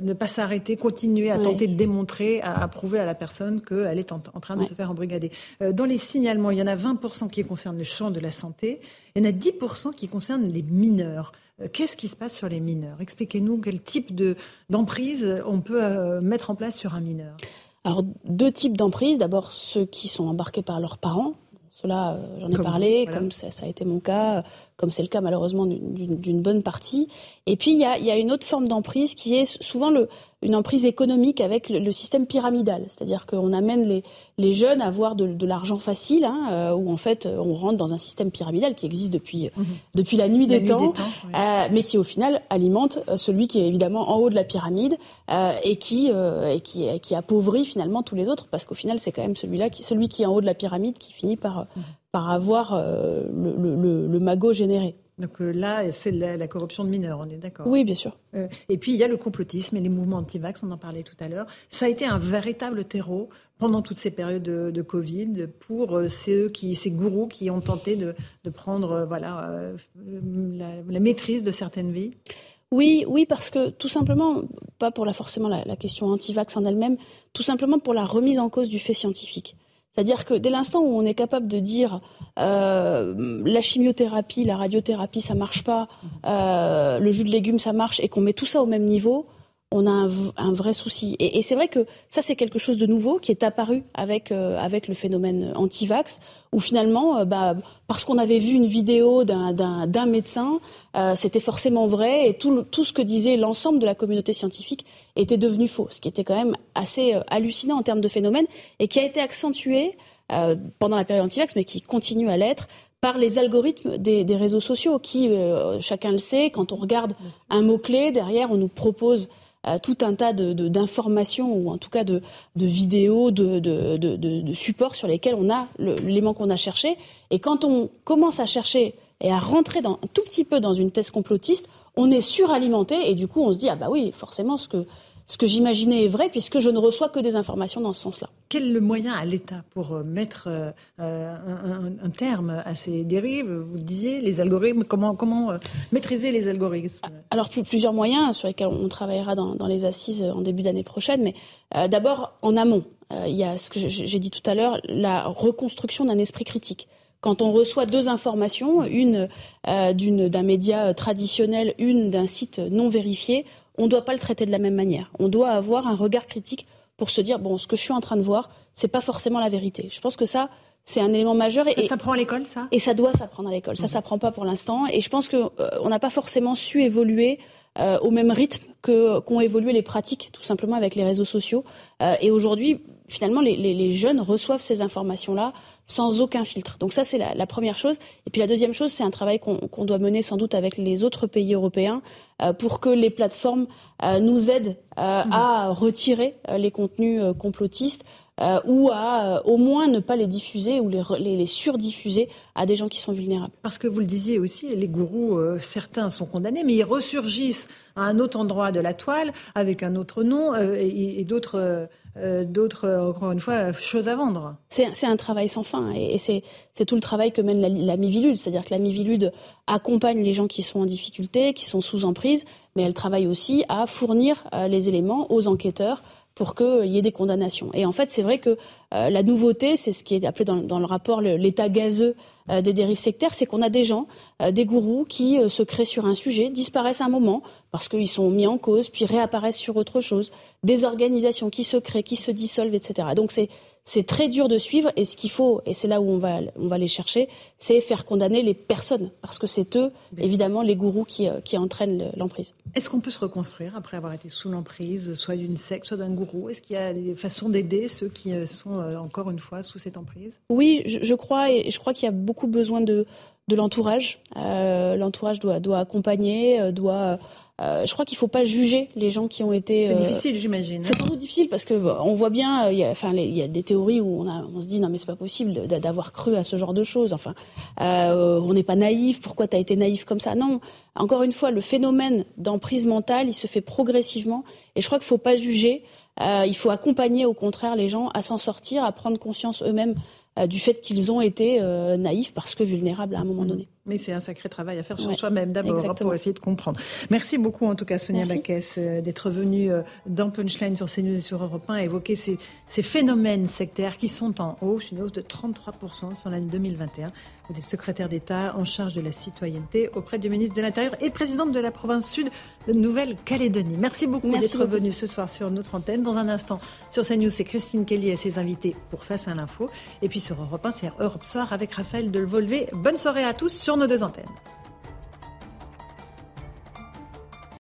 ne pas s'arrêter, continuer à tenter de démontrer, à, prouver à la personne qu'elle est en, train de se faire embrigader. dans les signalements, il y en a 20% qui concernent le champ de la santé, il y en a 10% qui concernent les mineurs. Euh, qu'est-ce qui se passe sur les mineurs? Expliquez-nous quel type de, d'emprise on peut euh, mettre en place sur un mineur. Alors, deux types d'emprise. D'abord, ceux qui sont embarqués par leurs parents. Cela, euh, j'en ai parlé, comme ça, a été mon cas, comme c'est le cas malheureusement d'une, bonne partie. Et puis, il y a, y a, une autre forme d'emprise qui est souvent le, une emprise économique avec le, système pyramidal. C'est-à-dire qu'on amène les, les, jeunes à avoir de, l'argent facile, hein, euh, où en fait on rentre dans un système pyramidal qui existe depuis, mhm. depuis la nuit des temps, euh, mais qui au final alimente euh, celui qui est évidemment en haut de la pyramide et, qui, et qui, qui appauvrit finalement tous les autres, parce qu'au final c'est quand même celui-là, qui, celui qui est en haut de la pyramide qui finit par, mhm. par avoir le, le, le magot généré. Donc euh, là, c'est la, corruption de mineurs, on est d'accord Oui, bien sûr. Euh, et puis, il y a le complotisme et les mouvements anti-vax, on en parlait tout à l'heure. Ça a été un véritable terreau pendant toutes ces périodes de, Covid pour euh, ceux qui, ces gourous qui ont tenté de, prendre voilà, la, maîtrise de certaines vies. Oui, oui, parce que tout simplement, pas pour la, forcément la, la question anti-vax en elle-même, tout simplement pour la remise en cause du fait scientifique. C'est-à-dire que dès l'instant où on est capable de dire euh, la chimiothérapie, la radiothérapie, ça marche pas, euh, le jus de légumes, ça marche, et qu'on met tout ça au même niveau, on a un, vrai souci. Et, c'est vrai que ça, c'est quelque chose de nouveau qui est apparu avec, euh, avec le phénomène anti-vax, où finalement, euh, bah, parce qu'on avait vu une vidéo d'un médecin, euh, c'était forcément vrai, et tout, tout ce que disait l'ensemble de la communauté scientifique était devenu faux, ce qui était quand même assez hallucinant en termes de phénomène, et qui a été accentué pendant la période anti-vax, mais qui continue à l'être par les algorithmes des, des réseaux sociaux, qui, chacun le sait, quand on regarde un mot-clé, derrière, on nous propose tout un tas d'informations ou en tout cas de, vidéos, de, de, supports sur lesquels on a l'élément qu'on a cherché. Et quand on commence à chercher et à rentrer dans, un tout petit peu dans une thèse complotiste, on est suralimenté et du coup on se dit ah bah oui forcément ce que ce que j'imaginais est vrai puisque je ne reçois que des informations dans ce sens-là. Quel est le moyen à l'État pour euh, mettre euh, un, terme à ces dérives? Vous disiez les algorithmes, comment, comment euh, maîtriser les algorithmes? Alors plusieurs moyens sur lesquels on travaillera dans, les assises en début d'année prochaine, mais d'abord en amont. il y a ce que j'ai dit tout à l'heure, la reconstruction d'un esprit critique quand on reçoit deux informations, une d'un média traditionnel, une d'un site non vérifié, on ne doit pas le traiter de la même manière. On doit avoir un regard critique pour se dire bon, ce que je suis en train de voir, c'est pas forcément la vérité. Je pense que ça, c'est un élément majeur. Et, ça s'apprend à l'école, ça? Et ça doit s'apprendre à l'école. Ça, s'apprend pas pour l'instant. Et je pense qu'on euh, n'a pas forcément su évoluer euh, au même rythme que qu'ont évolué les pratiques, tout simplement avec les réseaux sociaux. Euh, et aujourd'hui, finalement, les, jeunes reçoivent ces informations-là sans aucun filtre. Donc ça, c'est la, première chose. Et puis la deuxième chose, c'est un travail qu'on doit mener sans doute avec les autres pays européens euh, pour que les plateformes euh, nous aident euh, mmh. à retirer les contenus complotistes. ou à au moins ne pas les diffuser ou les, les, les, surdiffuser à des gens qui sont vulnérables. Parce que vous le disiez aussi, les gourous, certains sont condamnés, mais ils ressurgissent à un autre endroit de la toile avec un autre nom et, et d'autres euh, d'autres, euh, encore une fois, choses à vendre. C'est un travail sans fin et, c'est tout le travail que mène la, la Mivilude. C'est-à-dire que la Mivilude accompagne les gens qui sont en difficulté, qui sont sous emprise, mais elle travaille aussi à fournir euh, les éléments aux enquêteurs pour qu'il y ait des condamnations. Et en fait, c'est vrai que la nouveauté, c'est ce qui est appelé dans, dans le rapport l'état gazeux des dérives sectaires, c'est qu'on a des gens, des gourous, qui se créent sur un sujet, disparaissent un moment, parce qu'ils sont mis en cause, puis réapparaissent sur autre chose, des organisations qui se créent, qui se dissolvent, etc. Donc c'est c'est très dur de suivre et ce qu'il faut, et c'est là où on va, on va les chercher, c'est faire condamner les personnes, parce que c'est eux, évidemment, les gourous qui, euh, qui entraînent l'emprise. Est-ce qu'on peut se reconstruire après avoir été sous l'emprise, soit d'une secte, soit d'un gourou? Est-ce qu'il y a des façons d'aider ceux qui euh, sont, euh, encore une fois, sous cette emprise? Oui, je, crois, et je crois qu'il y a beaucoup besoin de, de l'entourage. l'entourage doit, doit accompagner, doit euh, je crois qu'il ne faut pas juger les gens qui ont été. C'est euh, difficile, j'imagine. C'est sans doute difficile parce que on voit bien, il y a, enfin, il y a des théories où on, a, on se dit non mais c'est pas possible d'avoir cru à ce genre de choses. Enfin, euh, on n'est pas naïf. Pourquoi tu as été naïf comme ça? Non. Encore une fois, le phénomène d'emprise mentale, il se fait progressivement, et je crois qu'il ne faut pas juger. il faut accompagner au contraire les gens à s'en sortir, à prendre conscience eux-mêmes du fait qu'ils ont été naïfs parce que vulnérables à un moment donné. Mais c'est un sacré travail à faire sur soi-même d'abord hein, pour essayer de comprendre. Merci beaucoup en tout cas Sonia Baquès d'être venue dans Punchline sur CNews et sur Europe 1 évoquer ces, ces phénomènes sectaires qui sont en hausse, une hausse de 33% sur l'année 2021. Vous êtes secrétaire d'État en charge de la citoyenneté auprès du ministre de l'Intérieur et présidente de la province sud de Nouvelle-Calédonie. Merci beaucoup d'être venu ce soir sur notre antenne. Dans un instant, sur CNews, c'est Christine Kelly et ses invités pour Face à l'info. Et puis sur Europe 1, c'est Europe Soir avec Raphaël Delvolvé. Bonne soirée à tous nos deux antennes.